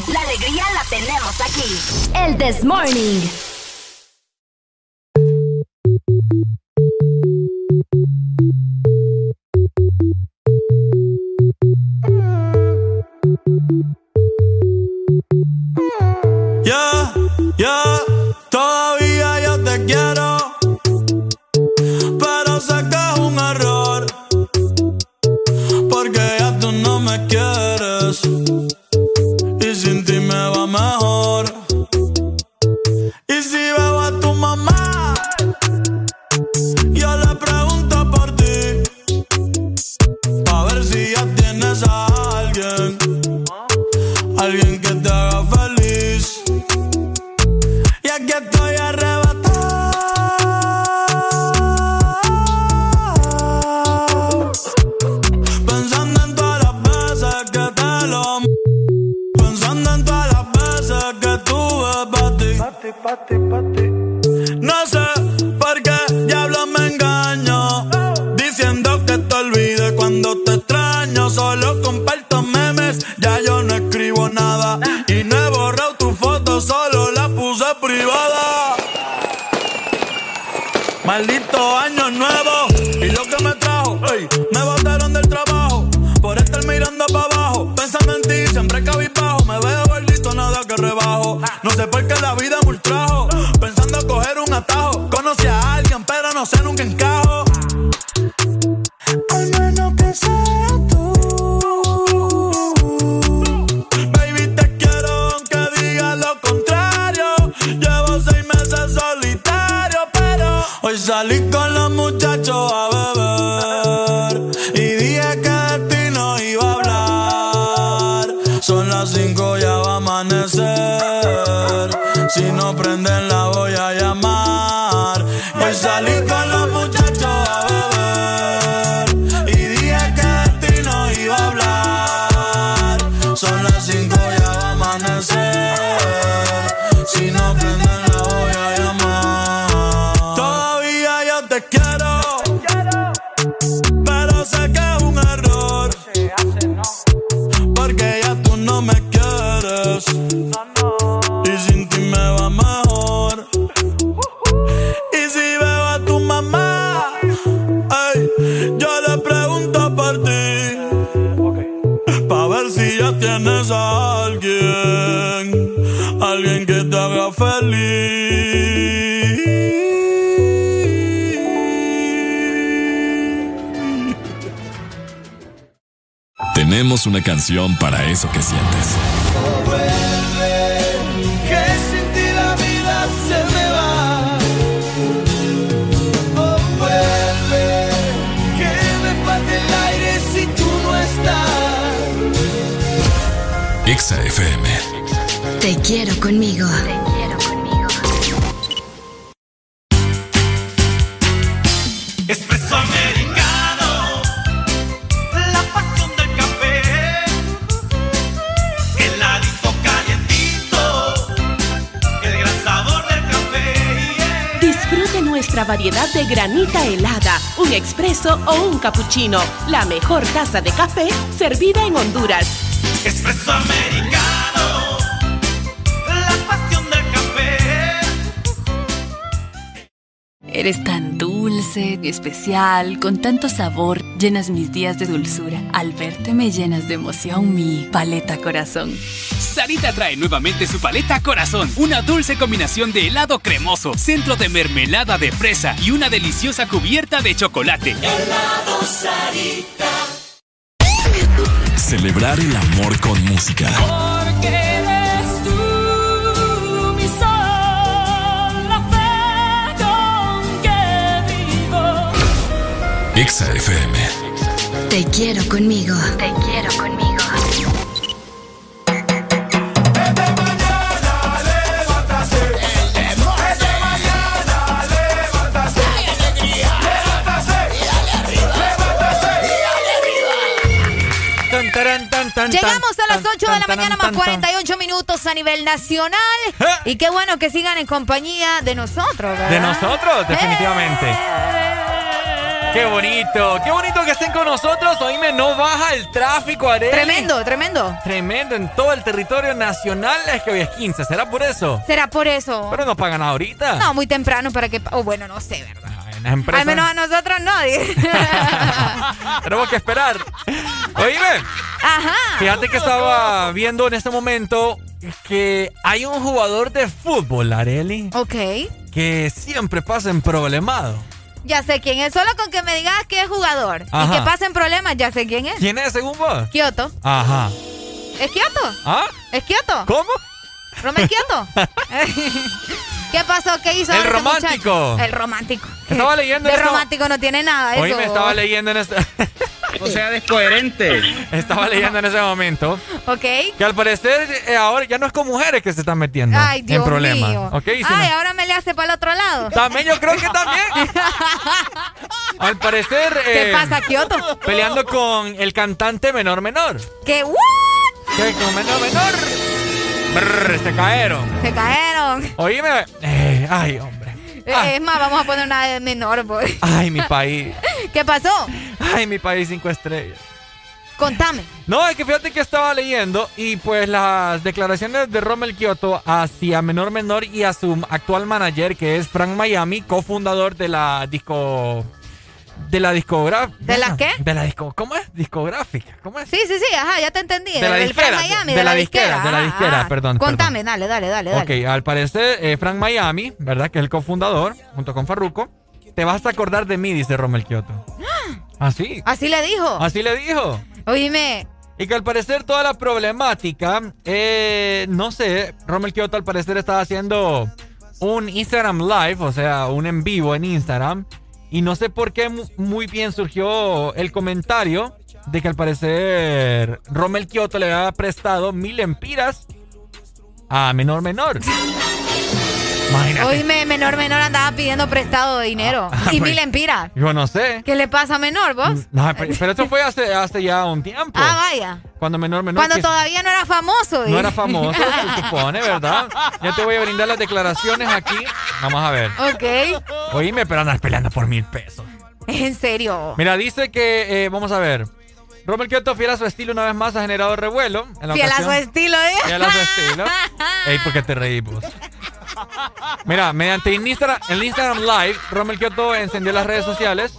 La alegría la tenemos aquí. El This Morning. canción para eso que sientes. cappuccino, la mejor taza de café servida en Honduras. Espresso americano, la pasión del café. Eres tan dulce, especial, con tanto sabor, llenas mis días de dulzura. Al verte me llenas de emoción mi paleta corazón. Sarita trae nuevamente su paleta Corazón, una dulce combinación de helado cremoso, centro de mermelada de fresa y una deliciosa cubierta de chocolate. ¡Helado! Rosarita. Celebrar el amor con música. Porque eres tú mi sol, la fe con que vivo. Exa FM. Te quiero conmigo. Te quiero conmigo. Tan, Llegamos a las tan, 8 de la mañana tan, más tan. 48 minutos a nivel nacional. Y qué bueno que sigan en compañía de nosotros, ¿verdad? De nosotros, definitivamente. Qué bonito, qué bonito que estén con nosotros. Oíme, no baja el tráfico, Arely. Tremendo, tremendo. Tremendo en todo el territorio nacional. Es que hoy es 15, ¿será por eso? ¿Será por eso? Pero no pagan ahorita. No, muy temprano para que... O bueno, no sé, ¿verdad? En las empresas Al menos a nosotros no. (laughs) tenemos que esperar. Oíme, Ajá. fíjate que estaba viendo en este momento que hay un jugador de fútbol, Areli, Ok. que siempre pasa en problemado. Ya sé quién es. Solo con que me digas que es jugador y Ajá. que pasen problemas, ya sé quién es. ¿Quién es según vos? Kioto. Ajá. ¿Es Kioto? ¿Ah? ¿Es Kioto? ¿Cómo? ¿Romel Kioto? (laughs) ¿Qué pasó? ¿Qué hizo El ese romántico. muchacho? El romántico. Estaba leyendo De esto- romántico no tiene nada eso. Hoy me estaba leyendo en este... (laughs) o sea, descoherente. Estaba leyendo en ese momento ¿Ok? que al parecer eh, ahora ya no es con mujeres que se están metiendo Ay, Dios en problemas. mío. ¿Ok? Y si Ay, no- ahora me le hace para el otro lado. También yo creo que también. (laughs) Al parecer... ¿Qué eh, pasa, Kioto? Peleando con el cantante Menor Menor. ¿Qué? ¿What? ¿Qué? Con Menor Menor. Brr, se caeron. Se cayeron. Oíme. eh, ay, hombre. Eh, Es más, vamos a poner una de menor, boy. Ay, mi país. (laughs) ¿Qué pasó? Ay, mi país cinco estrellas. Contame. No, es que fíjate que estaba leyendo y pues las declaraciones de Rommel Kioto hacia Menor Menor y a su actual manager que es Frank Miami, cofundador de la disco... De la discográfica. ¿De la qué? De la disco... ¿Cómo es? Discográfica. ¿Cómo es? Sí, sí, sí, ajá, ya te entendí. De la disquera, Frank Miami, de la disquera, de la disquera, ajá. perdón, Contame, dale, dale, dale, dale. Ok, al parecer eh, Frank Miami, ¿verdad? Que es el cofundador, junto con Farruko. Te vas a acordar de mí, dice Rommel Kioto. (gasps) Así. Así le dijo. Así le dijo. Oíme, Y que al parecer toda la problemática, eh, no sé, Rommel Kioto al parecer estaba haciendo un Instagram Live, o sea, un en vivo en Instagram. Y no sé por qué mu- muy bien surgió el comentario de que al parecer Rommel Kioto le había prestado mil empiras a menor menor. Imagínate. oíme, menor, menor andaba pidiendo prestado dinero. Ah, y pues, mil empiras. Yo no sé. ¿Qué le pasa a menor, vos? No, pero, pero eso fue hace, hace ya un tiempo. Ah, vaya. Cuando menor menor. Cuando todavía no era famoso. No y- era famoso, se (laughs) supone, ¿verdad? Yo te voy a brindar las declaraciones aquí. Vamos a ver. ok. Oíme, pero andas peleando por mil pesos. En serio. Mira, dice que, eh, vamos a ver. Rommel Kioto, fiel a su estilo, una vez más ha generado revuelo. En la Fiel a su estilo, ¿eh? Fiel a su estilo. (laughs) Ey, ¿por qué te reí vos? Mira, mediante Instagram, el Instagram Live, Rommel Kioto encendió las redes sociales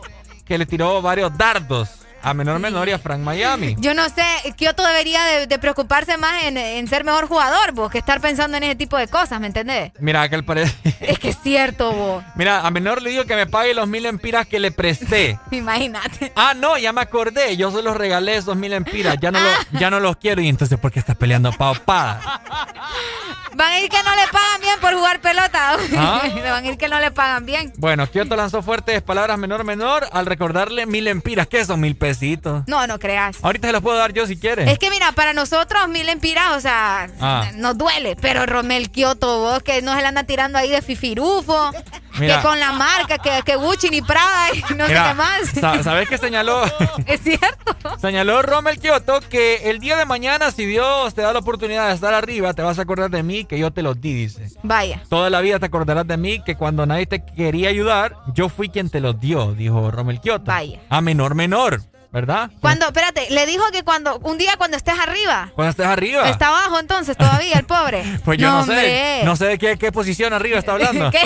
que le tiró varios dardos a Menor Menor y a Frank Miami. Yo no sé, Kioto debería de, de preocuparse más en, en ser mejor jugador, vos, que estar pensando en ese tipo de cosas, ¿me entendés? Mira, que al parecer... Es que es cierto, vos. (laughs) Mira, a Menor le digo que me pague los mil empiras que le presté. (laughs) Imagínate. Ah, no, ya me acordé. Yo se los regalé esos mil empiras. Ya no, lo- ya no los quiero. Y entonces, ¿por qué estás peleando paupada? (laughs) Van a ir que no le pagan bien por jugar pelota. ¿Ah? (laughs) Van a ir que no le pagan bien. Bueno, Kioto lanzó fuertes palabras menor menor al recordarle mil empiras. ¿Qué son mil pesitos? No, no creas. Ahorita se los puedo dar yo si quieres. Es que mira, para nosotros mil empiras, o sea, Ah. nos duele. Pero Romel Kioto, vos que no se le anda tirando ahí de fifirufo, Mira. que con la marca, que, que Gucci ni Prada y no sé Mira, qué más. sa- ¿Sabes qué señaló? (laughs) es cierto. Señaló Rommel Kioto que el día de mañana, si Dios te da la oportunidad de estar arriba, te vas a acordar de mí, que yo te los di, dice. Vaya. Toda la vida te acordarás de mí, que cuando nadie te quería ayudar, yo fui quien te los dio, dijo Rommel Kioto. Vaya. A menor menor, ¿verdad? Cuando, espérate, le dijo que cuando, un día cuando estés arriba. Cuando estés arriba. Está abajo entonces todavía el pobre. (laughs) Pues yo no, sé, hombre. no sé de qué, qué posición arriba está hablando. (laughs) ¿Qué?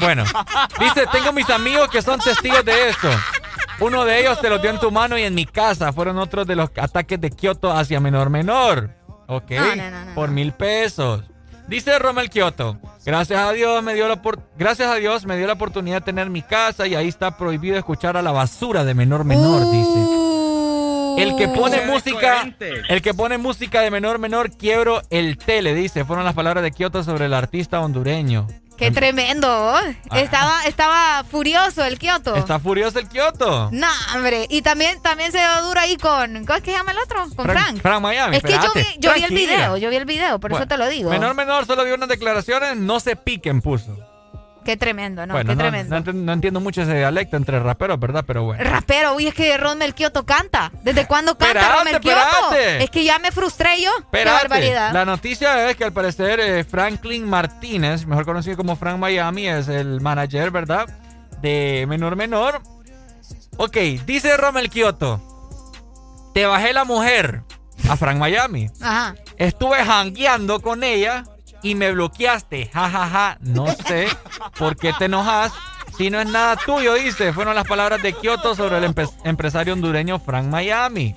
Bueno, dice, tengo mis amigos que son testigos de esto. Uno de ellos te los dio en tu mano y en mi casa. Fueron otros de los ataques de Kioto hacia menor menor. Ok, No, no, no, no, por mil pesos. Dice Romel Kioto, gracias a Dios me dio la gracias a Dios me dio la oportunidad de tener mi casa y ahí está prohibido escuchar a la basura de menor menor, Uh. dice. El que pone música, coherente. el que pone música de menor menor quiebro el tele, dice. Fueron las palabras de Kioto sobre el artista hondureño. Qué tremendo. Estaba, estaba furioso el Kioto. Está furioso el Kioto. No, hombre. Y también, también se dio duro ahí con. ¿Cómo es que se llama el otro? Con Frank- Frank. Frank Miami, Es que yo vi, yo vi el video, yo vi el video, por Bueno, eso te lo digo. Menor menor solo dio unas declaraciones, no se piquen, puso. Qué tremendo, ¿no? bueno, Qué no, tremendo. no ent- no entiendo mucho ese dialecto entre raperos, ¿verdad? Pero bueno. Rapero, uy, es que Ron Kioto canta. ¿Desde cuándo canta Ron espérate. Es que ya me frustré yo. Qué barbaridad. La noticia es que al parecer eh, Franklin Martínez, mejor conocido como Frank Miami, es el manager, ¿verdad? De Menor Menor. Ok, dice Romel Kioto. Te bajé la mujer a Frank Miami. Ajá. Estuve jangueando con ella y me bloqueaste. Ja, ja, ja. No sé por qué te enojas. Si no es nada tuyo, dice. Fueron las palabras de Kioto sobre el empe- empresario hondureño Frank Miami.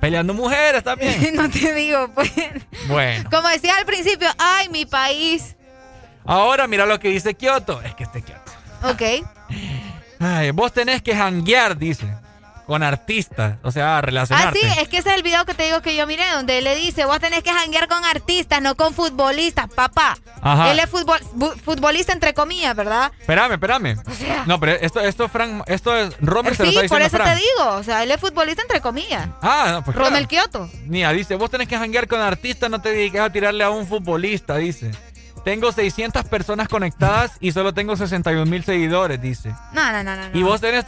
Peleando mujeres también. (laughs) no te digo, pues. Bueno. Como decía al principio, ay, mi país. Ahora mira lo que dice Kioto. Es que este Kioto. Ok. Ay, vos tenés que janguear, dice. Con artistas. O sea, Ah, relacionarte. sí, es que ese es el video que te digo que yo miré, donde él le dice, vos tenés que janguear con artistas, no con futbolistas, papá. Ajá. Él es futbol- futbolista entre comillas, ¿verdad? Espérame, espérame. No, pero esto, esto, Frank, esto es. Romer se lo sí, por eso Frank. te digo, o sea, él es futbolista entre comillas. Ah, no, pues claro. Kioto. Mira, dice, vos tenés que janguear con artistas, no te dediques a tirarle a un futbolista, dice. Tengo 600 personas conectadas y solo tengo 61 mil seguidores, dice. No, no, no, no. Y vos tenés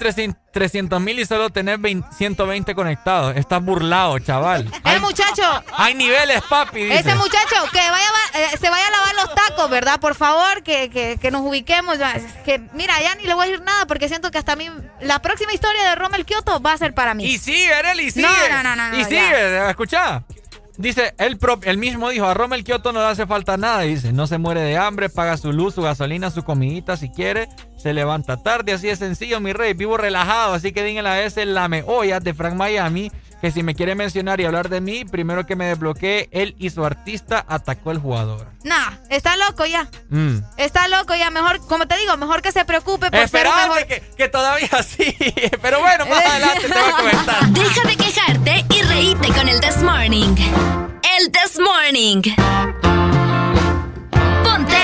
300 mil y solo tenés 20 120 conectados. Estás burlado, chaval. (laughs) Eh, muchacho, Hay niveles, papi, dice. ese muchacho que vaya eh, se vaya a lavar los tacos, ¿verdad? Por favor, que, que- que nos ubiquemos. Que, mira, ya ni le voy a decir nada porque siento que hasta a mí la próxima historia de Rommel Kioto va a ser para mí. Y sigue, Arely, y sigue. No, no, no, no. y sigue, ya. escucha. Dice, pro- él mismo dijo, a Rommel Kioto no le hace falta nada. Dice, no se muere de hambre, paga su luz, su gasolina, su comidita si quiere. Se levanta tarde, así de sencillo, mi rey. Vivo relajado, así que díganle a ese lame ollas de Frank Miami que si me quiere mencionar y hablar de mí, primero que me desbloquee, él y su artista atacó al jugador. Nah, está loco ya. Mm. Está loco ya. Mejor, como te digo, mejor que se preocupe por ser un Espérate mejor. que, que todavía (laughs) sí. Pero bueno, más adelante te voy a comentar. (laughs) Deja de quejarte y reíte con el This Morning. El This Morning. Ponte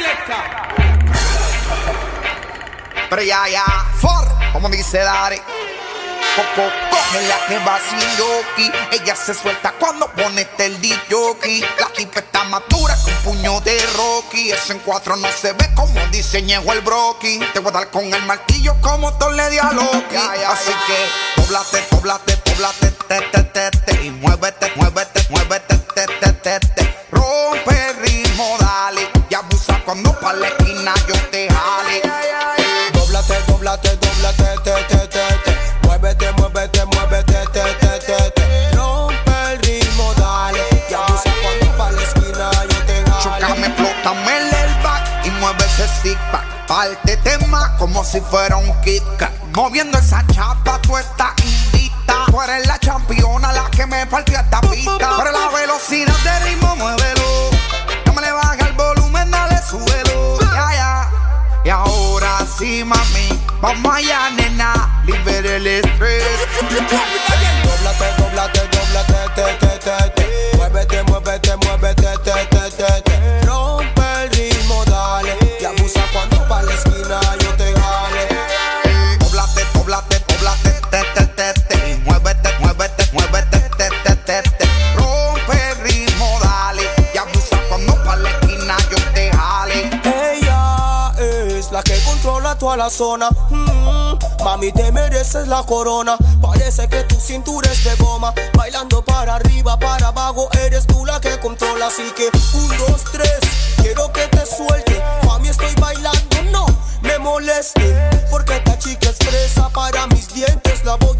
Exa. Pero ya, ya, for, como dice Dari. Coco, coge la que va sin yoki. Ella se suelta cuando pone este el jockey. La tipa está madura con puño de Rocky. Eso en cuatro no se ve como diseñó el broki. Te voy a dar con el martillo como Thor le a Loki. Así que, doblate, doblate, doblate, te, te, te, te. Y muévete, muévete, muévete, te, te, te. Rompe el ritmo, dale. Y abusa cuando pa' la esquina yo te jale. Dóblate, dóblate, dóblate, te, te, te, te. Muévete, muévete, muévete, te, te, te, te. Rompe el ritmo, dale. Y abusa cuando pa' la esquina yo te jale. Chocame, explótame el airbag y mueve ese stick back. Parte tema como si fuera un Kit Kat. Moviendo esa chapa, tú estás. Tú eres la championa, la que me partió esta pista. Pero la velocidad de ritmo, muévelo. No me le baja el volumen, dale, súbelo. Ya, ya. Y ahora sí, mami, vamos allá, toda la zona. Mm, mami, te mereces la corona. Parece que tu cintura es de goma. Bailando para arriba, para abajo, eres tú la que controla. Así que, un, dos, tres, quiero que te suelte. Mami, estoy bailando, no me moleste. Porque esta chica es fresa para mis dientes. La voy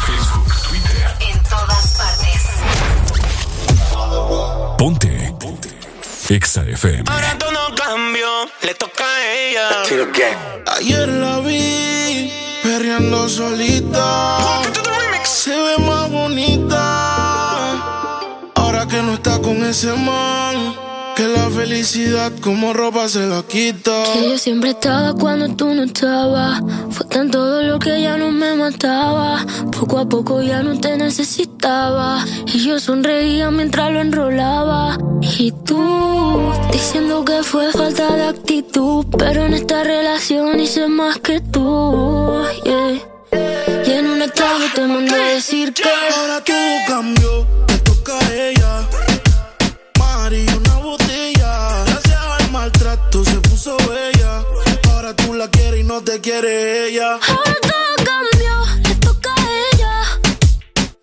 Exa FM. Ahora todo cambió, le toca a ella. Ayer la vi perreando solita. Se ve más bonita. Ahora que no está con ese man. Que la felicidad como ropa se la quita. Que yo siempre estaba cuando tú no estabas. Fue tanto dolor que ya no me mataba. Poco a poco ya no te necesitaba. Y yo sonreía mientras lo enrolaba. Y tú, diciendo que fue falta de actitud. Pero en esta relación hice más que tú. Y en un estado te mandé a decir que. Ahora todo cambió, toca a ella. Te quiere ella. Ahora todo cambió, le toca a ella.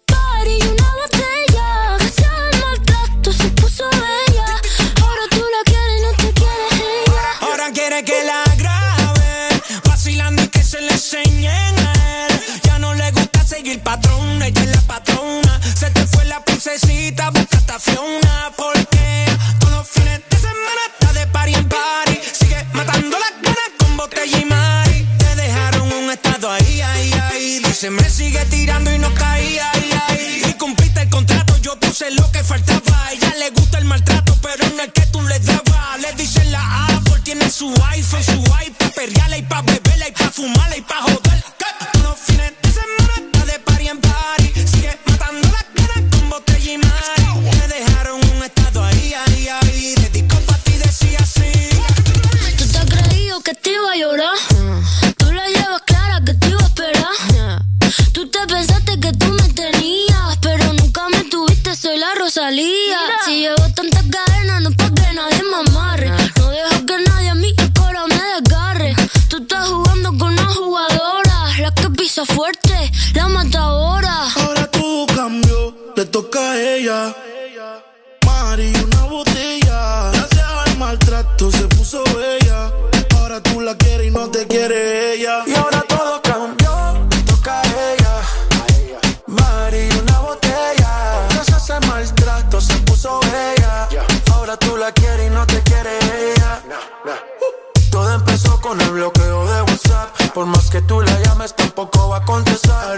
Party y una botella. Gracias al maltrato se puso bella. Ahora tú la quieres y no te quiere ella. Ahora quiere que la grabe, vacilando y que se le enseñen a él. Ya no le gusta seguir patrón, ella es la patrona. Se te fue la princesita, busca a Fiona. Porque me sigue tirando y no caía, ahí, ahí. Y cumpliste el contrato, yo puse lo que faltaba. A ella le gusta el maltrato, pero no el que tú le dabas. Le dicen la Apple, tiene su iPhone, su iPad, perreala y pa' beberla y pa' fumarla y pa' joder. Los fines de semana está de party en party. Sigue matando las ganas con botella y mari. Me dejaron un estado ahí, ahí, ahí. Dedicó pa' ti, decía así. Tú te has creído que te iba a llorar. Pensaste que tú me tenías, pero nunca me tuviste, soy la Rosalía. Si llevo tantas cadenas, no es pa' que nadie me amarre. No dejo que nadie a mí el coro me desgarre. Tú estás jugando con una jugadora, la que pisa fuerte, la matadora. Ahora todo cambió, le toca a ella. Mari, una botella. Gracias al maltrato se puso bella. Ahora tú la quieres y no te quiere ella. Y ahora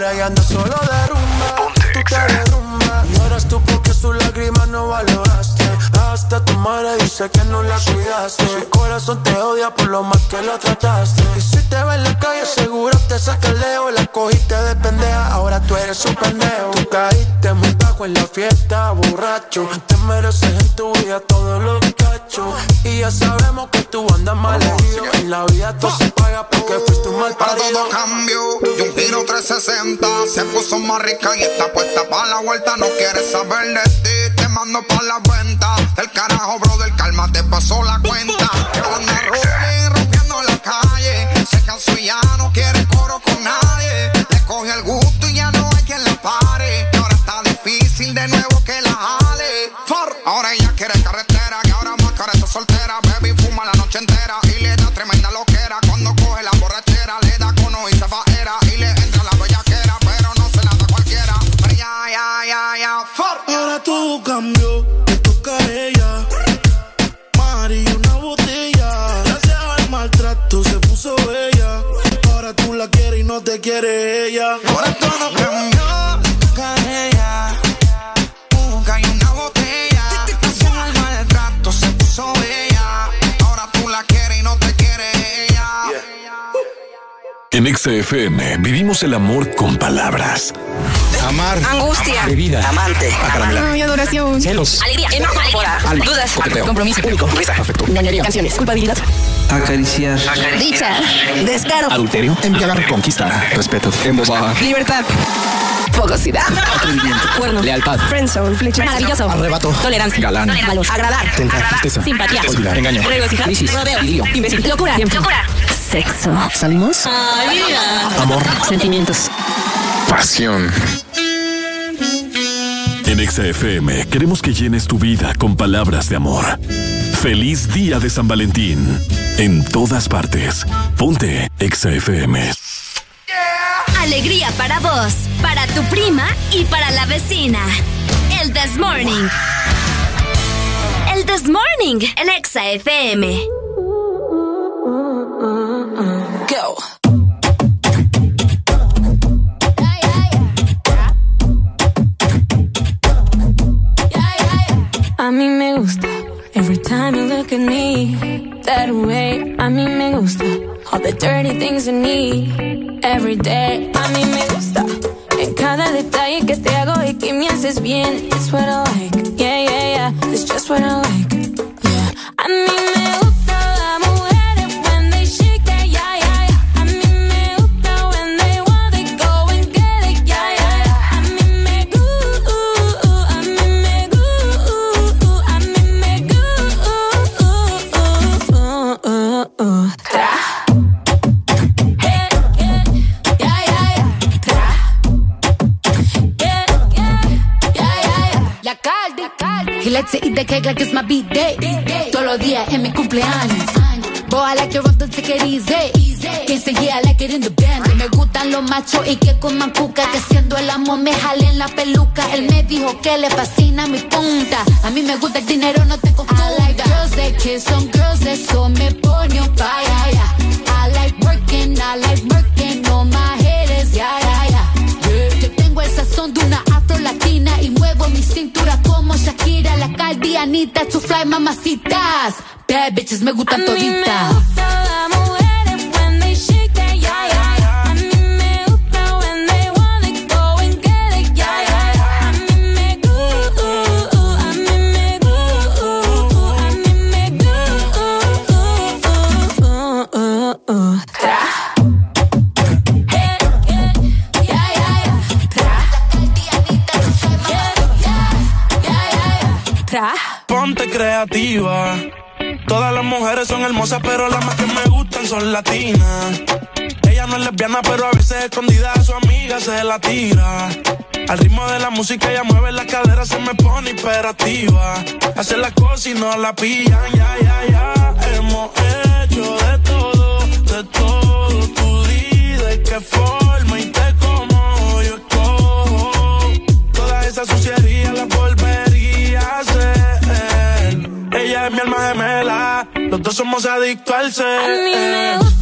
Ahora ya anda solo de rumba. Tú te derrumbas. Y ahora es tú porque sus lágrimas no valoraste. Hasta tu madre dice que no la cuidaste. Su corazón te odia por lo mal que lo trataste. Y si te ve en la calle, seguro te saca el leo. La cogiste de pendeja, ahora tú eres un pendejo. Tú caíste muy en la fiesta, borracho. Te mereces en tu vida todos los cachos. Y ya sabemos que tú andas mal herido. En la vida todo se paga porque fuiste un mal Para todo cambio y un giro 360 Se puso más rica y está puesta para la vuelta. No quiere saber de ti, te mando pa' la venta El carajo, brother, calma, te pasó la cuenta. Anda rolling, rompiendo la calle Se cansó y ya no quiere quiere ella. Ahora todo cambió, toca ella. Uh, cayó una botella. Hace un mal rato, se puso bella. Ahora tú la quieres y no te quiere ella. En XFM vivimos el amor con palabras. Amar. Angustia. Bebida. Amante. Acaramela. Ay, adoración. Celos. Alegría. Enojo. Alma. Dudas. Coqueteo. Compromiso. Único. Risa. Afecto. Engañaría. Canciones. Culpabilidad. Acariciar. Dicha. Descaro. Adulterio. Embriagar. Conquista. Respeto. Embosada. Libertad. Fogosidad. Atrevimiento. Cuerno. Lealtad. Friendzone. Flecha. Maravilloso. Arrebato. Tolerancia. Galán. Valor. Agradar. Tentar. Tristeza. Simpatía. Olvidar. Engaño. Regocijar. Crisis. Rodeo. Lío. Imbécil. Locura. Locura. Sexo. ¿Salimos? Amor. Sentimientos. Pasión. En XFM queremos que llenes tu vida con palabras de amor. Feliz día de San Valentín. En todas partes. Ponte XFM. Alegría para vos, para tu prima y para la vecina. El This Morning. El This Morning en Exa A mí me gusta every time you look at me that way. A mí me gusta all the dirty things you need every day. A mí me gusta en cada detalle que te hago y que me haces bien. It's what I like, yeah, yeah, yeah. It's just what I like, yeah. A mí me gusta To eat the cake like it's my beat day. Todos los días en mi cumpleaños. Boy, I like it rough, don't take it easy. Quien say yeah, I like it in the band. Me gustan los machos y que coman cuca. Que haciendo el amor me jalen la peluca. Él me dijo que le fascina mi punta. A mí me gusta el dinero, no te confunda. I like girls that kiss on girls, eso me pone on fire. yeah. I like working, I like working on my haters, yeah, yeah, yeah. Yeah. Yo tengo el sazón de una latina y muevo mi cintura como Shakira, la caldianita, to fly mamacitas. Bad bitches me gustan toditas. Las mujeres when they shake Creativa. Todas las mujeres son hermosas, pero las más que me gustan son latinas. Ella no es lesbiana, pero a veces escondida a su amiga se la tira. Al ritmo de la música ella mueve la cadera, se me pone imperativa. Hace las cosas y no la pillan, ya, ya, ya. Hemos hecho de todo, de todo. Tú di de qué forma y te como yo escojo. Toda esa suciería la volvería gemela, los dos somos adictos al ser.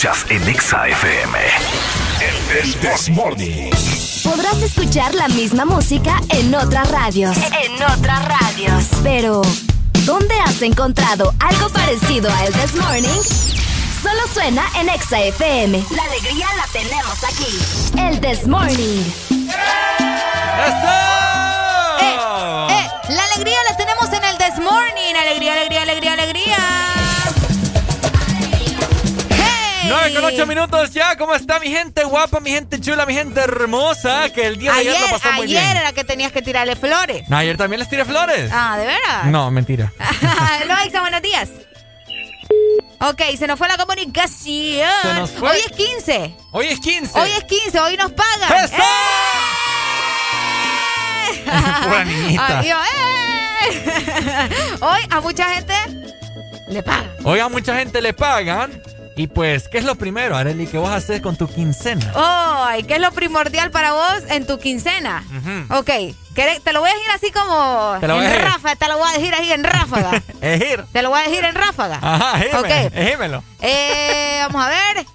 Escuchas en Exa FM. El This Morning. Podrás escuchar la misma música en otras radios. En otras radios. Pero, ¿dónde has encontrado algo parecido a El This Morning? Solo suena en Exa FM. La alegría la tenemos aquí. El This Morning. Eh, la alegría la tenemos en el This Morning. Alegría, alegría, alegría, alegría. Hey. 9 con 8 minutos ya. ¿Cómo está mi gente guapa, mi gente chula, mi gente hermosa? Que el día de ayer, Ayer, lo pasó muy ayer bien. era que tenías que tirarle flores. No, ayer también les tiré flores. Ah, ¿de veras? No, mentira. (laughs) no, Exa, buenos días. Ok, se nos fue la comunicación. Se nos fue. Hoy es 15. Hoy es 15. Hoy es 15, hoy nos pagan. ¡Eso! ¡Eh! (laughs) Pura niñita. Yo, ¡eh! Hoy a mucha gente le pagan. Hoy a mucha gente le pagan. Y pues, ¿qué es lo primero, Areli, que vas a hacer con tu quincena? Ay, ¿qué es lo primordial para vos en tu quincena? Ok, ¿querés- te lo voy a decir así como Te lo voy a en decir. ráfaga, te lo voy a decir ahí en ráfaga. (laughs) Ejir. te lo voy a decir en ráfaga. Ajá, ejime, Ok. ejímelo. Eh, vamos a ver.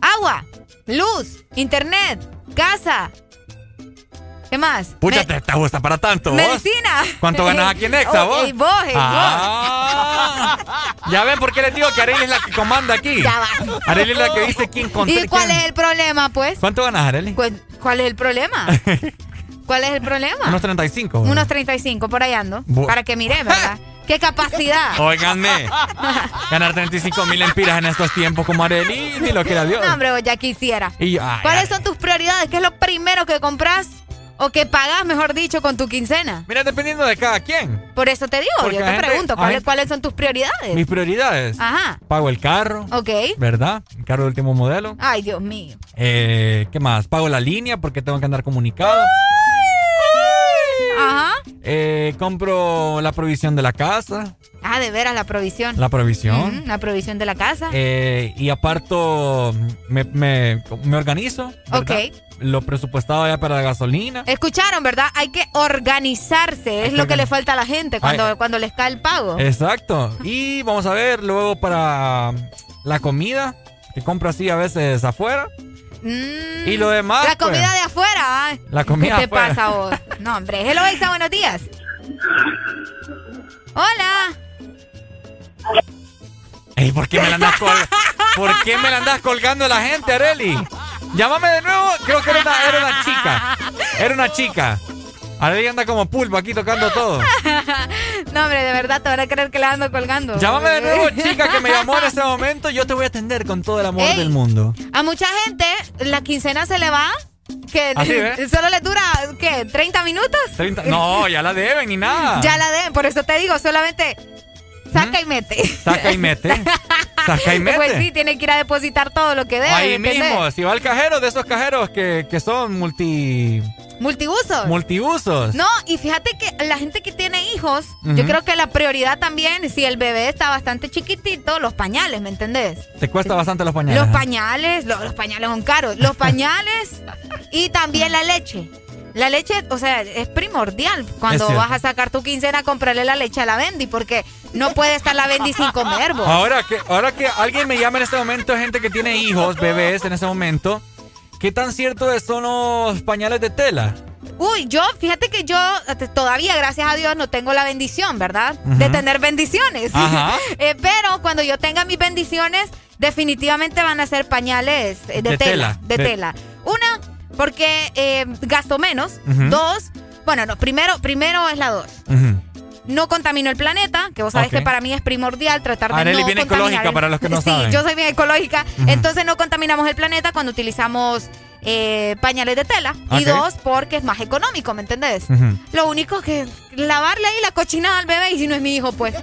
Agua, luz, internet, casa. ¿Qué más? Pucha, te, te gusta para tanto, vos. Medicina. ¿Cuánto ganas aquí en (laughs) Exa, Oh, vos? ey, vos, ey, Ah. Ya ven por qué les digo que Areli es la que comanda aquí. Ya va. Areli es la que dice quién vos. ¿Y cuál quién. es el problema, pues? ¿Cuánto ganas, Areli? Cu- ¿Cuál es el problema? (laughs) ¿Cuál es el problema? Unos 35. Unos 35, por ahí ando. Bu- Para que mire, ¿verdad? (laughs) ¡Qué capacidad! Óiganme, ganar 35 mil empiras en estos tiempos como Areli, ni lo quiera Dios. No, hombre, vos ya quisiera. Y yo, ay, ¿Cuáles ay. son tus prioridades? ¿Qué es lo primero que compras o que pagas, mejor dicho, con tu quincena? Mira, dependiendo de cada quien. Por eso te digo, Porque yo te gente- pregunto, ¿cuáles, gente- cuáles son tus prioridades? Mis prioridades. Ajá, Pago el carro, ok. ¿verdad? El carro de último modelo. Ay, Dios mío. Eh, ¿Qué más? Pago la línea porque tengo que andar comunicado. Ajá. Eh, compro la provisión de la casa. Ah, de veras, la provisión. La provisión. La provisión de la casa. Eh, y aparto, me, me, me organizo. ¿verdad? Ok. Lo presupuestado ya para la gasolina. Escucharon, ¿verdad? Hay que organizarse. Es lo que le falta a la gente cuando, Ay. cuando les cae el pago. Exacto. Y vamos a ver, luego para la comida, que compro así a veces afuera. Mm, Y lo demás, La pues. comida de afuera. La comida ¿Qué te afuera. pasa vos? No, hombre. Hello, Exa, buenos días. Hola. Ey, ¿por qué me la andas, col- ¿Por qué me la andas colgando la gente, Areli? Llámame de nuevo. Creo que era una, era una chica. Era una chica. Areli anda como pulpo aquí tocando todo. (laughs) No, hombre, de verdad te van a creer que la ando colgando. Llámame de nuevo, (laughs) chica, que me llamó en este momento. Yo te voy a atender con todo el amor Ey. del mundo. A mucha gente la quincena se le va. Que ¿ve? (laughs) solo le dura, ¿qué? ¿30 minutos? 30 No, ya la deben ni nada. Ya la den, por eso te digo, solamente saca y mete. Saca y mete. Saca y (laughs) mete. Pues sí, tiene que ir a depositar todo lo que debe. Ahí mismo, si va al cajero de esos cajeros que, que son multi Multiusos. multiusos. No, y fíjate que la gente que tiene hijos, yo creo que la prioridad también, si el bebé está bastante chiquitito, los pañales, ¿me entendés? Te cuesta bastante los pañales. Los pañales, lo- los, pañales son caros. Los (laughs) pañales y también la leche. La leche, o sea, es primordial cuando Es vas a sacar tu quincena comprarle la leche a la Bendy, porque no puede estar la Bendy sin comer, vos. Ahora que, ahora que alguien me llama en este momento, gente que tiene hijos, bebés en ese momento, ¿qué tan cierto son los pañales de tela? Uy, yo, fíjate que yo todavía, gracias a Dios, no tengo la bendición, ¿verdad? De tener bendiciones. Ajá. (laughs) Eh, pero cuando yo tenga mis bendiciones, definitivamente van a ser pañales eh, de, De tela, tela. De De- tela. Una, porque eh, gasto menos. Dos, bueno, no, primero, primero es la dos. No contamino el planeta, que vos sabés que para mí es primordial tratar de Arely no bien contaminar. ecológica, para los que no (laughs) sí, saben. yo soy bien ecológica. Entonces no contaminamos el planeta cuando utilizamos eh, pañales de tela. Y dos, porque es más económico, ¿me entendés? Ujú. Lo único que lavarle ahí la cochinada al bebé y si no es mi hijo, pues.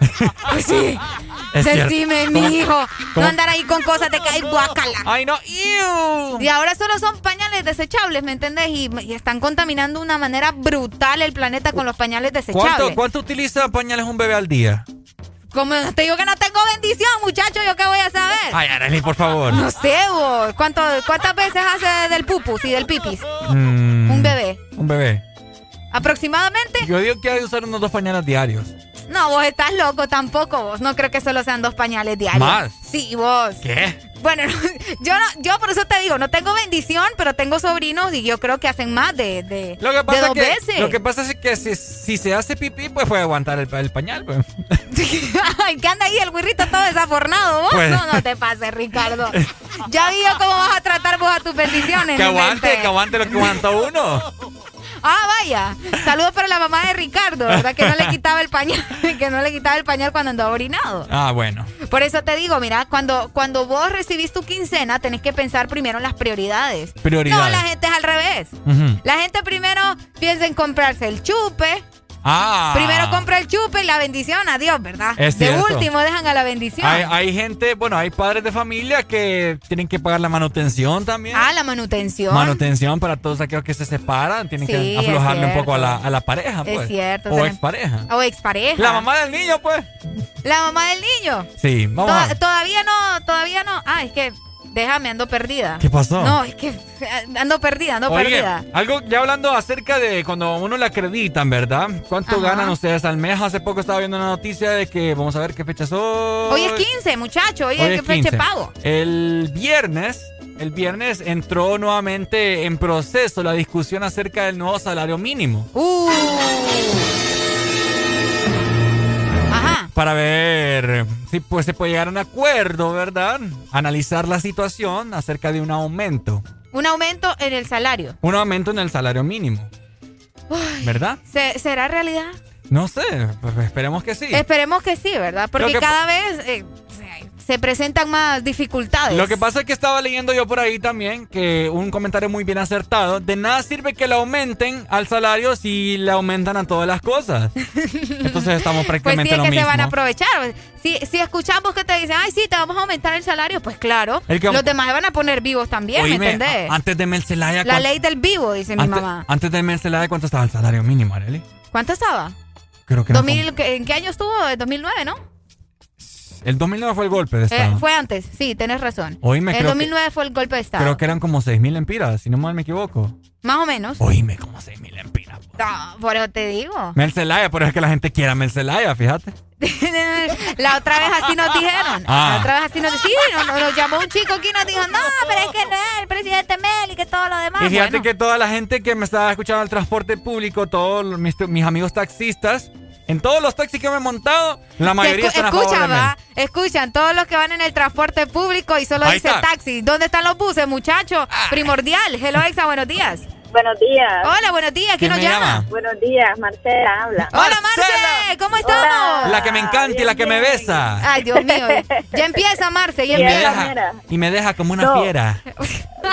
(laughs) pues sí. Es cierto. Decime, ¿Cómo- mi hijo. cómo- No andar ahí con cosas de que hay guacala. Ay, no. Y ahora solo son pañales desechables, ¿me entendés? Y, y están contaminando de una manera brutal el planeta con los pañales desechables. ¿Cuánto, ¿Cuánto utiliza pañales un bebé al día? Como te digo que no tengo bendición, muchacho, ¿yo qué voy a saber? Ay, Arely, por favor. No sé, vos. ¿Cuánto, ¿Cuántas veces hace del pupus y del pipis? Mm, Un bebé. Un bebé. ¿Aproximadamente? Yo digo que hay que usar unos dos pañales diarios. No, vos estás loco tampoco, vos. No creo que solo sean dos pañales diarios. ¿Más? Sí, vos. ¿Qué? Bueno, (laughs) yo no, yo por eso te digo, no tengo bendición, pero tengo sobrinos y yo creo que hacen más de, de, Lo que de pasa, dos es que, veces. lo que pasa es que si, si se hace pipí, pues puede aguantar el, el pañal. Pues. (laughs) Ay, que anda ahí el güirrito todo desafornado, vos. Pues- No, no te pases, Ricardo. Ya vi yo cómo vas a tratar vos a tus bendiciones. Que aguante, que aguante lo que aguanta uno. (laughs) Ah, vaya. Saludos para la mamá de Ricardo, ¿verdad? Que no le quitaba el pañal, (laughs) que no le quitaba el pañal cuando andaba orinado. Ah, bueno. Por eso te digo, mira, cuando, cuando vos recibís tu quincena, tenés que pensar primero en las prioridades. Prioridades. No, la gente es al revés. La gente primero piensa en comprarse el chupe, Ah. Primero compra el chupe y la bendición, adiós, ¿verdad? Es de cierto. último dejan a la bendición. Hay, hay gente, bueno, hay padres de familia que tienen que pagar la manutención también. Ah, la manutención. Manutención para todos aquellos que se separan, tienen Sí, que es aflojarle un poco a la, a la pareja, Es pues. cierto, O tenés- expareja. O expareja. La mamá del niño, pues. La mamá del niño. Sí, vamos a... Todavía no, todavía no. Ah, es que déjame, ando perdida. ¿Qué pasó? No, es que ando perdida, ando Oye, perdida. algo ya hablando acerca de cuando uno le acreditan, ¿verdad? ¿Cuánto Ajá. ganan ustedes al mes? Hace poco estaba viendo una noticia de que, vamos a ver qué fecha soy. Hoy es 15, muchacho. Hoy, Hoy es es que fecha 15. de pago. El viernes, el viernes entró nuevamente en proceso la discusión acerca del nuevo salario mínimo. Uh. Ajá. Para ver si pues, se puede llegar a un acuerdo, ¿verdad? Analizar la situación acerca de un aumento. Un aumento en el salario. Un aumento en el salario mínimo, Uy, ¿verdad? ¿se- ¿Será realidad? No sé, pues esperemos que sí. Esperemos que sí, ¿verdad? Porque que cada vez eh, se- se presentan más dificultades. Lo que pasa es que estaba leyendo yo por ahí también que un comentario muy bien acertado. De nada sirve que le aumenten al salario si le aumentan a todas las cosas. (laughs) Entonces estamos Pues sí, prácticamente es lo que mismo. se van a aprovechar. Si, si escuchamos que te dicen, ay, sí, te vamos a aumentar el salario, pues claro. El que- Los demás se van a poner vivos también, Oíme, ¿me entendés? Antes de Mercelaya. La ¿cuán- ley del vivo, dice mi mamá. Antes de Mercelaya, ¿cuánto estaba el salario mínimo, Arely? ¿Cuánto estaba? Creo que no. 2000, ¿qué- ¿En qué año estuvo? ¿En 2009, no? El 2009 fue el golpe de Eh, Estado. fue antes, sí, tenés razón. Oíme, el creo 2009 fue el golpe de Estado. Creo que eran como 6 mil empiras, si no mal me equivoco. Más o menos. Oíme, como 6 mil empiras. No, por eso te digo. Mercelaya, pero es que la gente quiera Mercelaya, fíjate. (laughs) La otra vez así nos dijeron. Ah. La otra vez así nos Sí, nos, nos llamó un chico aquí y nos dijo, no, pero es que no es el presidente Mel y que todo lo demás. Y fíjate Bueno, que toda la gente que me estaba escuchando el transporte público, todos mis amigos taxistas, en todos los taxis que me he montado, la mayoría escu- están a favor escuchan, de Mel. va, escuchan, todos los que van en el transporte público y solo Ahí dice está. taxi. ¿Dónde están los buses, muchachos? Primordial. Hello, Exa, buenos días. Buenos días. Hola, buenos días. ¿Quién ¿Quién nos me llama? llama? Buenos días, Marcela habla. Hola, Marce. ¿Cómo estamos? La que me encanta y la que me besa. Ay, Dios mío. Ya empieza, Marce. Ya Y me, empieza. deja, y me deja como una No. fiera.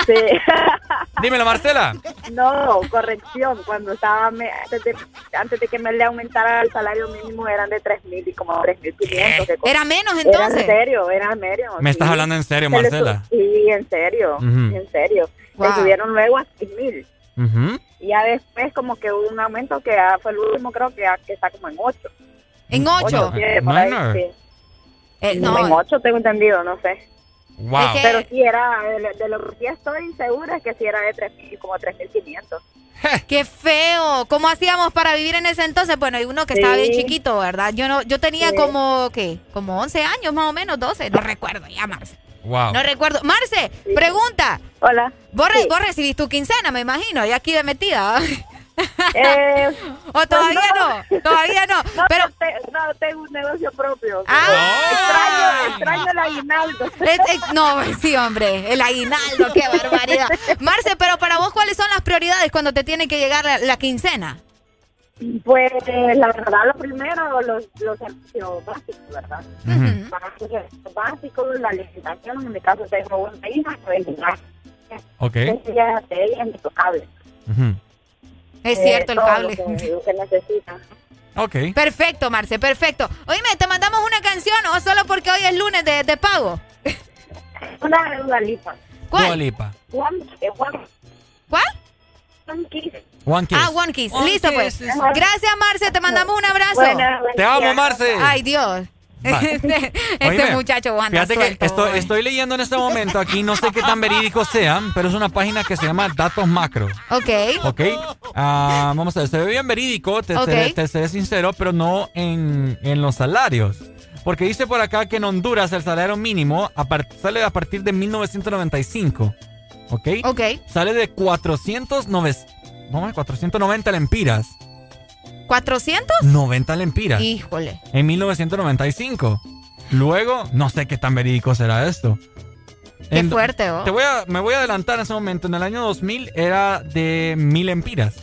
Sí. (laughs) Dímelo, Marcela. No, corrección. Cuando estaba me- antes, de, antes de que me le aumentara el salario mínimo eran de 3 mil y como 3 mil 500. ¿Era menos Era entonces? en serio, era en serio. ¿Me sí. estás hablando en serio, Marcela? Sí, en serio, en serio. Wow. Le subieron luego a 6 Y ya después como que hubo un aumento que ya fue el último, creo que, ya- que está como en 8. En ocho. por ahí, Minor. sí. Eh, En no, 8 tengo entendido, no sé. Wow. Es que- Pero sí era, de, de lo que sí estoy segura es que sí era de 3 mil, como 3.500. Qué feo. ¿Cómo hacíamos para vivir en ese entonces? Bueno, hay uno que estaba bien chiquito, ¿verdad? Yo no, yo tenía Sí. como, ¿qué? Como 11 años más o menos, 12. No recuerdo ya, Marce. Wow. No recuerdo. Marce, pregunta. Hola. ¿Vos, re- Sí. vos recibís tu quincena, me imagino, y aquí de metida. (laughs) Eh, ¿O todavía pues no? Todavía no. (laughs) No, Pero no, te- no, tengo un negocio propio. Ah. Extraño, extraño el aguinaldo. Es- es- no, sí, hombre, el aguinaldo, qué barbaridad. (laughs) Marce, pero para vos, ¿cuáles son las prioridades cuando te tiene que llegar la, la quincena? Pues la verdad, lo primero, los, los servicios básicos, ¿verdad? Ujú. Los servicios básicos, la alimentación, en mi caso tengo una hija que vende gas. Ok. Entonces ya te ella es intocable. Ujú. Es Eh, cierto, el todo cable. Lo que, lo que necesita. Ok. Perfecto, Marce, perfecto. Oíme, ¿te mandamos una canción o solo porque hoy es lunes de, de pago? (laughs) Una de lipa. Dua ¿Cuál? Lipa. One, eh, one, ¿Cuál? One kiss. One kiss. Ah, One Kiss. One Listo, kiss, pues. Gracias, Marce, te mandamos un abrazo. Te amo. Marce. Ay, Dios. (laughs) Este, este Oíme, muchacho anda Fíjate que estoy, leyendo en este momento aquí, no sé qué tan verídicos sean, pero es una página que se llama Datos Macro. Ok. ¿Ok? Ah, vamos a ver, se ve bien verídico, te, Ok. seré, te seré sincero, pero no en, en los salarios. Porque dice por acá que en Honduras el salario mínimo a sale a partir de 1995. ¿Ok? Ok. Sale de 409, vamos a ver, 490 lempiras. ¿400? 90 lempiras. Híjole. En 1995. Luego, no sé qué tan verídico será esto. Qué En- fuerte, ¿oh? Te voy a, me voy a adelantar en ese momento. En el año 2000 era de 1000 empiras.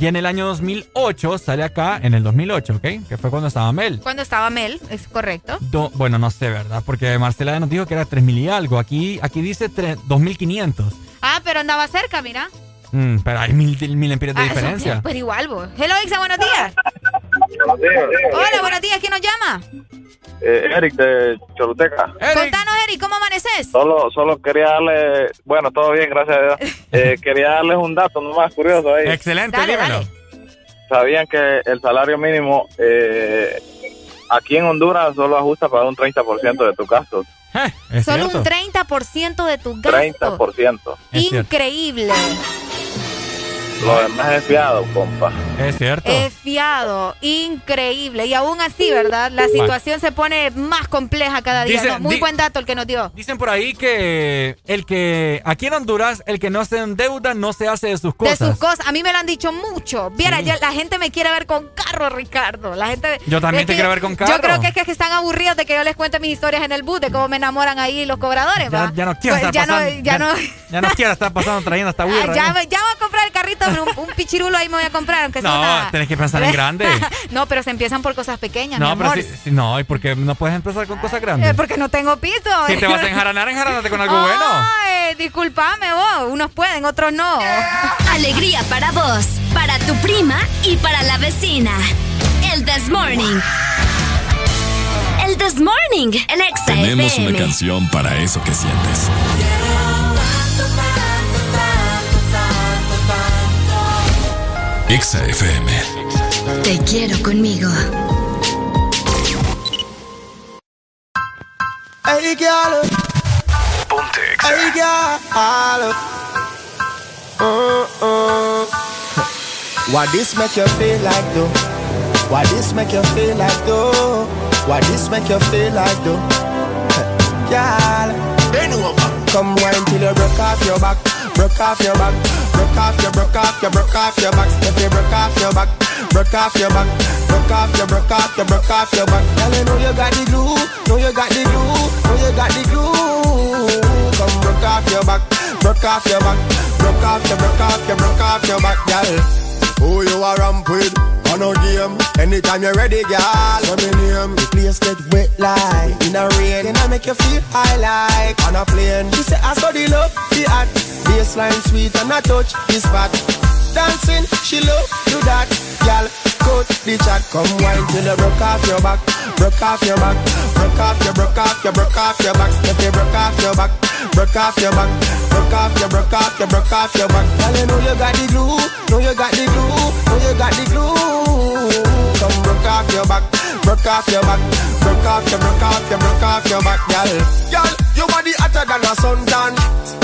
Y en el año 2008 sale acá, en el 2008, ¿ok? Que fue cuando estaba Mel. Cuando estaba Mel, es correcto. Do- bueno, no sé, ¿verdad? Porque Marcela nos dijo que era 3000 y algo. Aquí, aquí dice tre- 2500. Ah, pero andaba cerca, mira. Mm, pero hay mil, mil empires de Ah, diferencia. Pero igual, vos. Hello, Ixa, buenos días. Buenos días. Hola, buenos días. ¿Quién nos llama? Eh, Eric de Choluteca. Contanos, Eric, ¿cómo amaneces? Solo, solo quería darle, bueno, todo bien, gracias a Dios. (laughs) Eh, quería darles un dato nomás curioso ahí. Excelente, Dale, dímelo. ¿Sabían que el salario mínimo eh, aquí en Honduras solo ajusta para un 30% de tu gasto? Es Solo cierto. un 30% de tu gasto. 30%. Increíble. Lo demás es fiado, compa. Es cierto. Es fiado, increíble. Y aún así, ¿verdad? La situación se pone más compleja cada día. Muy di- buen dato el que nos dio. Dicen por ahí que el que aquí en Honduras, el que no se endeuda no se hace de sus cosas. De sus cosas. A mí me lo han dicho mucho. Viera, ya la gente me quiere ver con carro, Ricardo. La gente. Yo también te que quiero ver con Yo carro. creo que es que están aburridos de que yo les cuente mis historias en el bus, de cómo me enamoran ahí los cobradores, Ya, ¿va? ya no quiero Pues estar ya pasando. no, ya, no. ya no quiero estar pasando trayendo esta (laughs) Ah, burra. ya, ¿no? ya voy a comprar el carrito, pero un, un pichirulo ahí me voy a comprar, aunque sea No, una- tenés que pensar en (laughs) grande. no, pero se empiezan por cosas pequeñas, No, mi pero amor. si, si- no, ¿y por qué no puedes empezar con cosas Eh, grandes? porque no tengo piso. Si te vas a enjaranar, enjaránate con algo bueno. Ay, discúlpame vos. Unos pueden, otros no. Alegría para vos, para tu prima y para la vecina. El This Morning. El This Morning, el Exa Tenemos FM. una canción para eso que sientes. Exa FM. Te quiero conmigo. Hey, girl. Hey, girl. Uh-uh. Why this make you feel like though? Why this make you feel like though? Why this make you feel like though? (laughs) Girl. Come wine till you broke off your back, broke off your back, broke off your, broke off your, broke off your back. If you broke off your back, broke off your back, broke off your, broke off your, broke off your back. Girl, you know you got the glue, know you got the glue, know you got the glue. Come broke off your back, broke off your back, broke off your, broke off your, broke off your back, girl. Who you are ramp with? On a game. Anytime you're ready, girl. Let me name. The place get wet like in a rain. Then I make you feel high like on a plane. She say I saw the love, the hot. Baseline sweet and I touch the spot. Dancing, she love do that. Girl, coach the chat. Come wine till you broke off your back. Broke off your back. Broke off your, broke off your, broke off your back. If you broke off your back. Broke off your back. Broke off your, broke off your, broke off your back. Girl, you know you got the glue. Know you got the glue. Know you got the glue. Come broke off your back. Broke off your back. Broke off your, broke off your, broke off your back, girl. Girl, your body hotter than a suntan.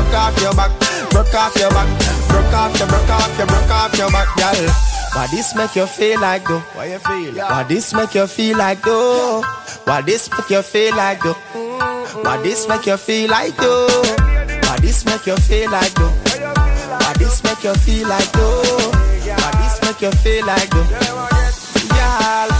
Broke off your back, broke off your back, broke off your, broke off your, broke off your back, girl. Why this make you feel like though? Why you feel? Why this make you feel like though? Why this make you feel like though? Why this make you feel like though? Why this make you feel like though? Why this make you feel like though? Why this make you feel like though? Girl,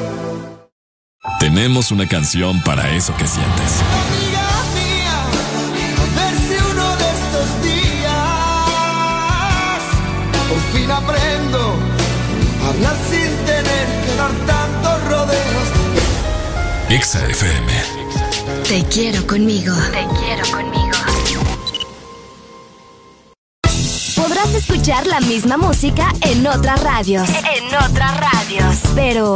Tenemos una canción para eso que sientes. Amiga mía, a ver si uno de estos días por fin aprendo a hablar sin tener que dar tantos rodeos. Exa FM. Te quiero conmigo. Te quiero conmigo. Podrás escuchar la misma música en otras radios. En otras radios. Pero.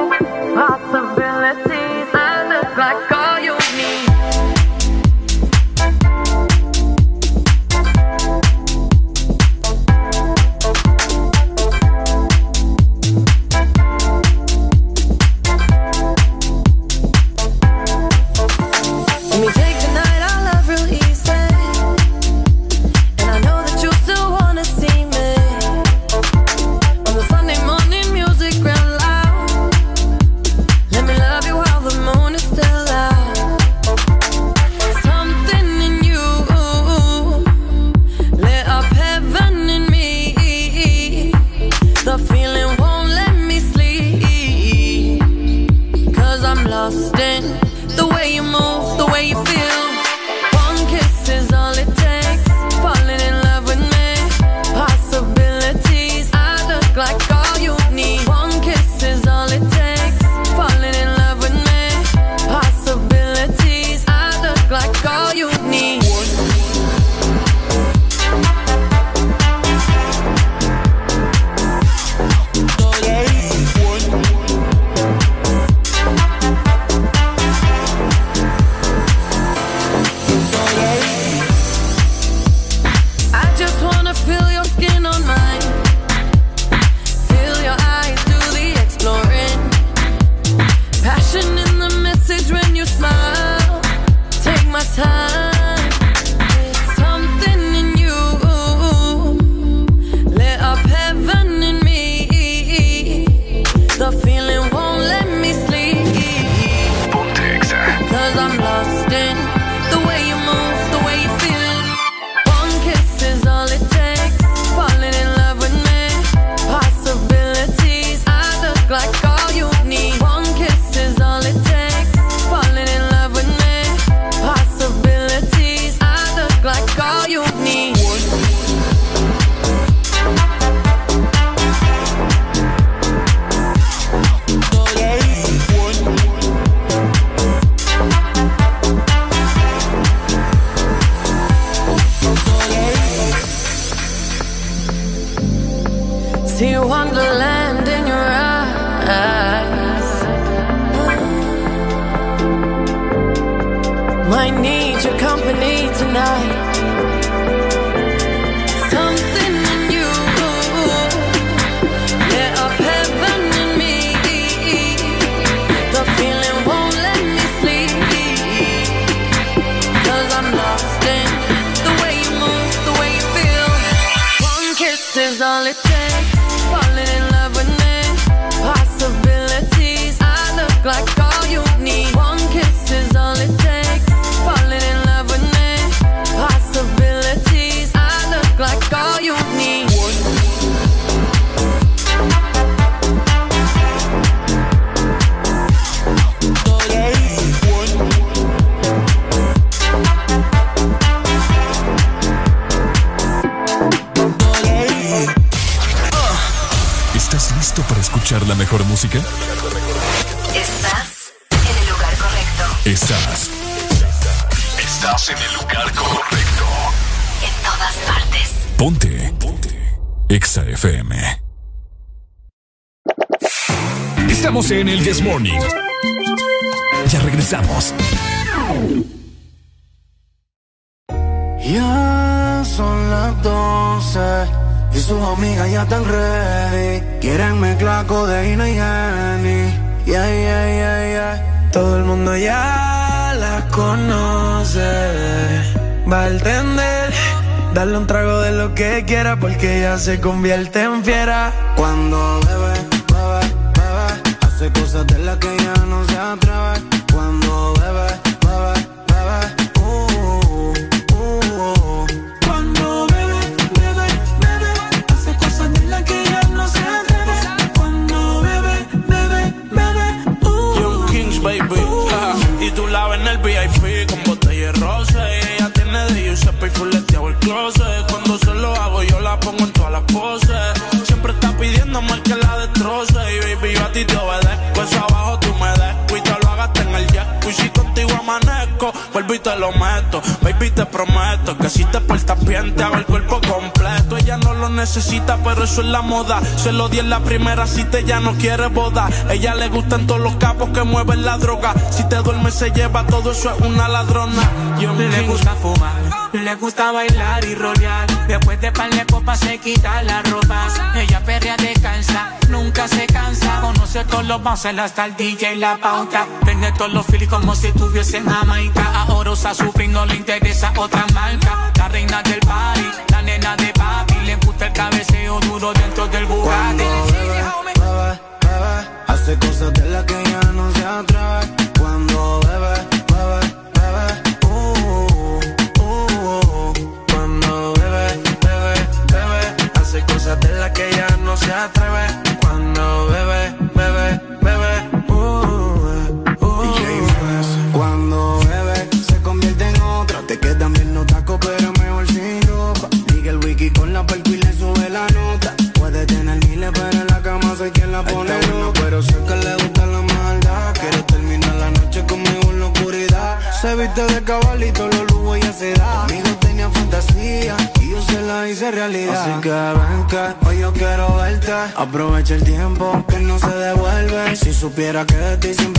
se convierte en eso es la moda. Se lo di en la primera si te ya no quiere boda. Ella le gustan todos los capos que mueven la droga. Si te duermes se lleva todo eso es una ladrona. Yo le gusta fumar, le gusta bailar y rolear. Después de pan de copas se quita la ropa. Ella perrea descansa, nunca se cansa. Conoce todos los bounces hasta el DJ y la pauta. Tiene todos los filis como si estuviese en Jamaica. Ahora usa su no le interesa otra marca. La reina del party cabeceo duro dentro del Bugatti. Hace cosas de supiera que de ti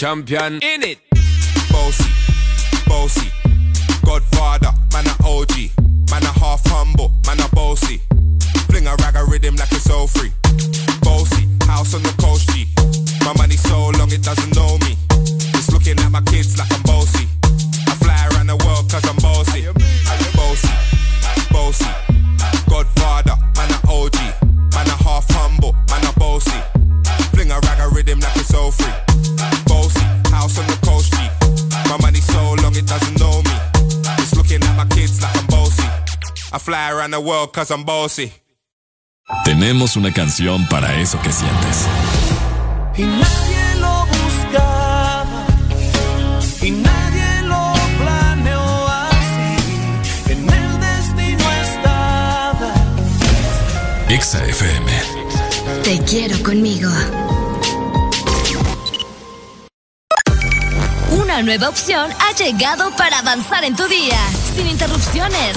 champion in it around the world cause I'm bossy. Tenemos una canción para eso que sientes. Y nadie lo buscaba y nadie lo planeó así. En el destino estaba. Exa FM. Te quiero conmigo. Una nueva opción ha llegado para avanzar en tu día, sin interrupciones.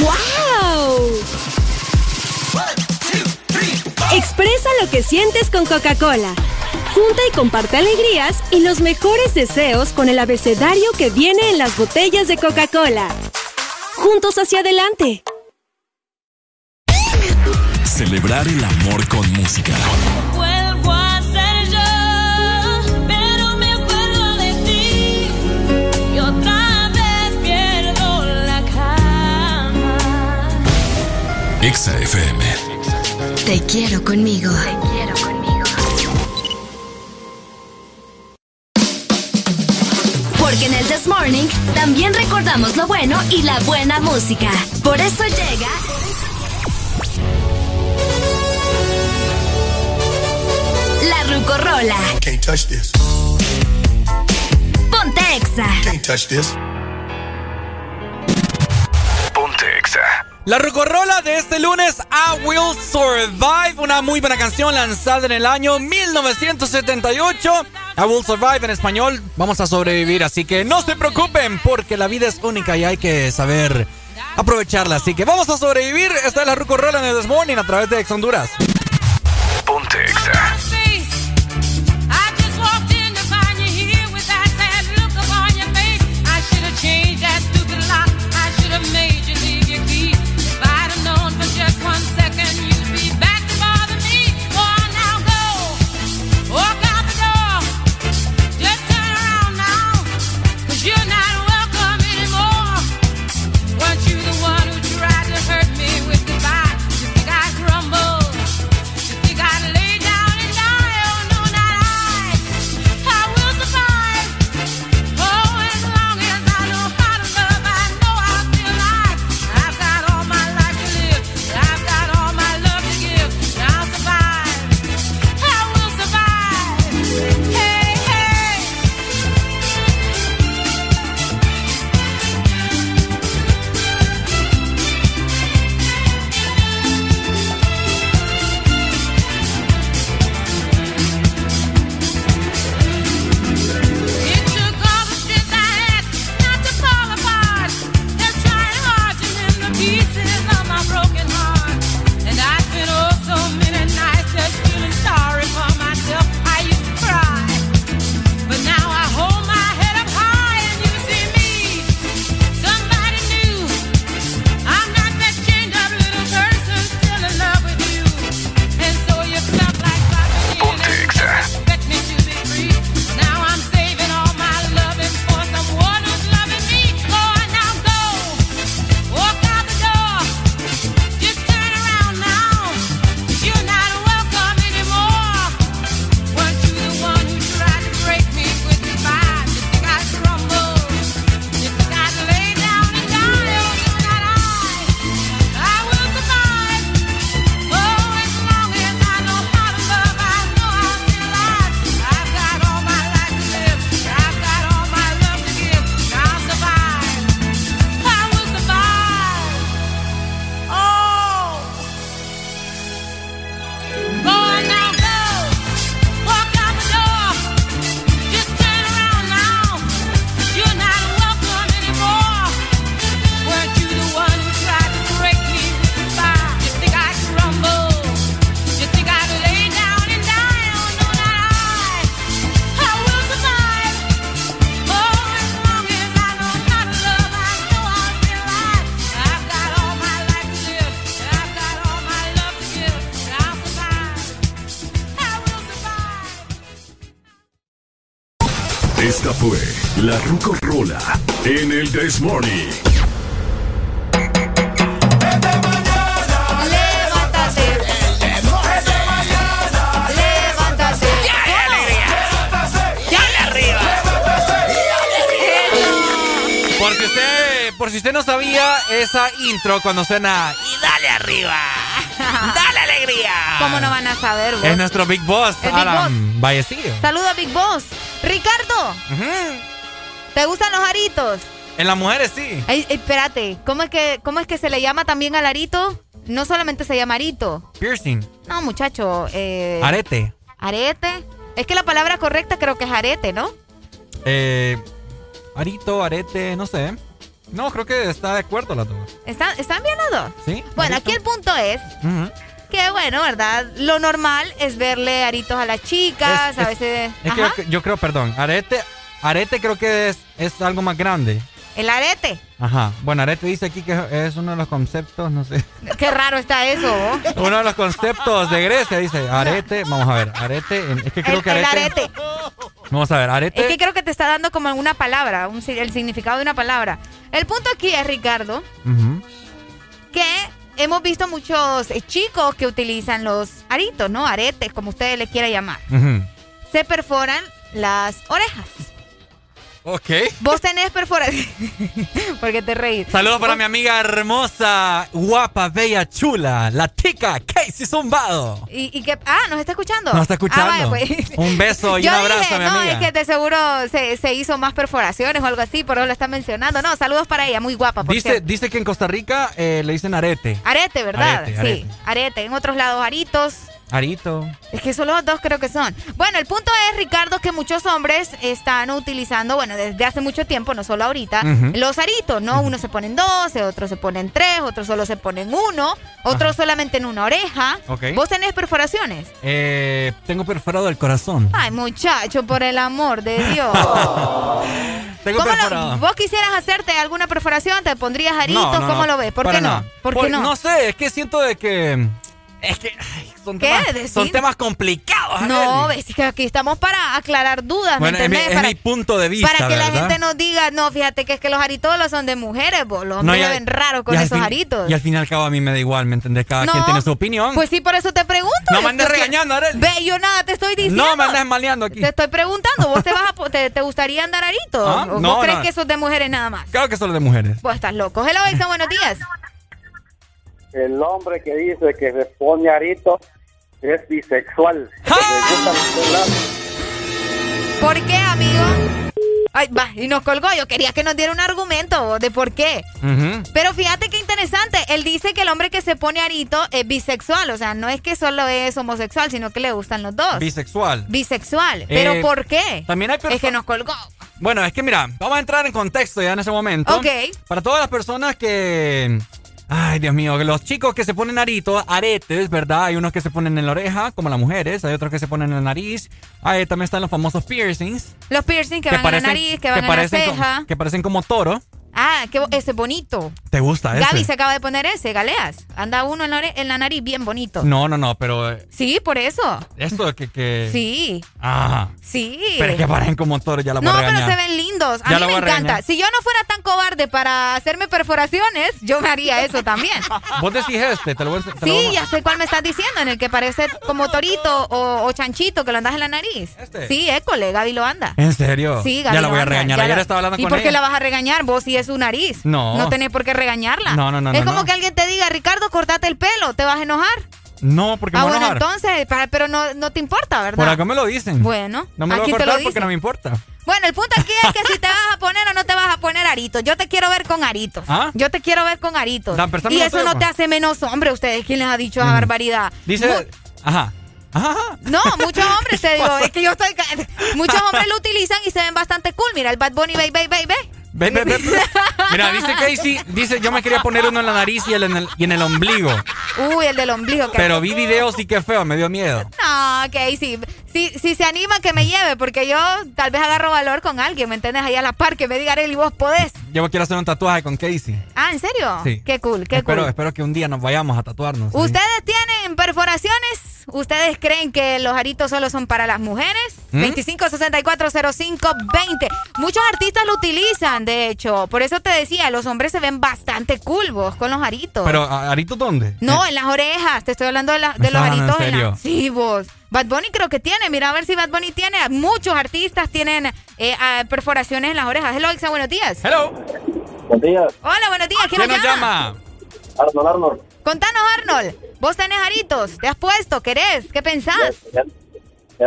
¡Wow! Expresa lo que sientes con Coca-Cola. Junta y comparte alegrías y los mejores deseos con el abecedario que viene en las botellas de Coca-Cola. Juntos hacia adelante. Celebrar el amor con música. Exa FM. Te quiero conmigo. Porque en el This Morning también recordamos lo bueno y la buena música. Por eso llega. La Rucorola. Can't touch this. Ponte Exa. Can't touch this. La rocorrola de este lunes, I Will Survive, una muy buena canción lanzada en el año 1978. I Will Survive en español, vamos a sobrevivir, así que no se preocupen porque la vida es única y hay que saber aprovecharla. Así que vamos a sobrevivir. Esta es la rocorrola en el This Morning a través de Honduras. Intro cuando suena y dale arriba. ¡Dale alegría! ¿Cómo no van a saber, vos? Es nuestro Big Boss, Big Alan Vallecillo. Saluda Big Boss. Ricardo, ¿te gustan los aritos? En las mujeres sí. Ey, espérate, ¿cómo es, que, ¿cómo es que se le llama también al arito? No solamente se llama arito. Piercing. No, muchacho. Eh, Arete. Arete. Es que la palabra correcta creo que es arete, ¿no? Eh, arito, arete, no sé. No, creo que está de acuerdo las dos. ¿Están, ¿están bien los dos? ¿Sí? Bueno, aquí el punto es que, bueno, ¿verdad? Lo normal es verle aritos a las chicas, Es- a es- veces... Es que yo, yo creo, perdón, arete, arete creo que es, es algo más grande. El arete. Ajá. Bueno, arete dice aquí que es uno de los conceptos, no sé. Qué raro está eso. (laughs) Uno de los conceptos de Grecia dice arete. Vamos a ver, arete. Es que creo El, que el arete. arete. Vamos a ver, arete. Es que creo que te está dando como una palabra, un el significado de una palabra. El punto aquí es, Ricardo, que hemos visto muchos eh, chicos que utilizan los aritos, ¿no? Aretes, como ustedes le quieran llamar. Se perforan las orejas. Ok. Vos tenés perforación. (laughs) Porque te reís. Saludos para mi amiga hermosa, guapa, bella, chula, la tica Casey Zumbado. ¿Y, y qué? Ah, ¿nos está escuchando? Nos está escuchando. Ah, vaya, pues. Un beso y (laughs) Yo un abrazo dije, mi no, amiga. es que de seguro se, se hizo más perforaciones o algo así, por eso lo está mencionando. No, saludos para ella, muy guapa, por Dice, cierto. dice que en Costa Rica eh, le dicen arete. Arete, ¿verdad? Arete, Sí, arete. arete. En otros lados, aritos. Arito. Es que solo dos creo que son. Bueno, el punto es, Ricardo, que muchos hombres están utilizando, bueno, desde hace mucho tiempo, no solo ahorita, los aritos, ¿no? Unos se ponen dos, otros se ponen tres, otros solo se ponen uno, otros solamente en una oreja. Ok. ¿Vos tenés perforaciones? Eh, tengo perforado el corazón. Ay, muchacho, por el amor de (laughs) Dios. Tengo ¿Cómo lo-. ¿Vos quisieras hacerte alguna perforación? ¿Te pondrías aritos? No, no, ¿Cómo no, lo ves? ¿Por para qué no? ¿Por Por- qué no? No sé, es que siento de que... Es que ay, son, ¿Qué? temas, Decir- son temas complicados. No, Arely. ves es que aquí estamos para aclarar dudas, Bueno, ¿me es mi, es para, mi punto de vista, para que la gente nos diga, no, fíjate que es que los aritos son de mujeres, vos. Los No, hombres al- ven raro con esos fin- aritos. Y al fin y al cabo a mí me da igual, ¿me entendés? Cada No, quien tiene su opinión. Pues sí, por eso te pregunto. No me andes regañando, Arely. Ve, yo nada te estoy diciendo. no me andes maleando aquí. Te estoy preguntando, ¿vos te, vas a, te, te gustaría andar arito? Ah, ¿O no, vos crees no. que eso es de mujeres nada más? Claro que solo de mujeres. Vos estás loco. Hello, buenos días. El hombre que dice que se pone arito es bisexual. ¡Ah! ¿Por qué, amigo? Ay, va, y nos colgó. Yo quería que nos diera un argumento de por qué. Pero fíjate qué interesante. Él dice que el hombre que se pone arito es bisexual. O sea, no es que solo es homosexual, sino que le gustan los dos. Bisexual. bisexual. ¿Pero Eh, por qué? También hay Es que nos colgó. Bueno, es que mira, vamos a entrar en contexto ya en ese momento. Ok. Para todas las personas que. Ay, Dios mío, que los chicos que se ponen aritos, aretes, ¿verdad? Hay unos que se ponen en la oreja, como las mujeres, hay otros que se ponen en la nariz. Ahí también están los famosos piercings. Los piercings que, van en la nariz, que van en la parecen ceja. que parecen como toro. Ah, bo- ese es bonito. ¿Te gusta ese? Gaby se acaba de poner ese, Galeas. Anda uno en la, en la nariz bien bonito. No, no, no, pero eh, Sí, por eso. esto que... que... Sí, Ajá. sí. Pero es que parecen como toro, ya la voy No, a pero se ven lindos. A Ya mí me encanta. regañar. Si yo no fuera tan cobarde para hacerme perforaciones, yo me haría eso también. (laughs) Vos decís este, te lo voy a... te lo Sí, a- ya sé cuál me estás diciendo, en el que parece como torito o, o chanchito que lo andas en la nariz. Este. Sí, école, Gaby lo anda. ¿En serio? Sí, Gaby Ya la voy a regañar. Ayer la- estaba hablando ¿Y con por qué la vas a regañar vos si es su nariz? No. No tenés por qué regañarla. No, no, no, Es no, como no. que alguien te diga, Ricardo, cortate el pelo, ¿te vas a enojar? No, porque ah, me voy a bueno, enojar. entonces, pero no, no te importa, ¿verdad? Por acá me lo dicen. Bueno, No me lo voy a te lo cortar porque no me importa. Bueno, el punto aquí es que si te vas a poner o no te vas a poner aritos. Yo te quiero ver con aritos. ¿Ah? Yo te quiero ver con aritos. Dan, Y eso no pues. te hace menos hombre. Ustedes, ¿quién les ha dicho esa barbaridad? Dice... Ajá. Ajá, no, muchos hombres (laughs) te digo, es que yo estoy (laughs) muchos hombres lo utilizan y se ven bastante cool. Mira, el Bad Bunny, baby, baby, baby. Ve, ve, ve, ve. (laughs) Mira, dice Casey, dice, yo me quería poner uno en la nariz y, el en, el, y en el ombligo. Uy, el del ombligo. que- Pero vi videos y qué feo, me dio miedo. No, sí. Si, si se anima que me lleve, porque yo tal vez agarro valor con alguien, ¿me entiendes? Ahí a la par, que me diga, y vos podés. Yo quiero hacer un tatuaje con Casey. Ah, ¿en serio? Sí. Qué cool, qué espero, cool. espero que un día nos vayamos a tatuarnos. ¿sí? ¿Ustedes tienen perforaciones ¿Ustedes creen que los aritos solo son para las mujeres? 25640520. Muchos artistas lo utilizan, de hecho. Por eso te decía, los hombres se ven bastante culvos con los aritos. ¿Pero aritos dónde? No, en las orejas. Te estoy hablando de, la, de los aritos. En, serio? Sí, vos. Bad Bunny creo que tiene. Mira a ver si Bad Bunny tiene. Muchos artistas tienen eh, perforaciones en las orejas. Hello, Ixa, buenos días. Hello. Buenos días. Hola, buenos días. ¿Quién, nos llama? Arnold, Arnold. Contanos, Arnold. ¿Vos tenés aritos? ¿Te has puesto? ¿Querés? ¿Qué pensás? Ya,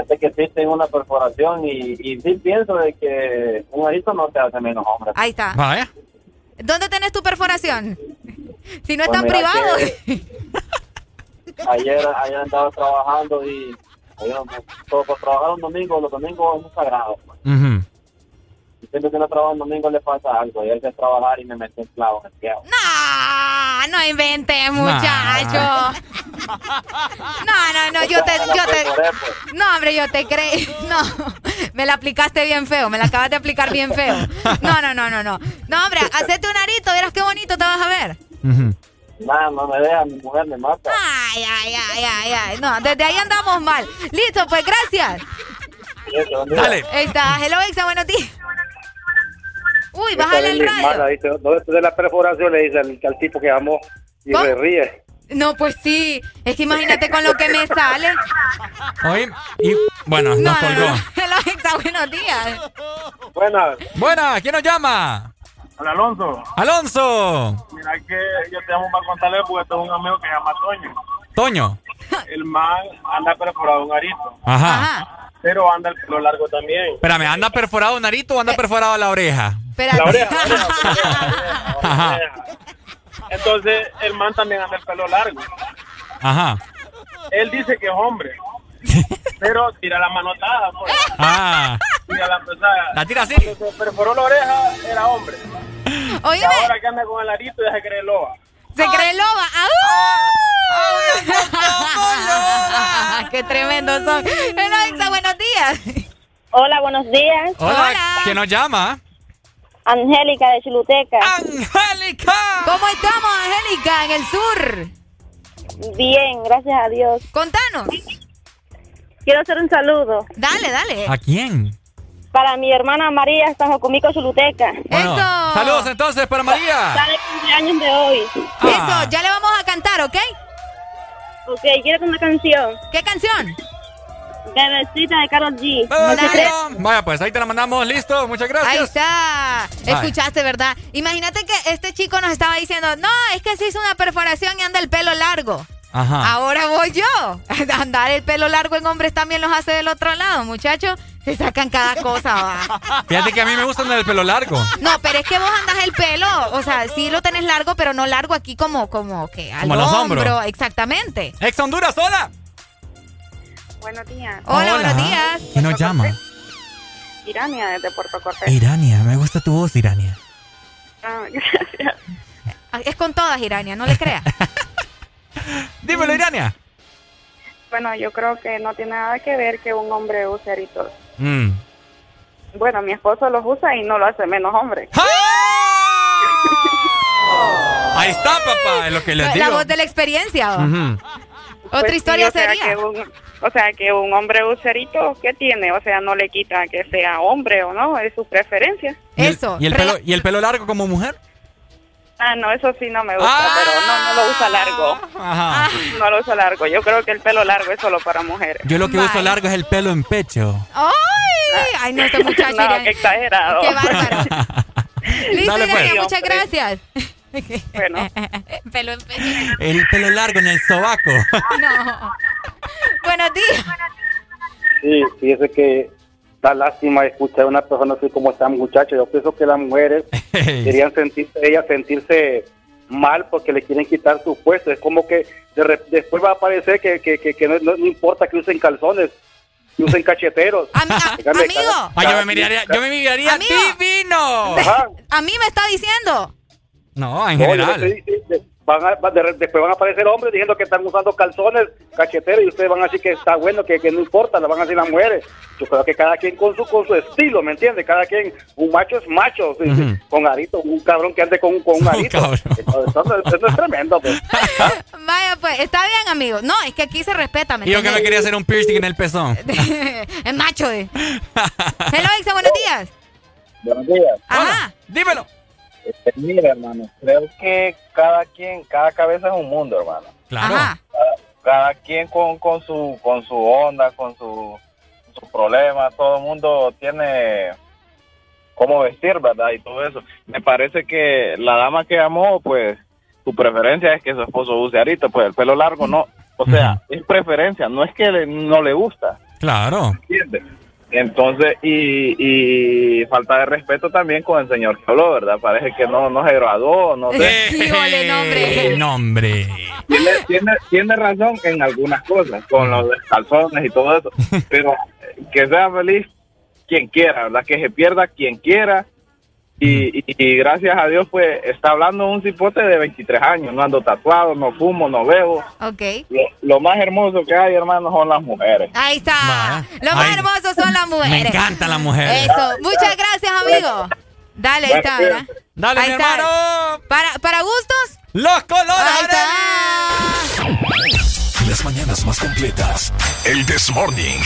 sé que sí tengo una perforación y, y sí pienso de que un arito no te hace menos hombre. Ahí está. Vaya. ¿Dónde tenés tu perforación? Si no es pues tan privado. ayer, ayer andaba trabajando y ayer, todo, por trabajar un domingo, los domingos son sagrados. Pues. Y siempre que no trabaja un domingo le pasa algo. Y él que trabajar y me mete un clavo en el pie. No, no inventes, muchacho. No, no, no, yo te, yo te. No, hombre, yo te creí. No, me la aplicaste bien feo, me la acabas de aplicar bien feo. No, no, no, no, no. No, hombre, hacete un arito, verás qué bonito te vas a ver. Nada, no me deja, mi mujer me mata. Ay, ay, ay, ay, ay. No, desde ahí andamos mal. Listo, pues gracias. Dale. Ahí está. Hello, Exa, buenos días. Uy, bájale el radio. dice, no, de la perforación le dice al, tipo que amó y se ríe. No, pues sí. Es que imagínate con lo que me sale. Oye, y bueno, no, nos colgó. No, buenos días. Buenas. Buenas, ¿quién nos llama? Hola, Alonso. Alonso. Mira que yo te llamo para contarle porque tengo un amigo que se llama Toño. Toño. El man anda perforado un arito. Ajá. Pero anda el pelo largo también. Espérame, ¿anda perforado un arito o anda perforado la oreja? Espérate. La oreja. Ajá. Entonces, el man también anda el pelo largo. Ajá. Él dice que es hombre. (laughs) pero tira la manotada, pues. Ah. Tira la pesada. La tira así. Cuando se perforó la oreja, era hombre. Oye. Y ahora que anda con el arito, ya se cree loba. Se cree loba. ¡Ah! (laughs) ¡Qué tremendos son! Eloisa, buenos días. Hola, buenos días. Hola. ¿Quién nos llama? Angélica de Chiluteca. ¡Angélica! ¿Cómo estamos, Angélica, en el sur? Bien, gracias a Dios. Contanos. Quiero hacer un saludo. Dale, dale. ¿A quién? Para mi hermana María, está Jocomico Chuluteca. Bueno, Eso. Saludos entonces para María. Está de cumpleaños de hoy. Ah. Eso, ya le vamos a cantar, ¿ok? Ok, quiero una canción. ¿Qué canción? Bebecita de Carol G. Dale. Vaya, pues ahí te la mandamos, listo, muchas gracias. Ahí está. Escuchaste, ¿verdad? Imagínate que este chico nos estaba diciendo, no, es que se hizo una perforación y anda el pelo largo. Ajá. Ahora voy yo. (laughs) Andar el pelo largo en hombres también los hace del otro lado, muchachos. Se sacan cada cosa, va. (laughs) Fíjate que a mí me gusta andar el pelo largo. No, pero es que vos andas el pelo, o sea, sí lo tenés largo, pero no largo aquí como, como que al Como a los hombro. hombros. Exactamente. Ex Honduras, hola. Buenos días. Hola, buenos días. ¿Quién nos llama? Irania desde Puerto Cortés. Irania, me gusta tu voz, Irania. Ah, (laughs) gracias. Ah, Es con todas, Irania, no le creas. (laughs) Dímelo, Irania. Bueno, yo creo que no tiene nada que ver que un hombre use aritos. Mm. Bueno, mi esposo los usa y no lo hace menos hombre. (laughs) Ahí está, papá, es lo que les La digo. voz de la experiencia. Otra Pues sí, historia o sea, sería. que un- o sea, que un hombre use aritos, ¿qué tiene? O sea, no le quita que sea hombre o no, es su preferencia. ¿Y el- ¿Y el, pelo, ¿Y el pelo largo como mujer? Ah, no, eso sí no me gusta, Ah. pero no, no lo usa largo. Ajá. (laughs) No lo usa largo. Yo creo que el pelo largo es solo para mujeres. Yo lo que uso largo es el pelo en pecho. ¡Ay! Ay, no, este muchacho. (laughs) No, qué exagerado. Qué bárbaro. (laughs) Listo, Dale, pues. Muchas gracias. Bueno. Pelo en pecho. El pelo largo en el sobaco. No. Buenos días. Sí, fíjese que da lástima escuchar a una persona así como esta muchacha. Yo pienso que las mujeres (laughs) querían sentirse, ellas sentirse mal porque le quieren quitar su puesto. Es como que de re- después va a aparecer que, que, que, que no, no- no importa que usen calzones, que usen (laughs) cacheteros. Dígame, amigo. cada- Ay, yo me miraría, yo me miraría Amigo. divino. (laughs) A mí me está diciendo. No, en No, yo general. le estoy dic- van a, después van a aparecer hombres diciendo que están usando calzones, cacheteros, y ustedes van a decir que está bueno, que, que no importa, lo van a decir las mujeres. Yo creo que cada quien con su con su estilo, ¿me entiende? Cada quien, un macho es macho, con arito, un cabrón que ande con, con un (laughs) arito. Eso, es tremendo, pues. (laughs) Vaya, pues, está bien, amigo. No, es que aquí se respeta, ¿me Y yo que me quería hacer un piercing en el pezón. (laughs) es macho, eh. Hello, buenos días. Buenos días. Ajá. dímelo. Este, mira, hermano, creo que cada quien, cada cabeza es un mundo, hermano. Claro. Cada, quien con, con, su, con su onda, con su, sus problemas, todo el mundo tiene cómo vestir, ¿verdad? Y todo eso. Me parece que la dama que amó, pues, su preferencia es que su esposo use arito, pues el pelo largo no. O sea, es preferencia, no es que no le gusta. Claro. ¿Entiendes? Entonces, y, y, falta de respeto también con el señor que habló, ¿verdad? Parece que no, no se graduó, no sé. (laughs) Sí, ole, nombre. (laughs) nombre. Tiene, tiene, tiene razón en algunas cosas, con los calzones y todo eso, (laughs) pero que sea feliz quien quiera, ¿verdad? Que se pierda quien quiera y, gracias a Dios, pues, está hablando un cipote de 23 años. No ando tatuado, no fumo, no bebo. Ok. Lo, más hermoso que hay, hermano, son las mujeres. Ahí está. Lo más hermoso son las mujeres. Me encanta las mujeres. Eso. Muchas gracias, amigo. Dale, ahí está, ¿verdad? Dale, ahí está. Para, para gustos. Los colores. Ahí está. Las mañanas más completas. El This Morning.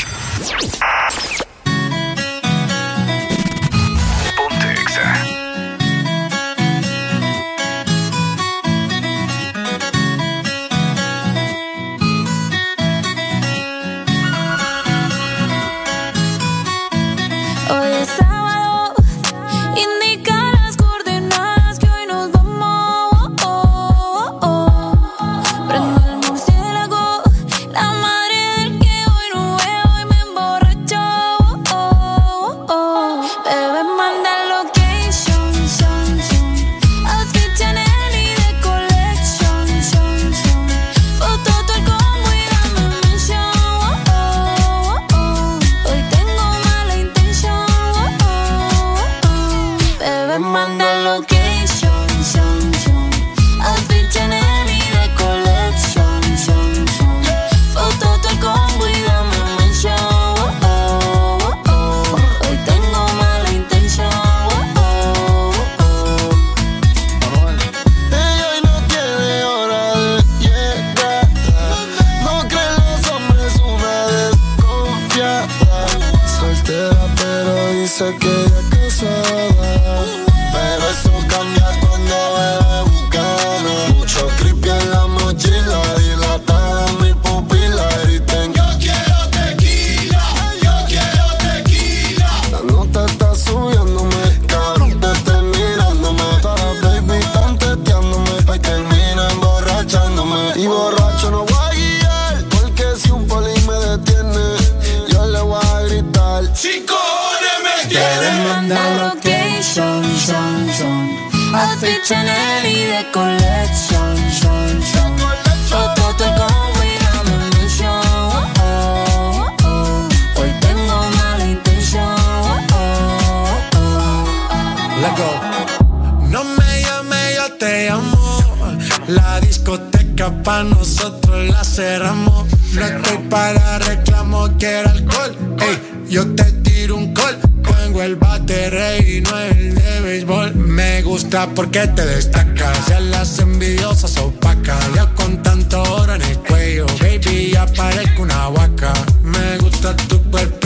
Chanel y de collection, son, son. Foto te mention. Oh, oh, oh. Hoy tengo mala intención. Let go. No me llame, yo te amo. La discoteca pa' nosotros la cerramos. No estoy para reclamo, quiero alcohol. Ey, yo te tiro un call. Tengo el bate y no el de béisbol gusta porque te destacas. Ya las envidiosas opacas. Ya con tanto oro en el cuello, baby, ya parezco una vaca. Me gusta tu cuerpito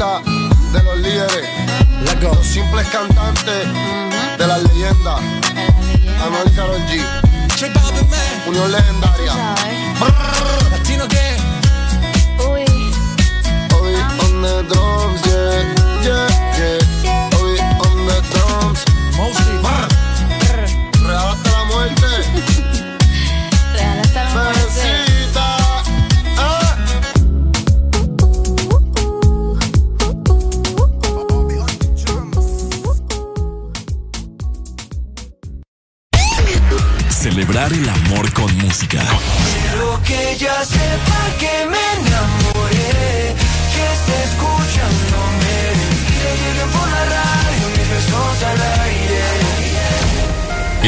de los líderes, los simples cantantes, de las leyendas. Anuel y Karol G. Unión legendaria. Latino que Obi on the drums, yeah, yeah, yeah.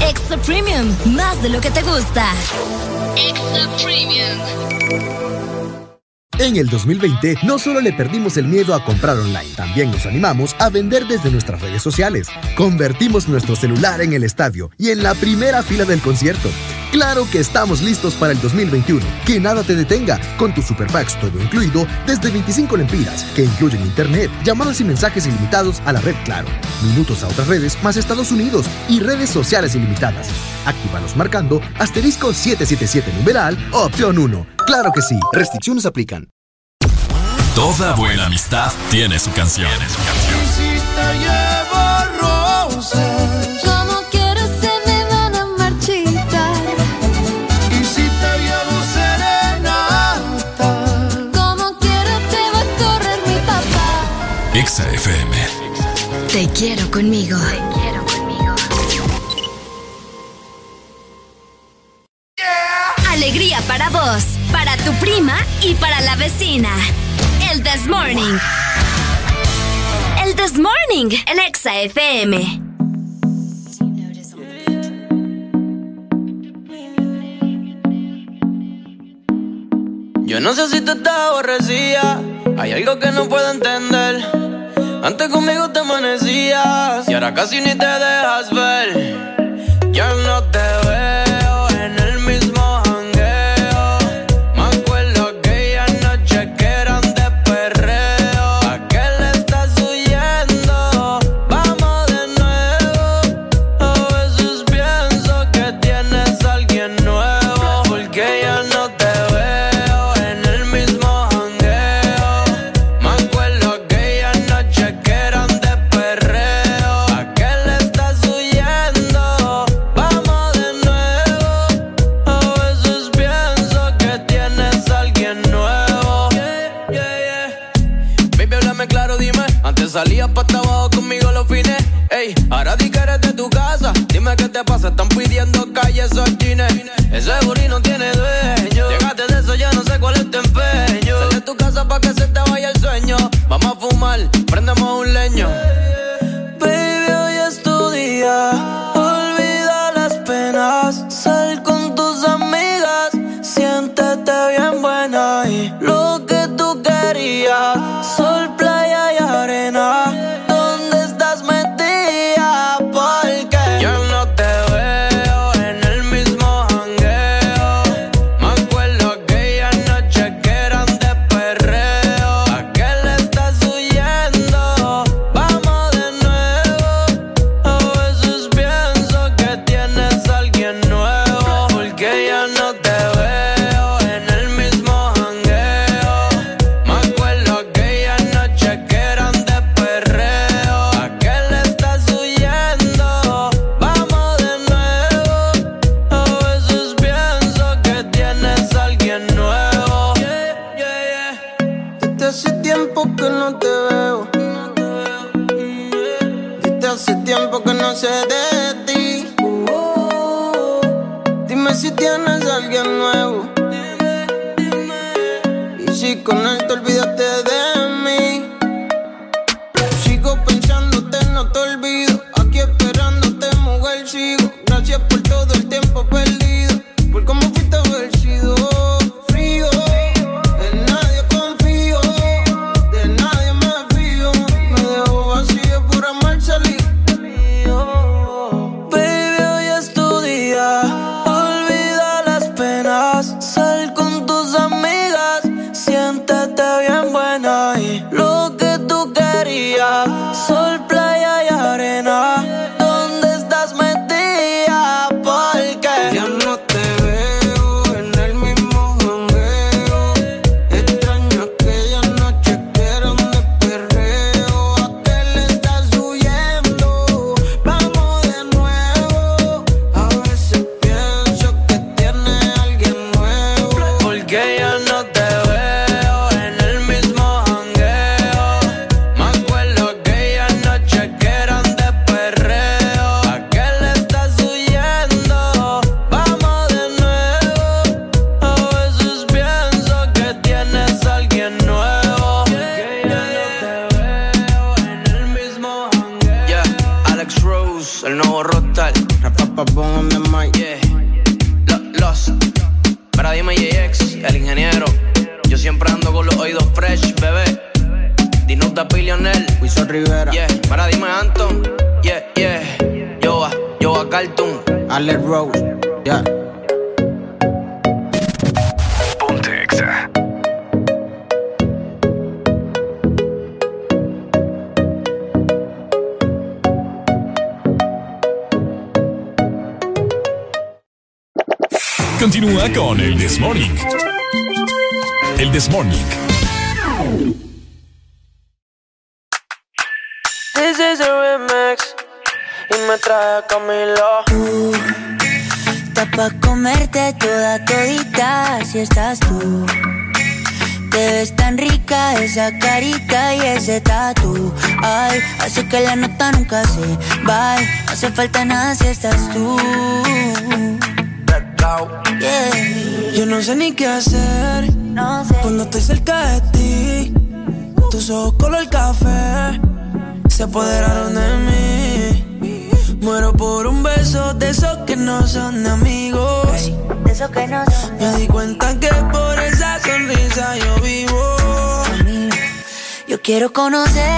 Extra Premium, más de lo que te gusta. Extra Premium. En el 2020 no solo le perdimos el miedo a comprar online, también nos animamos a vender desde nuestras redes sociales. Convertimos nuestro celular en el estadio y en la primera fila del concierto. Claro que estamos listos para el 2021. Que nada te detenga con tus super packs todo incluido desde 25 lempiras, que incluyen internet, llamadas y mensajes ilimitados a la red Claro, minutos a otras redes más Estados Unidos y redes sociales ilimitadas. Actívalos marcando asterisco 777 numeral opción 1. Claro que sí, restricciones aplican. Toda buena amistad tiene su canción. Y si te Te quiero conmigo. Alegría para vos, para tu prima y para la vecina. El This Morning. El This Morning, el Exa FM. Yo no sé si tú estás aborrecida. Hay algo que no puedo entender. Antes conmigo te amanecías y ahora casi ni te dejas ver. Conocerte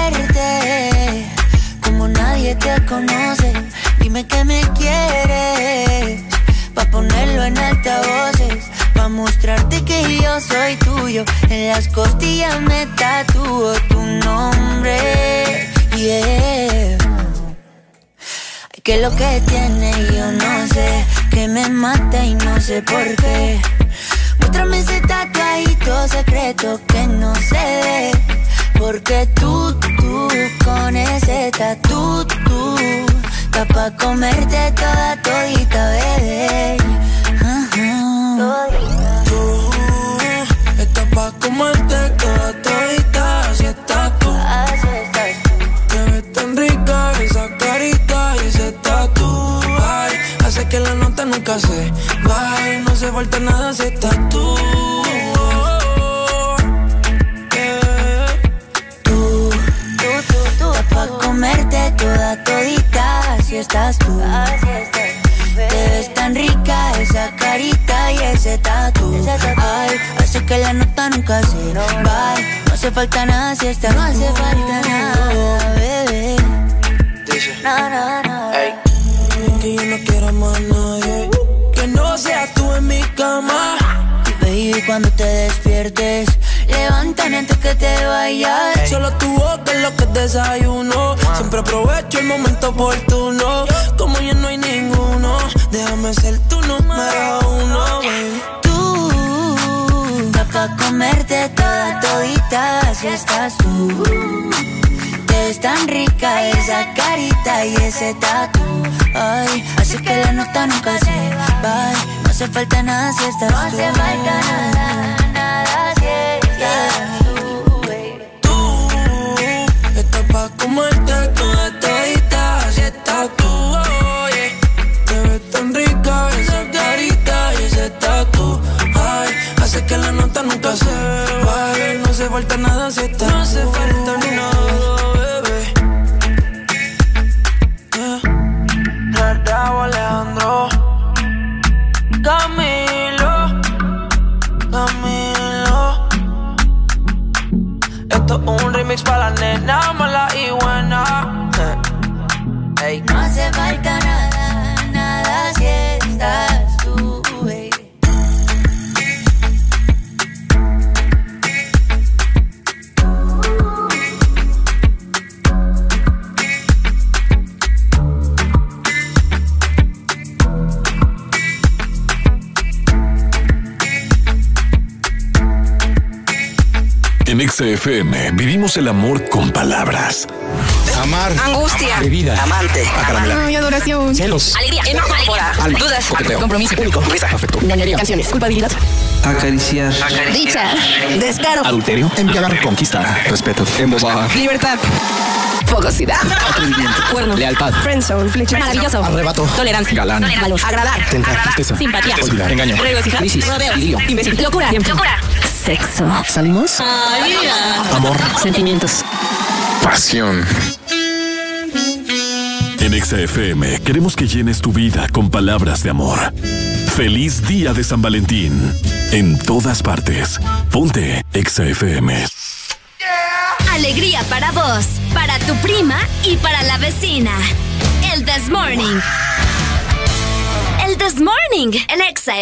se va. No hace falta nada si estás No hace falta nada, bebé. No, no, no. Que yo no quiero más a nadie. Que no seas tú en mi cama. Baby, cuando te despiertes, levántame antes que te vayas. Solo tu boca es lo que desayuno. Siempre aprovecho el momento oportuno. Como ya no hay ninguno, déjame ser tu número uno, baby. Tú, pa' comerte toda todita, si estás tú. Te ves tan rica esa carita y ese tatu. Ay, así que la nota nunca se va. No hace falta nada si estás tú. No hace falta nada, nada si estás tú, baby. Estás pa' comerte nunca se vaya. No hace falta nada si estás No hace falta nada, bebé. Raúl Alejandro. Camilo. Camilo. Esto es un remix para la nena mala y buena. Ey. No hace falta En XFM vivimos el amor con palabras. Amar. Angustia. Bebida. Amante. Acaramelar. Ay, adoración. Celos. Alegría. Enojo. Alma. Dudas. Coqueteo. Compromiso. Único. Afecto. Ñoñería. Canciones. Culpabilidad. Acariciar. Dicha. Descaro. Adulterio. Embriagar. Conquista. Respeto. Embosada. Libertad. Fogosidad. Atrevimiento. Cuerno. Lealtad. Friendzone. Flecha. Maravilloso. Arrebato. Tolerancia. Galán. Valor. Agradar. Tentar. Tristeza. Simpatía. Olvidar. Engaño. Regocijar. Crisis. Rodeo. Imbécil. Locura. Locura. Sexo. ¿Salimos? Amor. Sentimientos. Pasión. En XFM queremos que llenes tu vida con palabras de amor. Feliz día de San Valentín. En todas partes. Ponte XFM. Alegría para vos, para tu prima y para la vecina. El This Morning. El This Morning, el Exa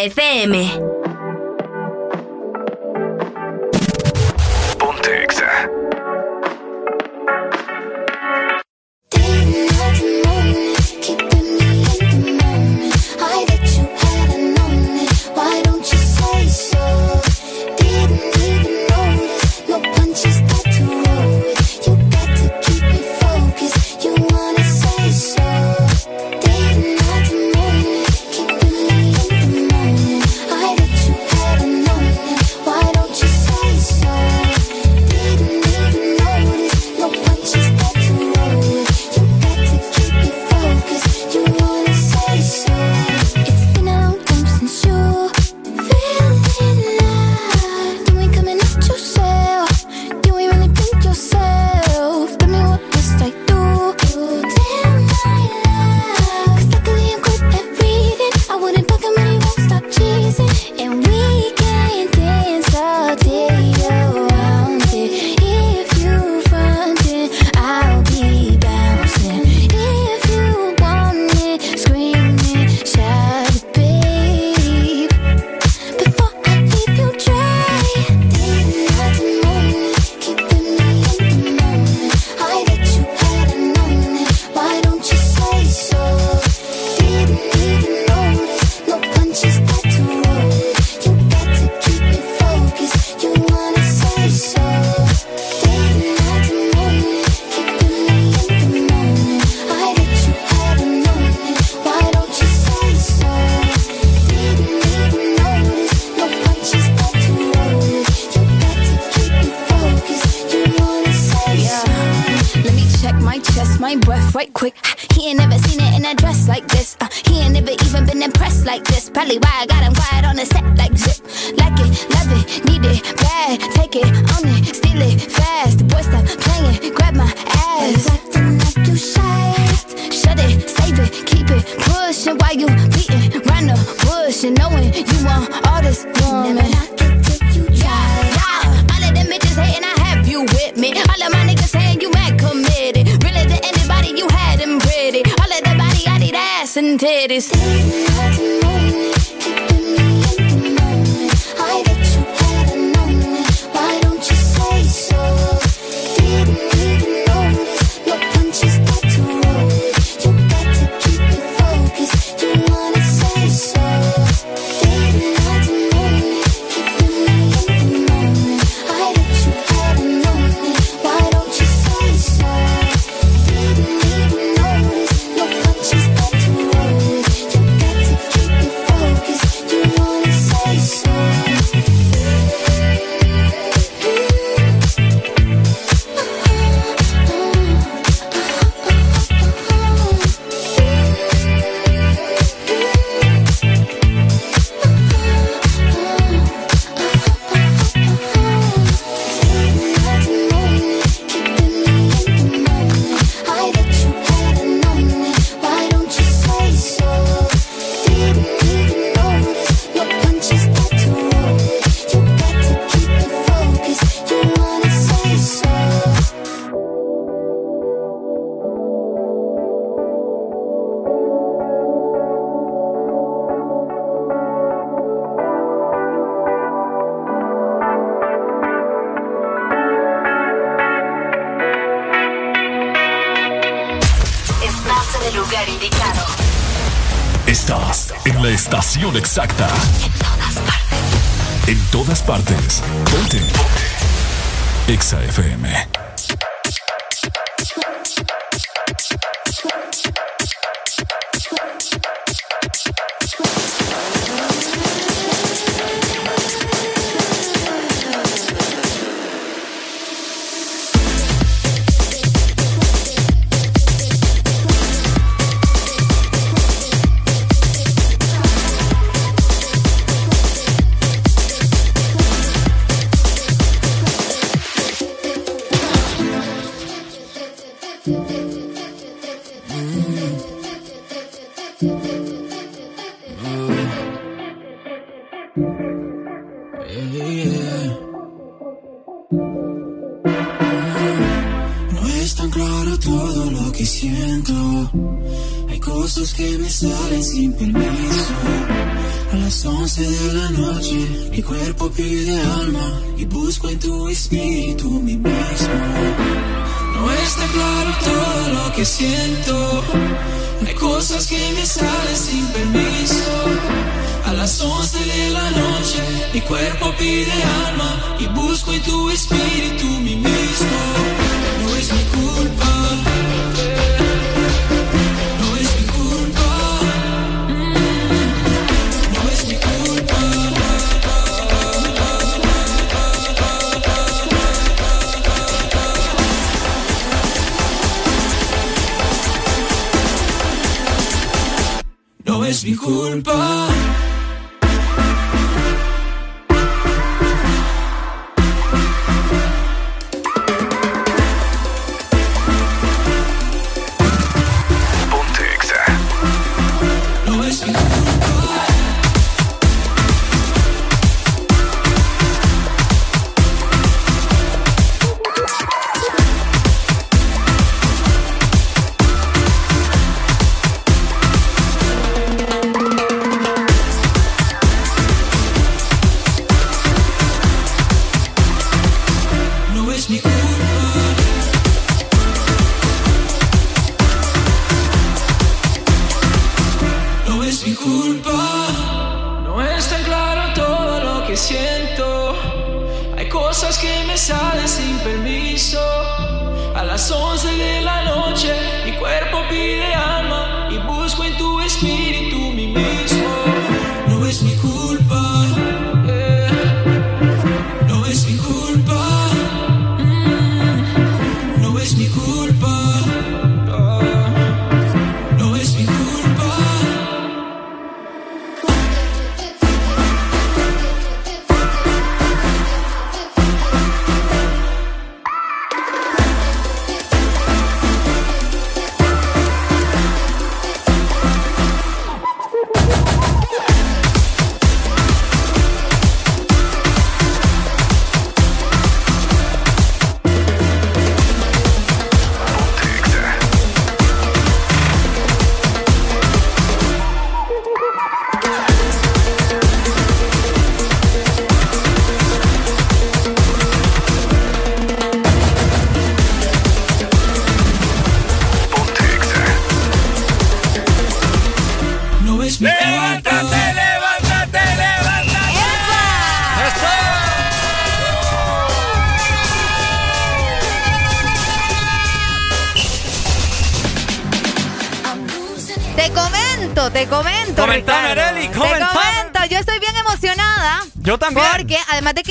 exacta.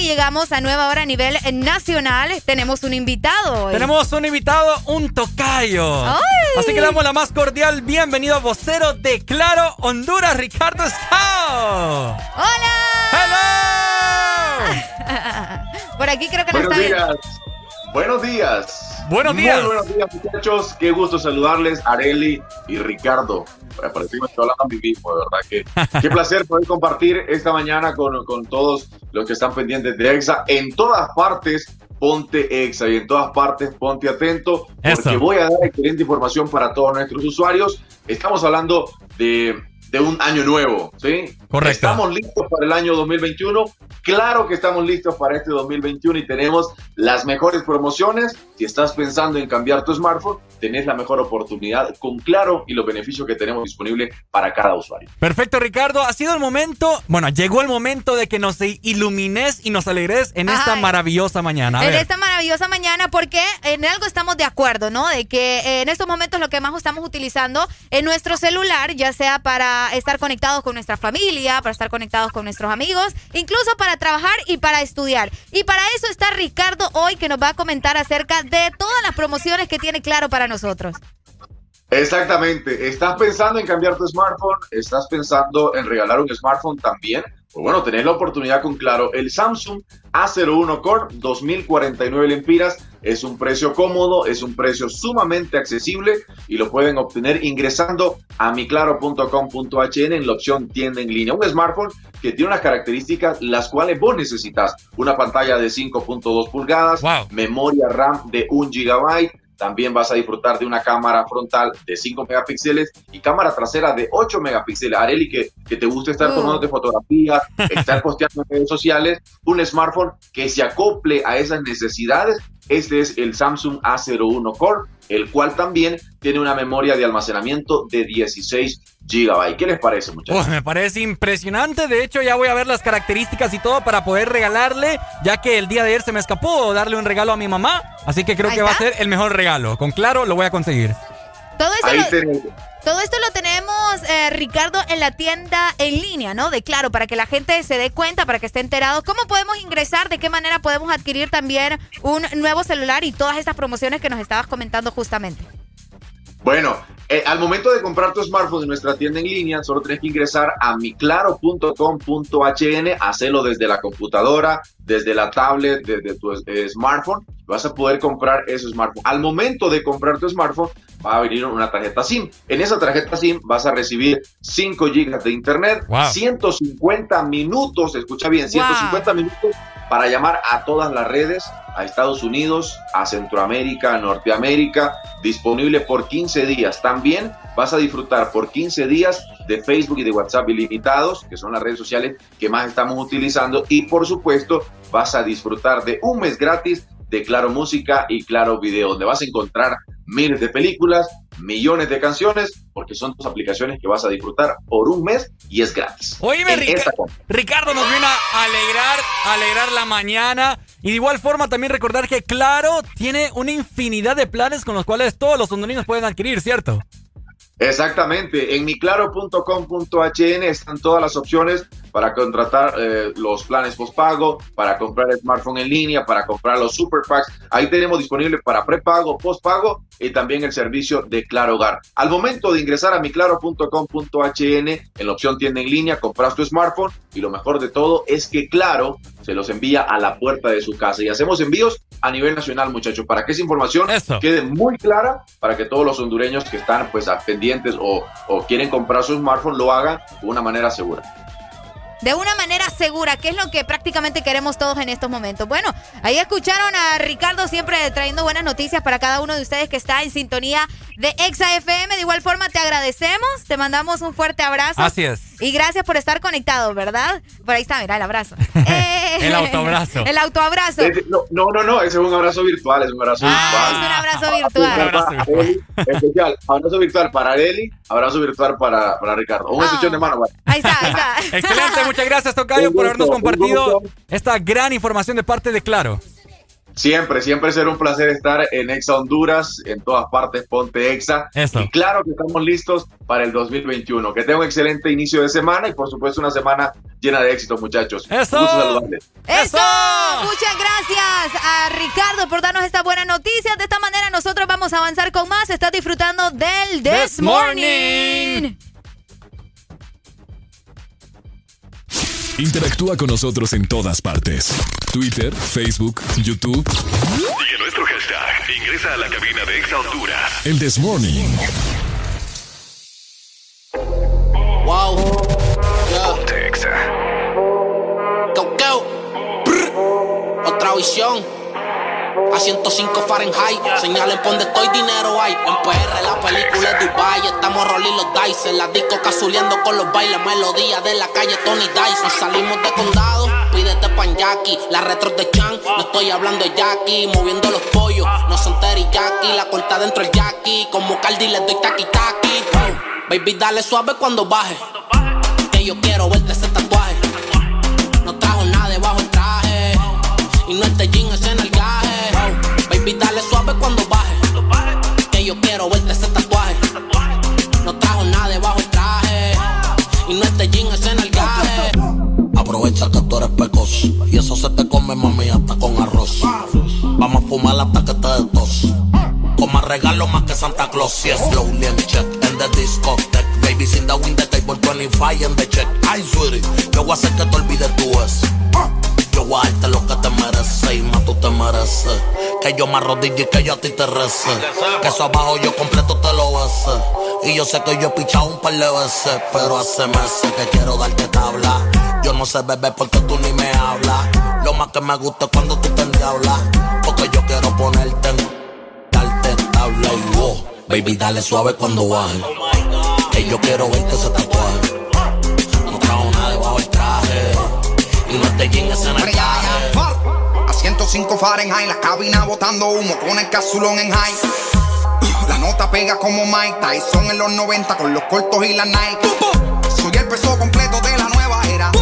Llegamos a nueva hora a nivel nacional, tenemos un invitado hoy. Tenemos un invitado, un tocayo. ¡Ay! Así que le damos la más cordial bienvenido a vocero de Claro Honduras, Ricardo Escao. ¡Hola! ¡Hello! (laughs) Por aquí creo que nos Buenos está días. Buenos días. Buenos Muy días. buenos días, muchachos. Qué gusto saludarles, Areli y Ricardo. Parece que me estoy hablando a mí mismo, de verdad que (laughs) qué placer poder compartir esta mañana con, con todos los que están pendientes de EXA. En todas partes, ponte EXA y en todas partes, ponte atento, porque Eso. voy a dar excelente información para todos nuestros usuarios. Estamos hablando de, de un año nuevo, ¿sí? Correcto. Estamos listos para el año 2021. Claro que estamos listos para este 2021 y tenemos las mejores promociones. Si estás pensando en cambiar tu smartphone, tenés la mejor oportunidad con Claro y los beneficios que tenemos disponibles para cada usuario. Perfecto, Ricardo. Ha sido el momento, bueno, llegó el momento de que nos ilumines y nos alegres en esta maravillosa mañana. A en ver. esta maravillosa mañana porque en algo estamos de acuerdo, ¿no? De que en estos momentos lo que más estamos utilizando es nuestro celular, ya sea para estar conectados con nuestra familia, para estar conectados con nuestros amigos, incluso para trabajar y para estudiar. Y para eso está Ricardo hoy que nos va a comentar acerca de todas las promociones que tiene claro para nosotros. Exactamente. ¿Estás pensando en cambiar tu smartphone? ¿Estás pensando en regalar un smartphone también? Pues bueno, tenés la oportunidad con Claro. El Samsung A01 Core 2049 lempiras Es un precio cómodo, es un precio sumamente accesible y lo pueden obtener ingresando a miclaro.com.hn en la opción tienda en línea. Un smartphone que tiene unas características las cuales vos necesitas. Una pantalla de 5.2 pulgadas, memoria RAM de 1 GB, también vas a disfrutar de una cámara frontal de 5 megapíxeles y cámara trasera de 8 megapíxeles. Areli, que, que te guste estar tomando de fotografías, estar posteando en redes sociales, un smartphone que se acople a esas necesidades. Este es el Samsung A01 Core, el cual también tiene una memoria de almacenamiento de 16 GB. ¿Qué les parece, muchachos? me parece impresionante. De hecho, ya voy a ver las características y todo para poder regalarle, ya que el día de ayer se me escapó darle un regalo a mi mamá. Así que creo que va a ser el mejor regalo. Con claro, lo voy a conseguir. Todo esto, lo, todo esto lo tenemos, eh, Ricardo, en la tienda en línea, ¿no? De claro, para que la gente se dé cuenta, para que esté enterado. ¿Cómo podemos ingresar? ¿De qué manera podemos adquirir también un nuevo celular y todas estas promociones que nos estabas comentando justamente? Bueno, eh, al momento de comprar tu smartphone en nuestra tienda en línea, solo tienes que ingresar a miclaro.com.hn, hacerlo desde la computadora, desde la tablet, desde tu eh, smartphone. Vas a poder comprar ese smartphone. Al momento de comprar tu smartphone, va a venir una tarjeta SIM. En esa tarjeta SIM vas a recibir 5 GB de internet, 150 minutos, escucha bien, 150 minutos para llamar a todas las redes, a Estados Unidos, a Centroamérica, a Norteamérica, disponible por 15 días. También vas a disfrutar por 15 días de Facebook y de WhatsApp ilimitados, que son las redes sociales que más estamos utilizando. Y por supuesto, vas a disfrutar de un mes gratis de Claro Música y Claro Video, donde vas a encontrar miles de películas, millones de canciones, porque son tus aplicaciones que vas a disfrutar por un mes y es gratis. Oíme, Ricardo nos viene a alegrar, alegrar la mañana. Y de igual forma también recordar que Claro tiene una infinidad de planes con los cuales todos los hondureños pueden adquirir, ¿cierto? Exactamente, en miclaro.com.hn están todas las opciones para contratar eh, los planes postpago, para comprar el smartphone en línea, para comprar los super packs. Ahí tenemos disponible para prepago, postpago y también el servicio de Claro Hogar. Al momento de ingresar a miclaro.com.hn en la opción tienda en línea, compras tu smartphone y lo mejor de todo es que Claro se los envía a la puerta de su casa y hacemos envíos a nivel nacional, muchachos, para que esa información quede muy clara para que todos los hondureños que están pues pendientes o, o quieren comprar su smartphone lo hagan de una manera segura de una manera segura, que es lo que prácticamente queremos todos en estos momentos. Bueno, ahí escucharon a Ricardo siempre trayendo buenas noticias para cada uno de ustedes que está en sintonía de Exa FM. De igual forma, te agradecemos, te mandamos un fuerte abrazo. Así es. Y gracias por estar conectado, ¿verdad? Por ahí está, mira, el abrazo. (laughs) Eh, el autoabrazo. El autoabrazo. No, no, no, ese es un abrazo virtual, es un abrazo ah, Es un abrazo virtual. Un abrazo virtual. Especial, abrazo virtual para Eli, abrazo virtual para, para Ricardo. Un oh. de mano, Ahí está, ahí está. (laughs) Excelente, muchas gracias, Tocayo, por habernos compartido esta gran información de parte de Claro. Siempre, siempre será un placer estar en Exa Honduras, en todas partes, ponte Exa. Y claro que estamos listos para el 2021. Que tenga un excelente inicio de semana y por supuesto una semana llena de éxitos, muchachos. ¡Eso! ¡Eso! Muchas gracias a Ricardo por darnos esta buena noticia. De esta manera nosotros vamos a avanzar con más. Estás disfrutando del This, Morning. Interactúa con nosotros en todas partes. Twitter, Facebook, YouTube. Sigue nuestro hashtag. Ingresa a la cabina de Exa Honduras. El This Morning. Wow. Yeah. Exa. Go, go. Otra visión. A 105 Fahrenheit, señalen donde estoy, dinero hay. En PR la película es Dubai, estamos rolling los dice. La disco casuleando con los bailes, melodía de la calle Tony Dice. Nos salimos de condado, pídete pan Jackie. La retro de Chan, no estoy hablando de Jackie. Moviendo los pollos, no son Jackie. La corta dentro el Jackie, como Cardi le doy taki taki. Baby, dale suave cuando baje. Que yo quiero verte ese tatuaje. No trajo nada debajo el traje. Y no este jean cuando baje. Que yo quiero verte ese tatuaje. No trajo nada debajo el traje. Y no este jean es en el gaje. Aprovecha que tú eres pecos. Y eso se te come, mami, hasta con arroz. Vamos a fumar hasta que te tos. Como regalo más que Santa Claus. Si es slowly and check en the discotheque. Baby, in the window table 25 en the check. Ay, sweetie, yo voy a hacer que te olvides tú es. Yo voy a darte lo que te mereces y más tú te mereces. Que yo me arrodille y que yo a ti te rece. Que eso abajo yo completo te lo besé. Y yo sé que yo he pichado un par de veces, pero hace meses que quiero darte tabla. Yo no sé beber porque tú ni me hablas. Lo más que me gusta es cuando tú te endiablas. Porque yo quiero ponerte en darte tabla y wow. Baby, dale suave cuando baje. Que yo quiero verte ese tatuaje. A 105 Fahrenheit, la cabina botando humo con el casulón en high. La nota pega como Mike Tyson en los 90 con los cortos y la Nike. Soy el peso completo de la nueva era.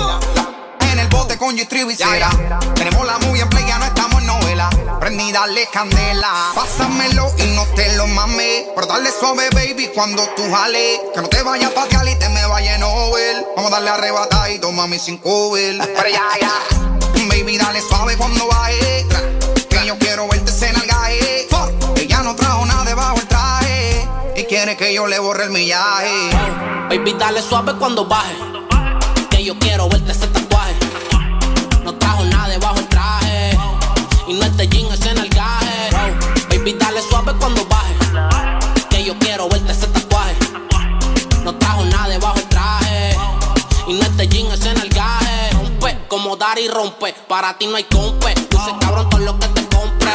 En el bote con cera. Tenemos la muy en play, ya no estamos en novela. Prendí, dale candela. Pásamelo y no te lo mames. Pero dale suave, baby, cuando tú jales. Que no te vayas pa' Cali y te me vaya en Nobel. Vamos a darle arrebatadito, mami, sin cover. Pero ya, ya. Baby, dale suave cuando baje. Que yo quiero verte en el. Ella no trajo nada debajo el traje. Y quiere que yo le borre el millaje. Baby, dale suave cuando baje. Que yo quiero verte ese Dar y rompe. Para ti no hay compe. Dice cabrón todo lo que te compre.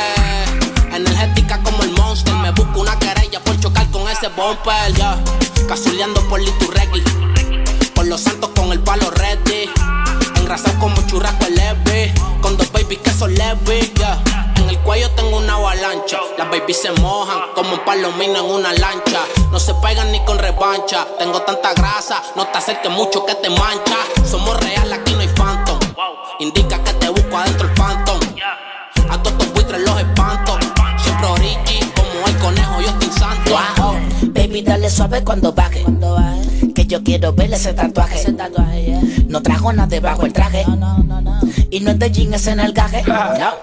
Energética como el monster. Me busco una querella por chocar con ese bumper. Ya. Cazuleando por Liturregui. Por los santos con el palo ready. Engrasado como churrasco leve. Con dos babies que son leves. ya. En el cuello tengo una avalancha. Las babies se mojan como un palomino en una lancha. No se pegan ni con revancha. Tengo tanta grasa, no te acerques mucho que te mancha. Somos real, aquí no hay. Indica Baby, dale suave cuando baje. Que yo quiero ver ese tatuaje. No trajo nada debajo el traje. Y no es de jean, es en el gaje.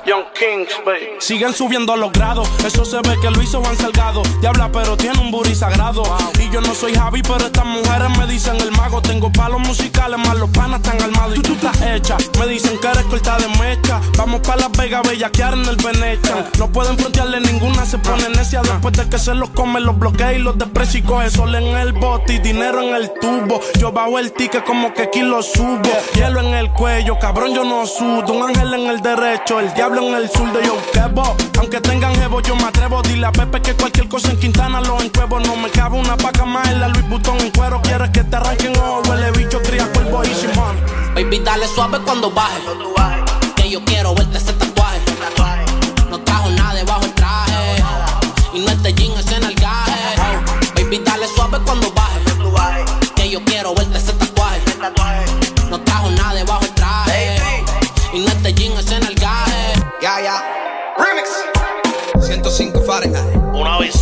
Young Kings, baby. Siguen subiendo los grados. Eso se ve que lo hizo Juan Salgado. Diabla, pero tiene un booty sagrado. Y yo no soy Javi, pero estas mujeres me dicen el mago. Tengo palos musicales, más los panas están armados. Y tú, tú estás hecha. Me dicen que eres corta de mecha. Vamos para Las Vegas, bellaquear en el Venetian. No pueden frontearle ninguna, se pone necia. Después de que se los comen, los bloquea y los desprecia y coge sol en el bote y dinero en el tubo. Yo bajo el ticket como que aquí lo subo. Hielo en el cuello, cabrón, yo no sudo. Un ángel en el derecho, el diablo en el sur de yo quebo. Aunque tengan jevo, yo me atrevo. Dile a Pepe que cualquier cosa en Quintana lo encuevo. No me cabe una paca más en la Louis Vuitton en cuero. Quieres que te arranquen o huele bicho, cría cuervo y Simón. Baby, dale suave cuando baje. Que yo quiero verte ese tatuaje. No trajo nada debajo el traje. Y no este jean Suave cuando baje. Que yo quiero verte ese tatuaje. No trajo nada debajo el traje. Y no este jean es en el gaje. Ya, ya. Remix. 105 Fahrenheit. Una visión.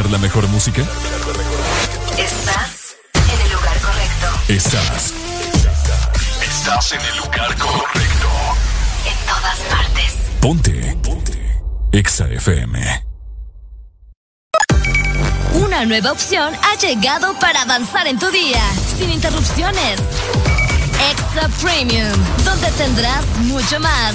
Escuchar la mejor música? Estás en el lugar correcto. Estás. Estás en el lugar correcto. En todas partes. Ponte. Ponte. Exa FM. Una nueva opción ha llegado para avanzar en tu día, sin interrupciones. Extra Premium, donde tendrás mucho más,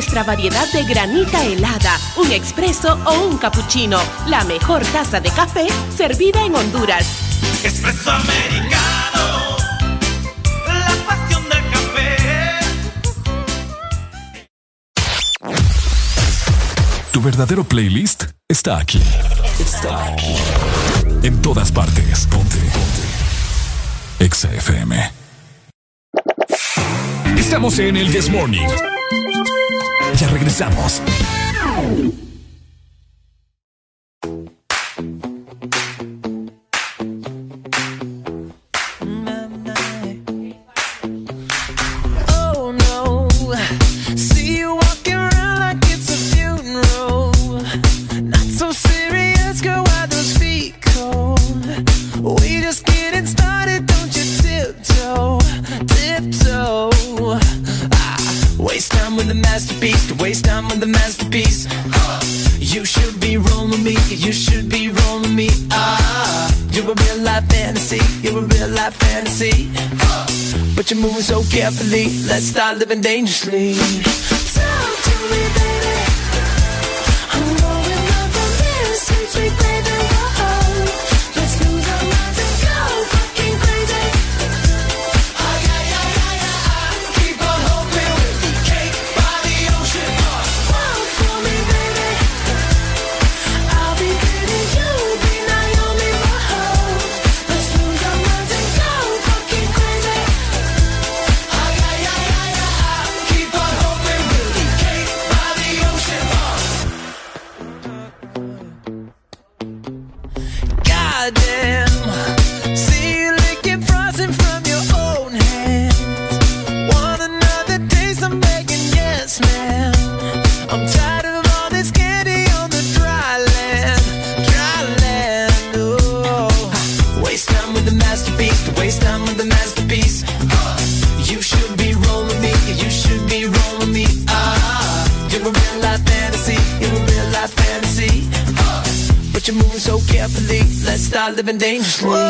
nuestra variedad de granita helada, un expreso o un cappuccino. La mejor taza de café servida en Honduras. Expreso americano. La pasión del café. Tu verdadero playlist está aquí. Está aquí. En todas partes. Ponte. Ponte. Exa FM. Estamos en el This Morning. Ya regresamos. You should be rolling me up. You're a real life fantasy. You're a real life fantasy. But you're moving so carefully. Let's start living dangerously. Talk to me, baby. I'm rolling up from here since we played living dangerously.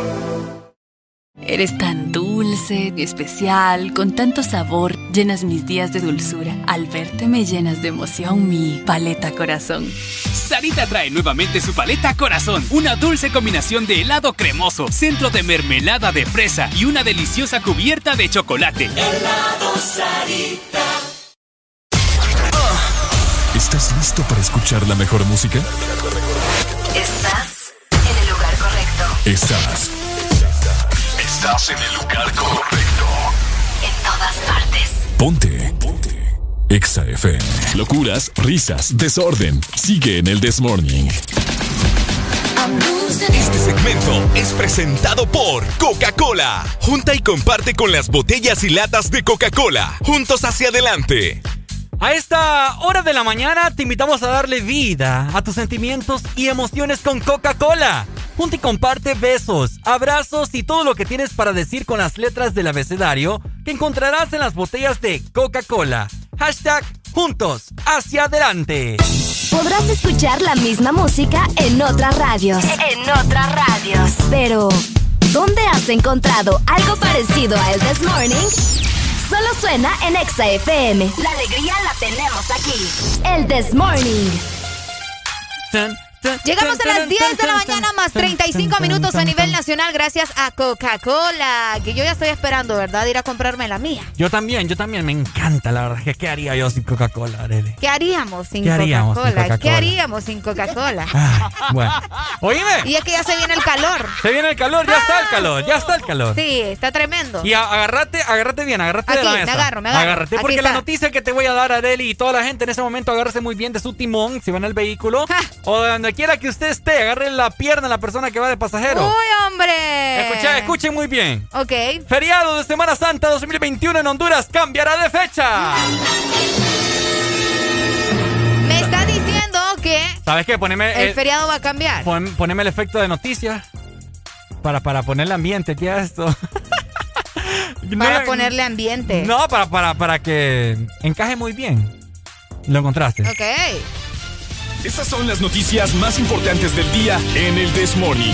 Eres tan dulce, especial, con tanto sabor, llenas mis días de dulzura. Al verte me llenas de emoción mi paleta corazón. Sarita trae nuevamente su paleta corazón, una dulce combinación de helado cremoso, centro de mermelada de fresa y una deliciosa cubierta de chocolate. Helado Sarita. ¿Estás listo para escuchar la mejor música? Estás en el lugar correcto. Estás. Estás en el lugar correcto. En todas partes. Ponte. Ponte. Exa FM. Locuras, risas, desorden. Sigue en el This Morning. Este segmento es presentado por Coca-Cola. Junta y comparte con las botellas y latas de Coca-Cola. Juntos hacia adelante. A esta hora de la mañana te invitamos a darle vida a tus sentimientos y emociones con Coca-Cola. Junta y comparte besos, abrazos y todo lo que tienes para decir con las letras del abecedario que encontrarás en las botellas de Coca-Cola. Hashtag juntos hacia adelante. Podrás escuchar la misma música en otras radios. En otras radios. Pero, ¿dónde has encontrado algo parecido a El This Morning? Solo suena en Exa FM. La alegría la tenemos aquí. El This Morning. Llegamos a las 10 de la mañana más 35 minutos a nivel nacional gracias a Coca-Cola, que yo ya estoy esperando, ¿verdad? Ir a comprarme la mía. Yo también, yo también, me encanta, la verdad. ¿Qué haría yo sin Coca-Cola, Arely? ¿Qué haríamos sin ¿Qué haríamos sin Coca-Cola? ¿Qué haríamos sin Coca-Cola? (laughs) Bueno, oíme. Y es que ya se viene el calor. Se viene el calor, ya está el calor, ya está el calor. Sí, está tremendo. Y a- agárrate, agárrate bien, agárrate de la me mesa. agarro, me agarro. Agárrate, Aquí porque está. la noticia que te voy a dar, Areli, y toda la gente en ese momento, agárrese muy bien de su timón, si va en el vehículo, o de donde quiera que usted esté, agarre la pierna a la persona que va de pasajero. ¡Uy, hombre! Escucha, escuchen muy bien. Ok. Feriado de Semana Santa 2021 en Honduras cambiará de fecha. Me está diciendo que ¿Sabes qué? Poneme, el feriado va a cambiar. pon- poneme el efecto de noticias para, para ponerle ambiente aquí a esto. (laughs) Para ponerle ambiente. No, para, para, para que encaje muy bien. ¿Lo encontraste? Ok. Estas son las noticias más importantes del día en el This Morning.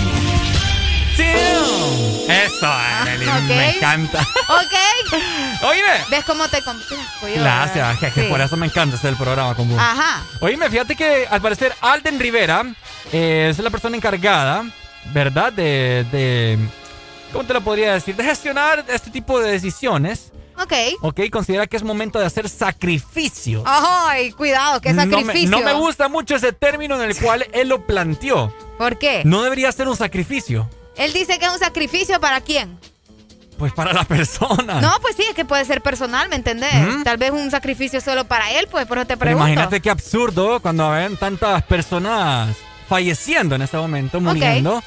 Eso, Arely, ok. me encanta. Ok. Oíme. ¿Ves cómo te complazco yo? Gracias, que, que Sí. por eso me encanta hacer el programa con vos. Ajá. Oíme, fíjate que al parecer Alden Rivera eh, es la persona encargada, ¿verdad? De, de. ¿Cómo te lo podría decir? De gestionar este tipo de decisiones. Ok. Ok, considera que es momento de hacer sacrificios. Ay, cuidado, qué No me- sacrificio. No me, gusta mucho ese término en el cual él lo planteó. ¿Por qué? No debería ser un sacrificio. Él dice que es un sacrificio para quién. Pues para la (laughs) persona. No, pues sí, es que puede ser personal, ¿me entendés? Tal vez un sacrificio solo para él, pues por eso te Pero pregunto. imagínate qué absurdo cuando ven tantas personas falleciendo en este momento, muriendo.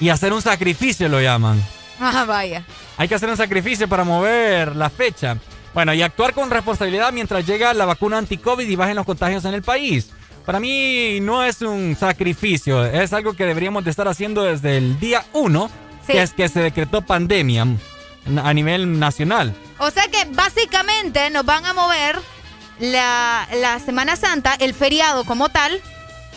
Y hacer un sacrificio lo llaman. (laughs) Ah, vaya. Hay que hacer un sacrificio para mover la fecha. Bueno, y actuar con responsabilidad mientras llega la vacuna anti-COVID y bajen los contagios en el país. Para mí no es un sacrificio, es algo que deberíamos de estar haciendo desde el día uno, Sí. que es que se decretó pandemia a nivel nacional. O sea que básicamente nos van a mover la, la Semana Santa, el feriado como tal,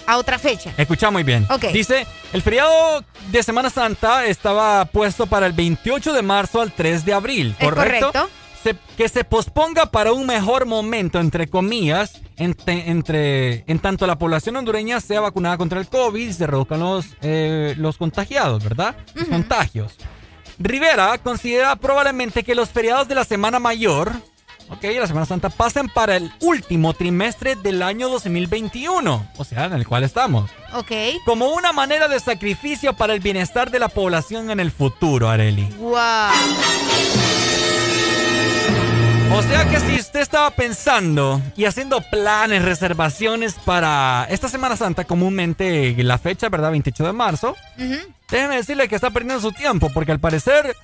a otra fecha. Escucha muy bien. Ok. Dice, el feriado de Semana Santa estaba puesto para el 28 de marzo al 3 de abril, ¿correcto? correcto. Se- que se posponga para un mejor momento, entre comillas, entre, entre- en tanto la población hondureña sea vacunada contra el COVID y se reduzcan los, eh, los contagiados, ¿verdad? Los contagios. Rivera considera probablemente que los feriados de la Semana Mayor, ok, la Semana Santa, pasen para el último trimestre del año 2021, o sea, en el cual estamos. Ok. Como una manera de sacrificio para el bienestar de la población en el futuro, Areli. Wow. O sea que si usted estaba pensando y haciendo planes, reservaciones para esta Semana Santa, comúnmente la fecha, ¿verdad? 28 de marzo, déjeme decirle que está perdiendo su tiempo, porque al parecer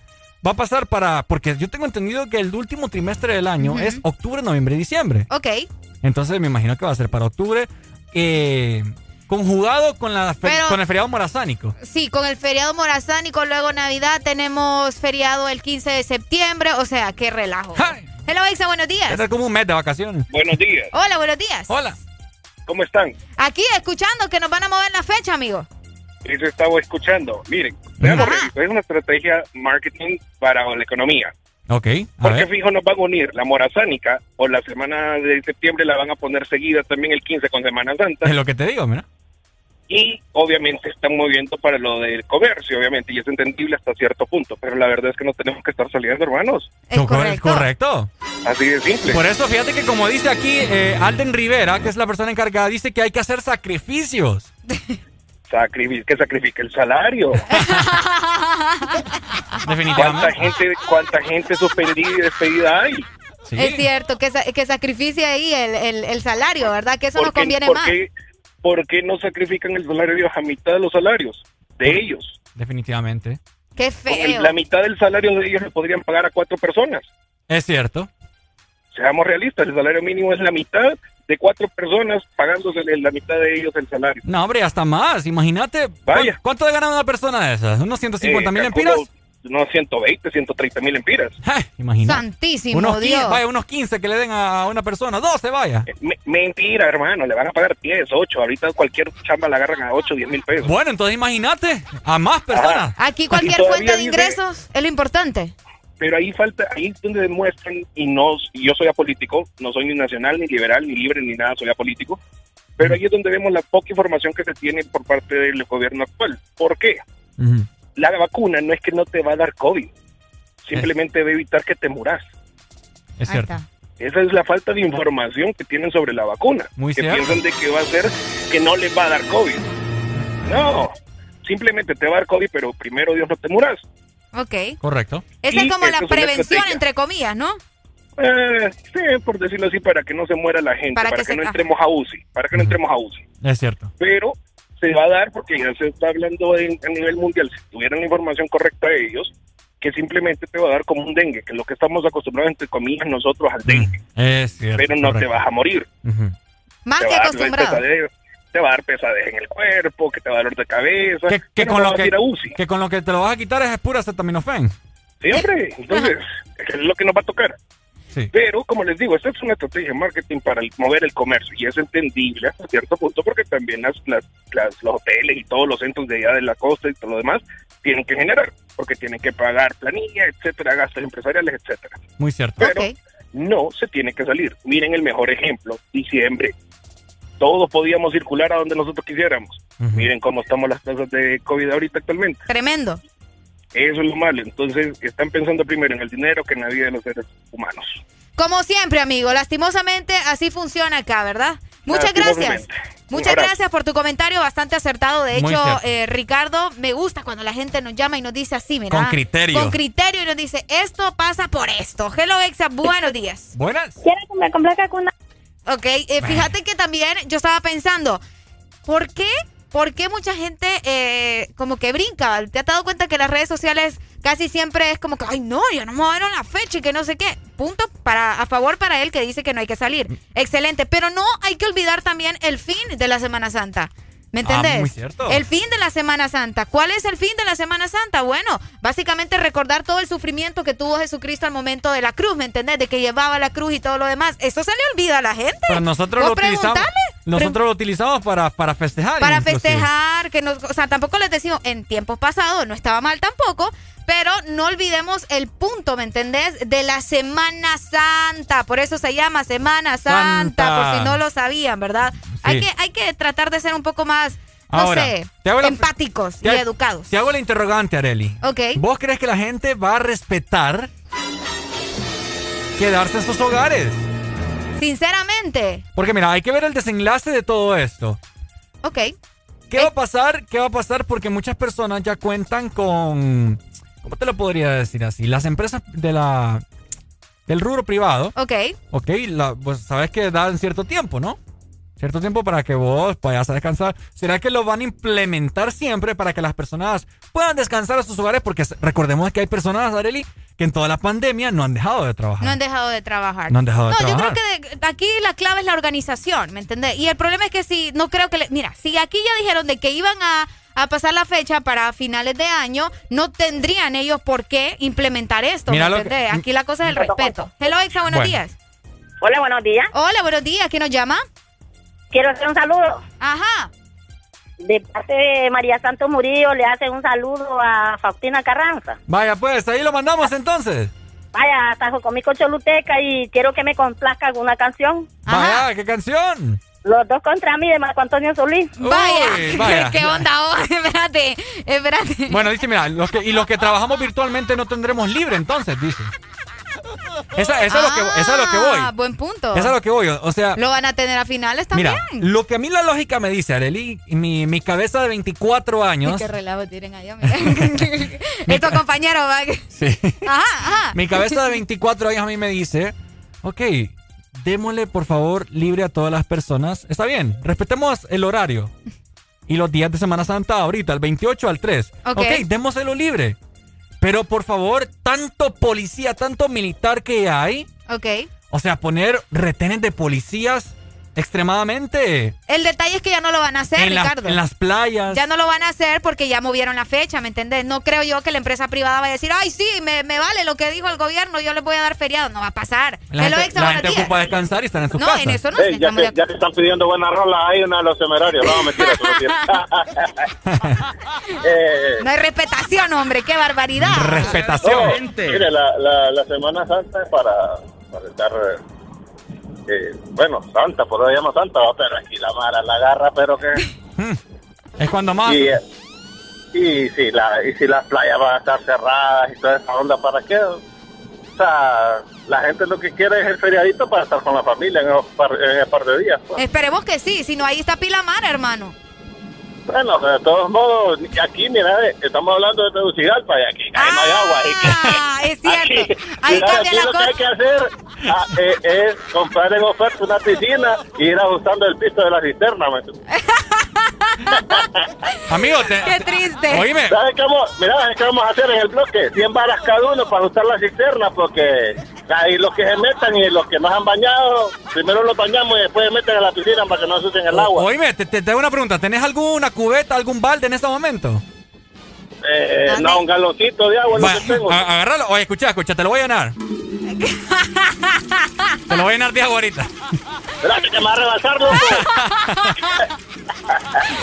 va a pasar para. Porque yo tengo entendido que el último trimestre del año es octubre, noviembre y diciembre. Ok. Entonces me imagino que va a ser para octubre, eh, conjugado con, la Pero- con el feriado morazánico. Sí, con el feriado morazánico, luego Navidad, tenemos feriado el 15 de septiembre, o sea, qué relajo. Hello, Exa, buenos días. Es como un mes de vacaciones. Buenos días. Hola, buenos días. Hola. ¿Cómo están? Aquí escuchando que nos van a mover la fecha, amigo. Eso estaba escuchando. Miren, es una estrategia marketing para la economía. Ok, a Porque ver. fijo nos van a unir la morazánica o la semana de septiembre la van a poner seguida también el 15 con Semana Santa. Es lo que te digo, mira. Y obviamente están moviendo para lo del comercio, obviamente, y es entendible hasta cierto punto. Pero la verdad es que no tenemos que estar saliendo, hermanos. Co- correcto. Así de simple. Por eso, fíjate que como dice aquí eh, Alden Rivera, que es la persona encargada, dice que hay que hacer sacrificios. (laughs) Sacrific que sacrifica el salario. (laughs) Definitivamente. ¿Cuánta gente, cuánta gente suspendida y despedida hay? Es cierto, que, sa- que sacrificie ahí el, el- el salario, ¿verdad? Que eso nos ¿Por qué- conviene por más. qué- ¿Por qué no sacrifican el salario de ellos a mitad de los salarios de ellos? Definitivamente. Qué el- feo. la mitad del salario de ellos le podrían pagar a cuatro personas. Es cierto. Seamos realistas, el salario mínimo es la mitad de cuatro personas pagándose la mitad de ellos el salario. No, hombre, hasta más. Imagínate. ¿cu- Vaya. ¿Cuánto de gana una persona de esas? ¿Unos 150 mil Eh, empiras? calculo, No, 120, 130 mil empiras. Imagínate. Santísimo unos Dios. 15, vaya, unos 15 que le den a una persona. 12, vaya. Me- mentira, hermano, le van a pagar 10, 8. Ahorita cualquier chamba la agarran a 8, 10 mil pesos. Bueno, entonces imagínate. A más personas. Aquí cualquier fuente de dice- ingresos es lo importante. Pero ahí falta, ahí es donde demuestran, y no, y yo soy apolítico, no soy ni nacional, ni liberal, ni libre, ni nada, soy apolítico. Pero ahí es donde vemos la poca información que se tiene por parte del gobierno actual. ¿Por qué? La vacuna no es que no te va a dar COVID, simplemente va a evitar que te muras. Es cierto. Esa es la falta de información que tienen sobre la vacuna. Muy que cierto. piensan de que va a ser que no les va a dar COVID. No, simplemente te va a dar COVID, pero primero Dios no te muras. Ok. Correcto. Esa es como la prevención, entre comillas, ¿no? Eh, sí, por decirlo así, para que no se muera la gente, Para para, que no entremos a UCI, para que no entremos a UCI. Es cierto. Pero se va a dar porque ya se está hablando en- a nivel mundial, si tuvieran la información correcta de ellos, que simplemente te va a dar como un dengue, que es lo que estamos acostumbrados, entre comillas, nosotros al dengue. Es cierto. pero no te vas a morir. Ujú. Más te que acostumbrado. Te va a dar pesadez en el cuerpo, que te va a dar dolor de cabeza, Que, con no lo vas a que, ir a UCI. que con lo que te lo vas a quitar es pura acetaminofén. Sí, hombre, entonces, es lo que nos va a tocar. Pero, como les digo, esta es una estrategia de marketing para mover el comercio y es entendible hasta cierto punto porque también las, las, los hoteles y todos los centros de allá de la costa y todo lo demás tienen que generar porque tienen que pagar planilla, etcétera, gastos empresariales, etcétera. Muy cierto. Pero no se tiene que salir. Miren el mejor ejemplo, diciembre. Todos podíamos circular a donde nosotros quisiéramos. Miren cómo estamos las tasas de COVID ahorita actualmente. Tremendo. Eso es lo malo. Entonces, están pensando primero en el dinero que en la vida de los seres humanos. Como siempre, amigo. Lastimosamente, así funciona acá, ¿verdad? Muchas gracias. Muchas gracias por tu comentario, bastante acertado. De hecho, eh, Ricardo, me gusta cuando la gente nos llama y nos dice así, mira. Con criterio. Con criterio y nos dice, esto pasa por esto. Hello, Exa, buenos días. Buenas. ¿Quieres que me complaca con una... Ok, eh, fíjate que también yo estaba pensando, ¿por qué ¿por qué mucha gente eh, como que brinca? ¿Te has dado cuenta que las redes sociales casi siempre es como que, ay, no, ya no movieron la fecha y que no sé qué? Punto para, a favor para él que dice que no hay que salir. Excelente, pero no hay que olvidar también el fin de la Semana Santa. ¿Me ah, entendés? muy cierto. El fin de la Semana Santa. ¿Cuál es el fin de la Semana Santa? Bueno, básicamente recordar todo el sufrimiento que tuvo Jesucristo al momento de la cruz, ¿me entendés? De que llevaba la cruz y todo lo demás. Eso se le olvida a la gente. Pero nosotros lo utilizamos. Nosotros lo utilizamos para, para festejar. Para festejar, que nos, o sea, tampoco les decimos, en tiempos pasados no estaba mal tampoco, pero no olvidemos el punto, ¿me entendés? De la Semana Santa. Por eso se llama Semana Santa, por si no lo sabían, ¿verdad? Hay, que, hay que tratar de ser un poco más, no sé, empáticos y educados. Te hago la interrogante, Areli. Ok. ¿Vos crees que la gente va a respetar quedarse en sus hogares? Sinceramente. Porque mira, hay que ver el desenlace de todo esto. Ok. ¿Qué va a pasar? ¿Qué va a pasar? Porque muchas personas ya cuentan con... ¿Cómo te lo podría decir así? Las empresas de la... Del rubro privado. Ok. Ok, pues sabes que dan cierto tiempo, ¿no? Cierto tiempo para que vos vayas a descansar. ¿Será que lo van a implementar siempre para que las personas puedan descansar a sus hogares? Porque recordemos que hay personas, Areli, que en toda la pandemia no han dejado de trabajar. No han dejado de trabajar. No han dejado de trabajar. No, yo creo que aquí la clave es la organización, ¿me entendés? Y el problema es que si, no creo que, mira, si aquí ya dijeron de que iban a, pasar la fecha para finales de año, no tendrían ellos por qué implementar esto, ¿me entendés? aquí la cosa es el respeto. Hello, Exa, buenos días. Hola, buenos días. Hola, buenos días. ¿Quién nos llama? Quiero hacer un saludo. Ajá. De parte de María Santos Murillo le hace un saludo a Faustina Carranza. Vaya, pues, ahí lo mandamos entonces. Vaya, hasta mi Choluteca y quiero que me complazca alguna canción. Vaya, ¿qué canción? Los dos contra mí de Marco Antonio Solís. vaya, (laughs) ¿Qué, onda? (laughs) espérate, espérate. Bueno, dice, mira, y los que trabajamos virtualmente no tendremos libre entonces, dice. Esa, es lo que, es lo que voy. Ah, buen punto. Eso es lo que voy. O sea. Lo van a tener a finales también. Mira, lo que a mí la lógica me dice, Areli, mi, mi cabeza de 24 años. Qué relajo tienen allá, mira. (laughs) Estos compañeros. Sí. Ajá, ajá. Mi cabeza de 24 años a mí me dice, ok, démosle por favor libre a todas las personas. Está bien, respetemos el horario. Y los días de Semana Santa ahorita, el 28 al 3. Ok, okay démoselo libre. Pero por favor, tanto policía, tanto militar que hay. Ok. O sea, poner retenes de policías extremadamente. El detalle es que ya no lo van a hacer, Ricardo. en las playas. Ya no lo van a hacer porque ya movieron la fecha, ¿me entendés? No creo yo que la empresa privada vaya a decir, ay, sí, me, vale lo que dijo el gobierno, yo les voy a dar feriado. No va a pasar. La gente, la gente ocupa descansar y estar en su casa. No, en eso no. ya, te, ya, te, están pidiendo buena rola ahí, una de los temerarios. No, mentira, eh, (laughs) no hay respetación, hombre, qué barbaridad. Respetación. mire, la, la, la Semana Santa es para, para estar bueno, Santa, por eso llama Santa, pero aquí la mara la agarra, pero que... es cuando más... Y, y, si la, y si las playas van a estar cerradas y toda esa onda, ¿para qué? O sea, la gente lo que quiere es el feriadito para estar con la familia en, el par, en par de días. Pues. Esperemos que sí, si no ahí está Pilamar, hermano. Bueno, de todos modos, aquí, mira, eh, estamos hablando de Tegucigalpa y aquí hay agua. Ah, es cierto. ahí cambia la lo cosa. que hay que hacer ah, eh, es comprar en oferta una piscina y ir ajustando el piso de la cisterna. (laughs) Amigo, te... Qué triste. Oíme. ¿Sabes cómo, mira, qué vamos a hacer en el bloque? 100 varas cada uno para ajustar la cisterna porque ahí los que se metan y los que no han bañado, primero los bañamos y después se meten a la piscina para que no asusten el agua. Oíme, te, te, te hago una pregunta. ¿Tenés alguna cubeta, algún balde en este momento? Eh, no, un galoncito de agua. Va, que tengo. agárralo. Oye, escucha, escucha, te lo voy a llenar. (laughs) te lo voy a llenar de agua ahorita. (laughs) Gracias, que me va a rebasar, loco. (laughs)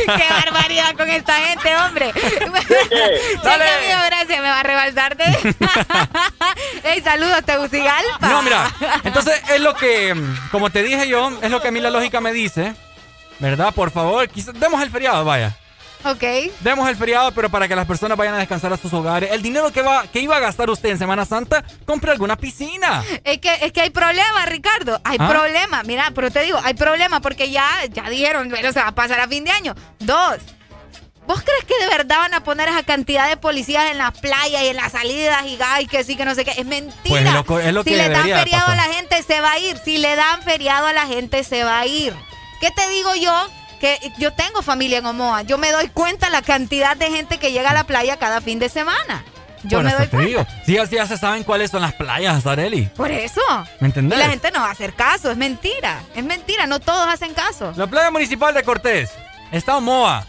Qué barbaridad con esta gente, hombre. (laughs) Dale. amigo, gracias, me va a rebalsar de. (laughs) Ey, saludos, Tegucigalpa. No, mira, entonces es lo que, como te dije yo, es lo que a mí la lógica me dice, ¿verdad? Por favor, quizás demos el feriado, vaya. Ok. Demos el feriado, pero para que las personas vayan a descansar a sus hogares. El dinero que va, que iba a gastar usted en Semana Santa, compre alguna piscina. Es que, es que hay problema, Ricardo. Hay ¿Ah? problema. Mira, pero te digo, hay problema porque ya, ya dijeron, bueno, se va a pasar a fin de año. Dos. ¿Vos crees que de verdad van a poner esa cantidad de policías en las playas y en las salidas y, ay, que sí, que no sé qué? Es mentira. Pues es lo es lo si que le dan feriado a la gente, se va a ir. Si le dan feriado a la gente, se va a ir. ¿Qué te digo yo? Que yo tengo familia en Omoa. Yo me doy cuenta la cantidad de gente que llega a la playa cada fin de semana. Yo Bueno, me doy cuenta. Sí, ya, ya se saben cuáles son las playas, Areli. Por eso. ¿Me entendés? Y la gente no va a hacer caso, es mentira. Es mentira, no todos hacen caso. La playa municipal de Cortés. Está Omoa.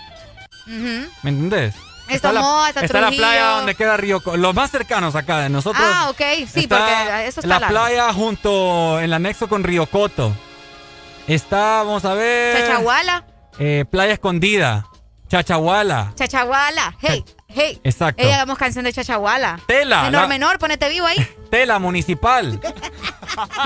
¿Me entendés? Está la, Omoa, está la playa donde queda Río... Los más cercanos acá de nosotros. Ah, ok, sí, está porque eso está La largo. playa junto, en el anexo con Río Coto. Está, vamos a ver... Chachahuala, Eh, playa Escondida. Chachahuala. Chachahuala, hey, hey. Exacto. Ey, hagamos canción de Chachahuala. Tela, Menor, la- menor, ponete vivo ahí. Tela municipal. (laughs)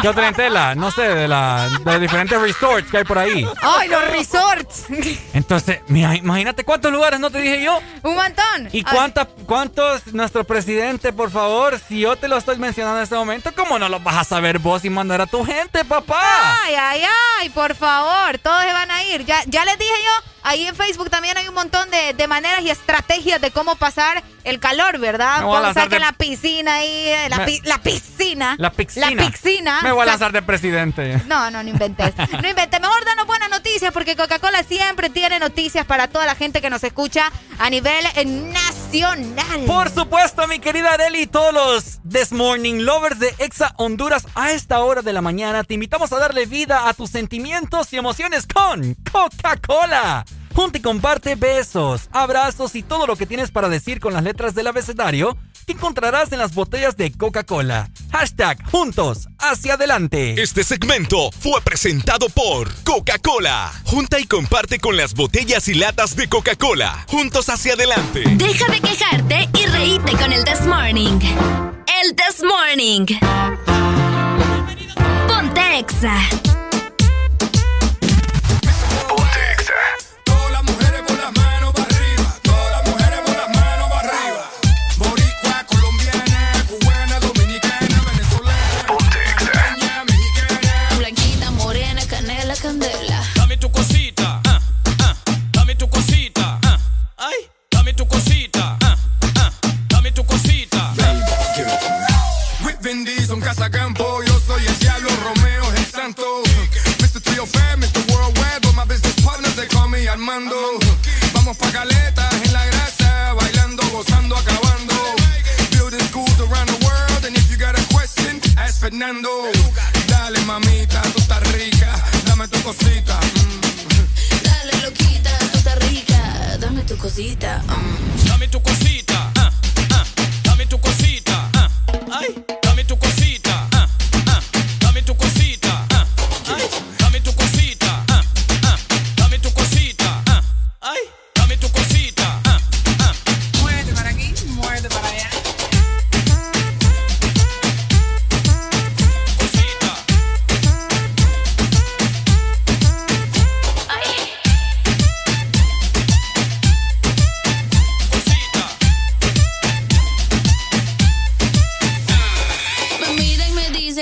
¿Qué otra en tela? No sé, de, la, de los diferentes resorts que hay por ahí. ¡Ay, los resorts! Entonces, mira, imagínate cuántos lugares no te dije yo. Un montón. ¿Y cuántas, cuántos, nuestro presidente, por favor, si yo te lo estoy mencionando en este momento, ¿cómo no lo vas a saber vos y mandar a tu gente, papá? Ay, ay, ay, por favor, todos se van a ir. Ya, ya les dije yo, ahí en Facebook también hay un montón de, de maneras y estrategias de cómo pasar el calor, ¿verdad? Voy a de- la piscina ahí, eh, la, Me- pi- la piscina. La piscina. La piscina. Me voy a lanzar de presidente. No, no, no inventes. No inventes. Mejor danos buenas noticias porque Coca-Cola siempre tiene noticias para toda la gente que nos escucha a nivel eh, nacional. Por supuesto, mi querida Areli, y todos los This Morning Lovers de Exa Honduras a esta hora de la mañana, te invitamos a darle vida a tus sentimientos y emociones con Coca-Cola. Junta y comparte besos, abrazos y todo lo que tienes para decir con las letras del abecedario que encontrarás en las botellas de Coca-Cola. Hashtag juntos hacia adelante. Este segmento fue presentado por Coca-Cola. Junta y comparte con las botellas y latas de Coca-Cola. Juntos hacia adelante. Deja de quejarte y reíte con el This Morning. El This Morning. Ponte With Vin Diesel, Casacampo, yo soy el diablo, Romeo es el santo. Mr. Trio Fair, Mr. Worldwide, all my business partners, they call me Armando. Vamos pa' caletas en la grasa, bailando, gozando, acabando. Building schools around the world, and if you got a question, ask Fernando. Dale, mamita, tú estás rica, dame tu cosita. Dale, loquita, tú estás rica. Dame tu cosita. mm. Dame tu cosita,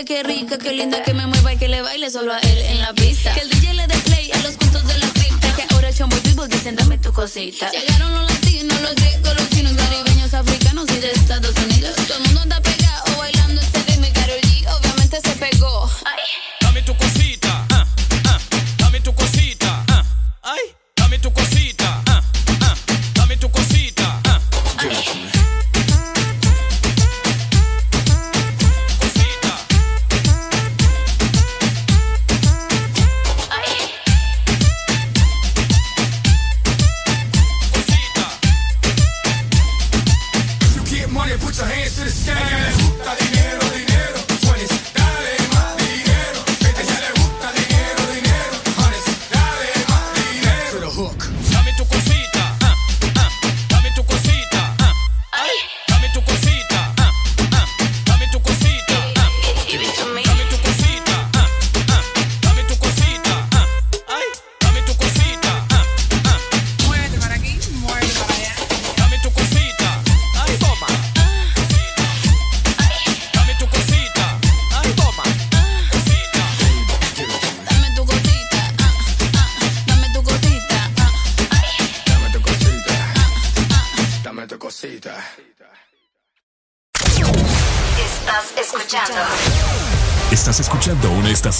dice que rica, que linda, que me mueva y que le baile solo a él en la pista. Que el DJ le dé play a los puntos de la cripta. Que ahora chombo y people dicen dame tu cosita. Llegaron los latinos, los griegos, los chinos, caribeños, africanos y de Estados Unidos. Todo el mundo anda pegado bailando este ritmo y Karol G obviamente se pegó. Dame tu cosita, ah, ah, dame tu cosita, ah, ay, dame tu cosita,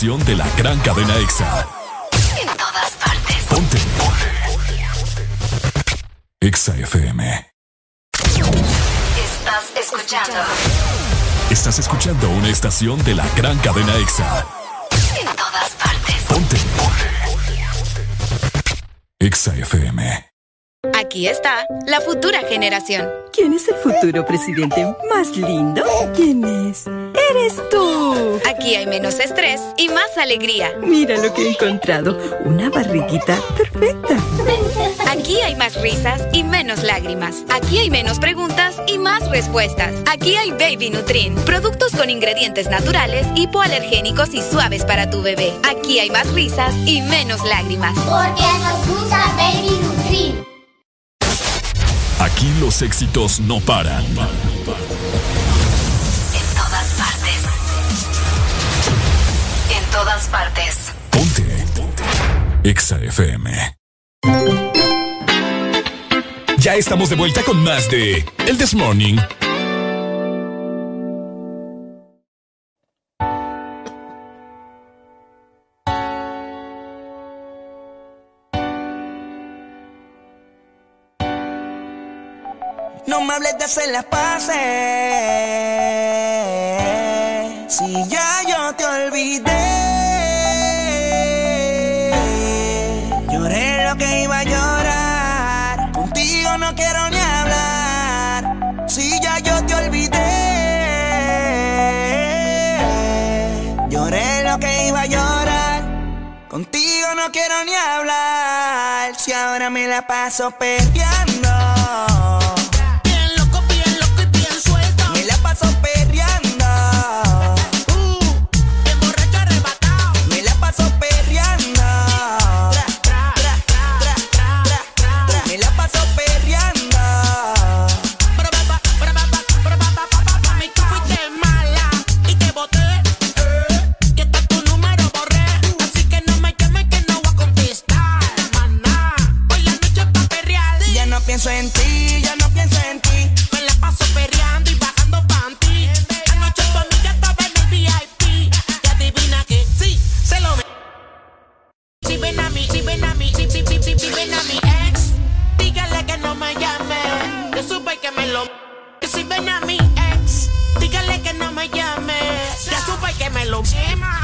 estación de la gran cadena EXA. En todas partes. Ponte. EXA FM. Estás escuchando. Estás escuchando una estación de la gran cadena EXA. En todas partes. Ponte. EXA FM. Aquí está la futura generación. ¿Quién es el futuro presidente más lindo? ¿Quién es? ¡Eres tú! Aquí hay menos estrés y más alegría. Mira lo que he encontrado. Una barriguita perfecta. Aquí hay más risas y menos lágrimas. Aquí hay menos preguntas y más respuestas. Aquí hay Baby Nutrin. Productos con ingredientes naturales, hipoalergénicos y suaves para tu bebé. Aquí hay más risas y menos lágrimas. Porque nos gusta Baby Nutrin. Aquí los éxitos no paran. En todas todas partes. Ponte. EXA FM. Ya estamos de vuelta con más de El This Morning. No me hables de hacer las paces. Si ya yo te olvidé. Contigo no quiero ni hablar. Si ahora me la paso perdiendo. Pienso en ti, ya no pienso en ti. Me la paso perreando y bajando panty. Anoche tu amiga estaba en el VIP. Y adivina que sí, se lo me. Si ven a mí, si ven a mí, si, si, si, si, si ven a mi ex, dígale que no me llame. Yo supe que me lo. Si ven a mi ex, dígale que no me llame. Ya supe que me lo.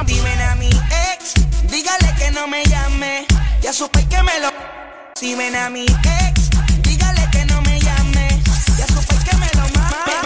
Dime a mi ex, dígale que no me llame. Ya supe que me lo. Si ven a mi ex,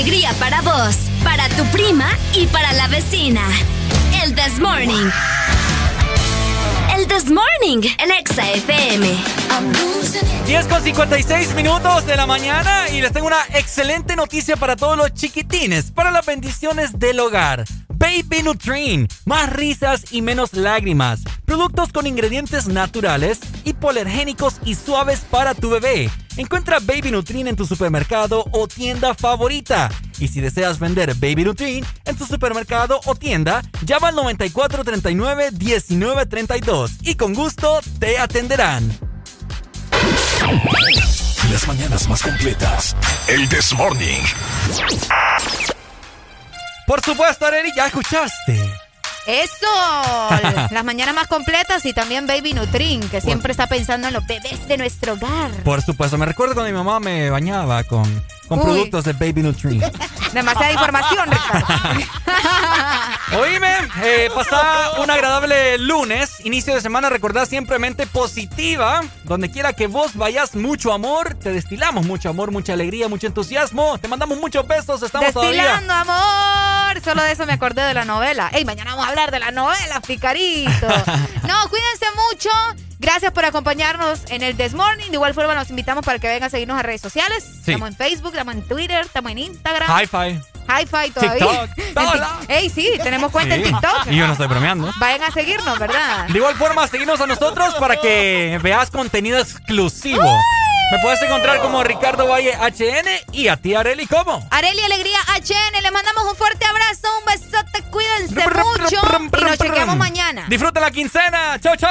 Alegría para vos, para tu prima y para la vecina. El This Morning. El This Morning, el Exa FM. 10 con 56 minutos de la mañana y les tengo una excelente noticia para todos los chiquitines, para las bendiciones del hogar. Baby Nutrin, más risas y menos lágrimas. Productos con ingredientes naturales, hipoalergénicos y suaves para tu bebé. Encuentra Baby Nutrin en tu supermercado o tienda favorita. Y si deseas vender Baby Nutrin en tu supermercado o tienda, llama al 9439 1932 y con gusto te atenderán. Las mañanas más completas. El This Morning. Por supuesto, Areli, ya escuchaste. Eso, (laughs) las mañanas más completas y también Baby Nutrin, que siempre está pensando en los bebés de nuestro hogar. Por supuesto, me recuerdo cuando mi mamá me bañaba con, con productos de Baby Nutri. (laughs) Demasiada información, Ricardo. (laughs) Oíme, eh, pasa un agradable lunes, inicio de semana, recordad siempre mente positiva. Donde quiera que vos vayas, mucho amor. Te destilamos mucho amor, mucha alegría, mucho entusiasmo. Te mandamos muchos besos, estamos Destilando amor. Solo de eso me acordé de la novela. Ey, mañana vamos a hablar de la novela, Picarito. (laughs) no, cuídense mucho. Gracias por acompañarnos en el This Morning. De igual forma, los invitamos para que vengan a seguirnos a redes sociales. Estamos en Facebook, estamos en Twitter, estamos en Instagram. Hi-Fi. Hi-Fi todavía. TikTok. Ey, sí, tenemos cuenta en TikTok. Y yo no estoy bromeando. Vayan a seguirnos, ¿verdad? De igual forma, seguirnos a nosotros para que veas contenido exclusivo. Me puedes encontrar como Ricardo Valle HN y a ti, Areli, ¿cómo? Areli Alegría HN, les mandamos un fuerte abrazo, un besote, cuídense mucho y nos chequeamos mañana. Disfruta la quincena. Chao, chao.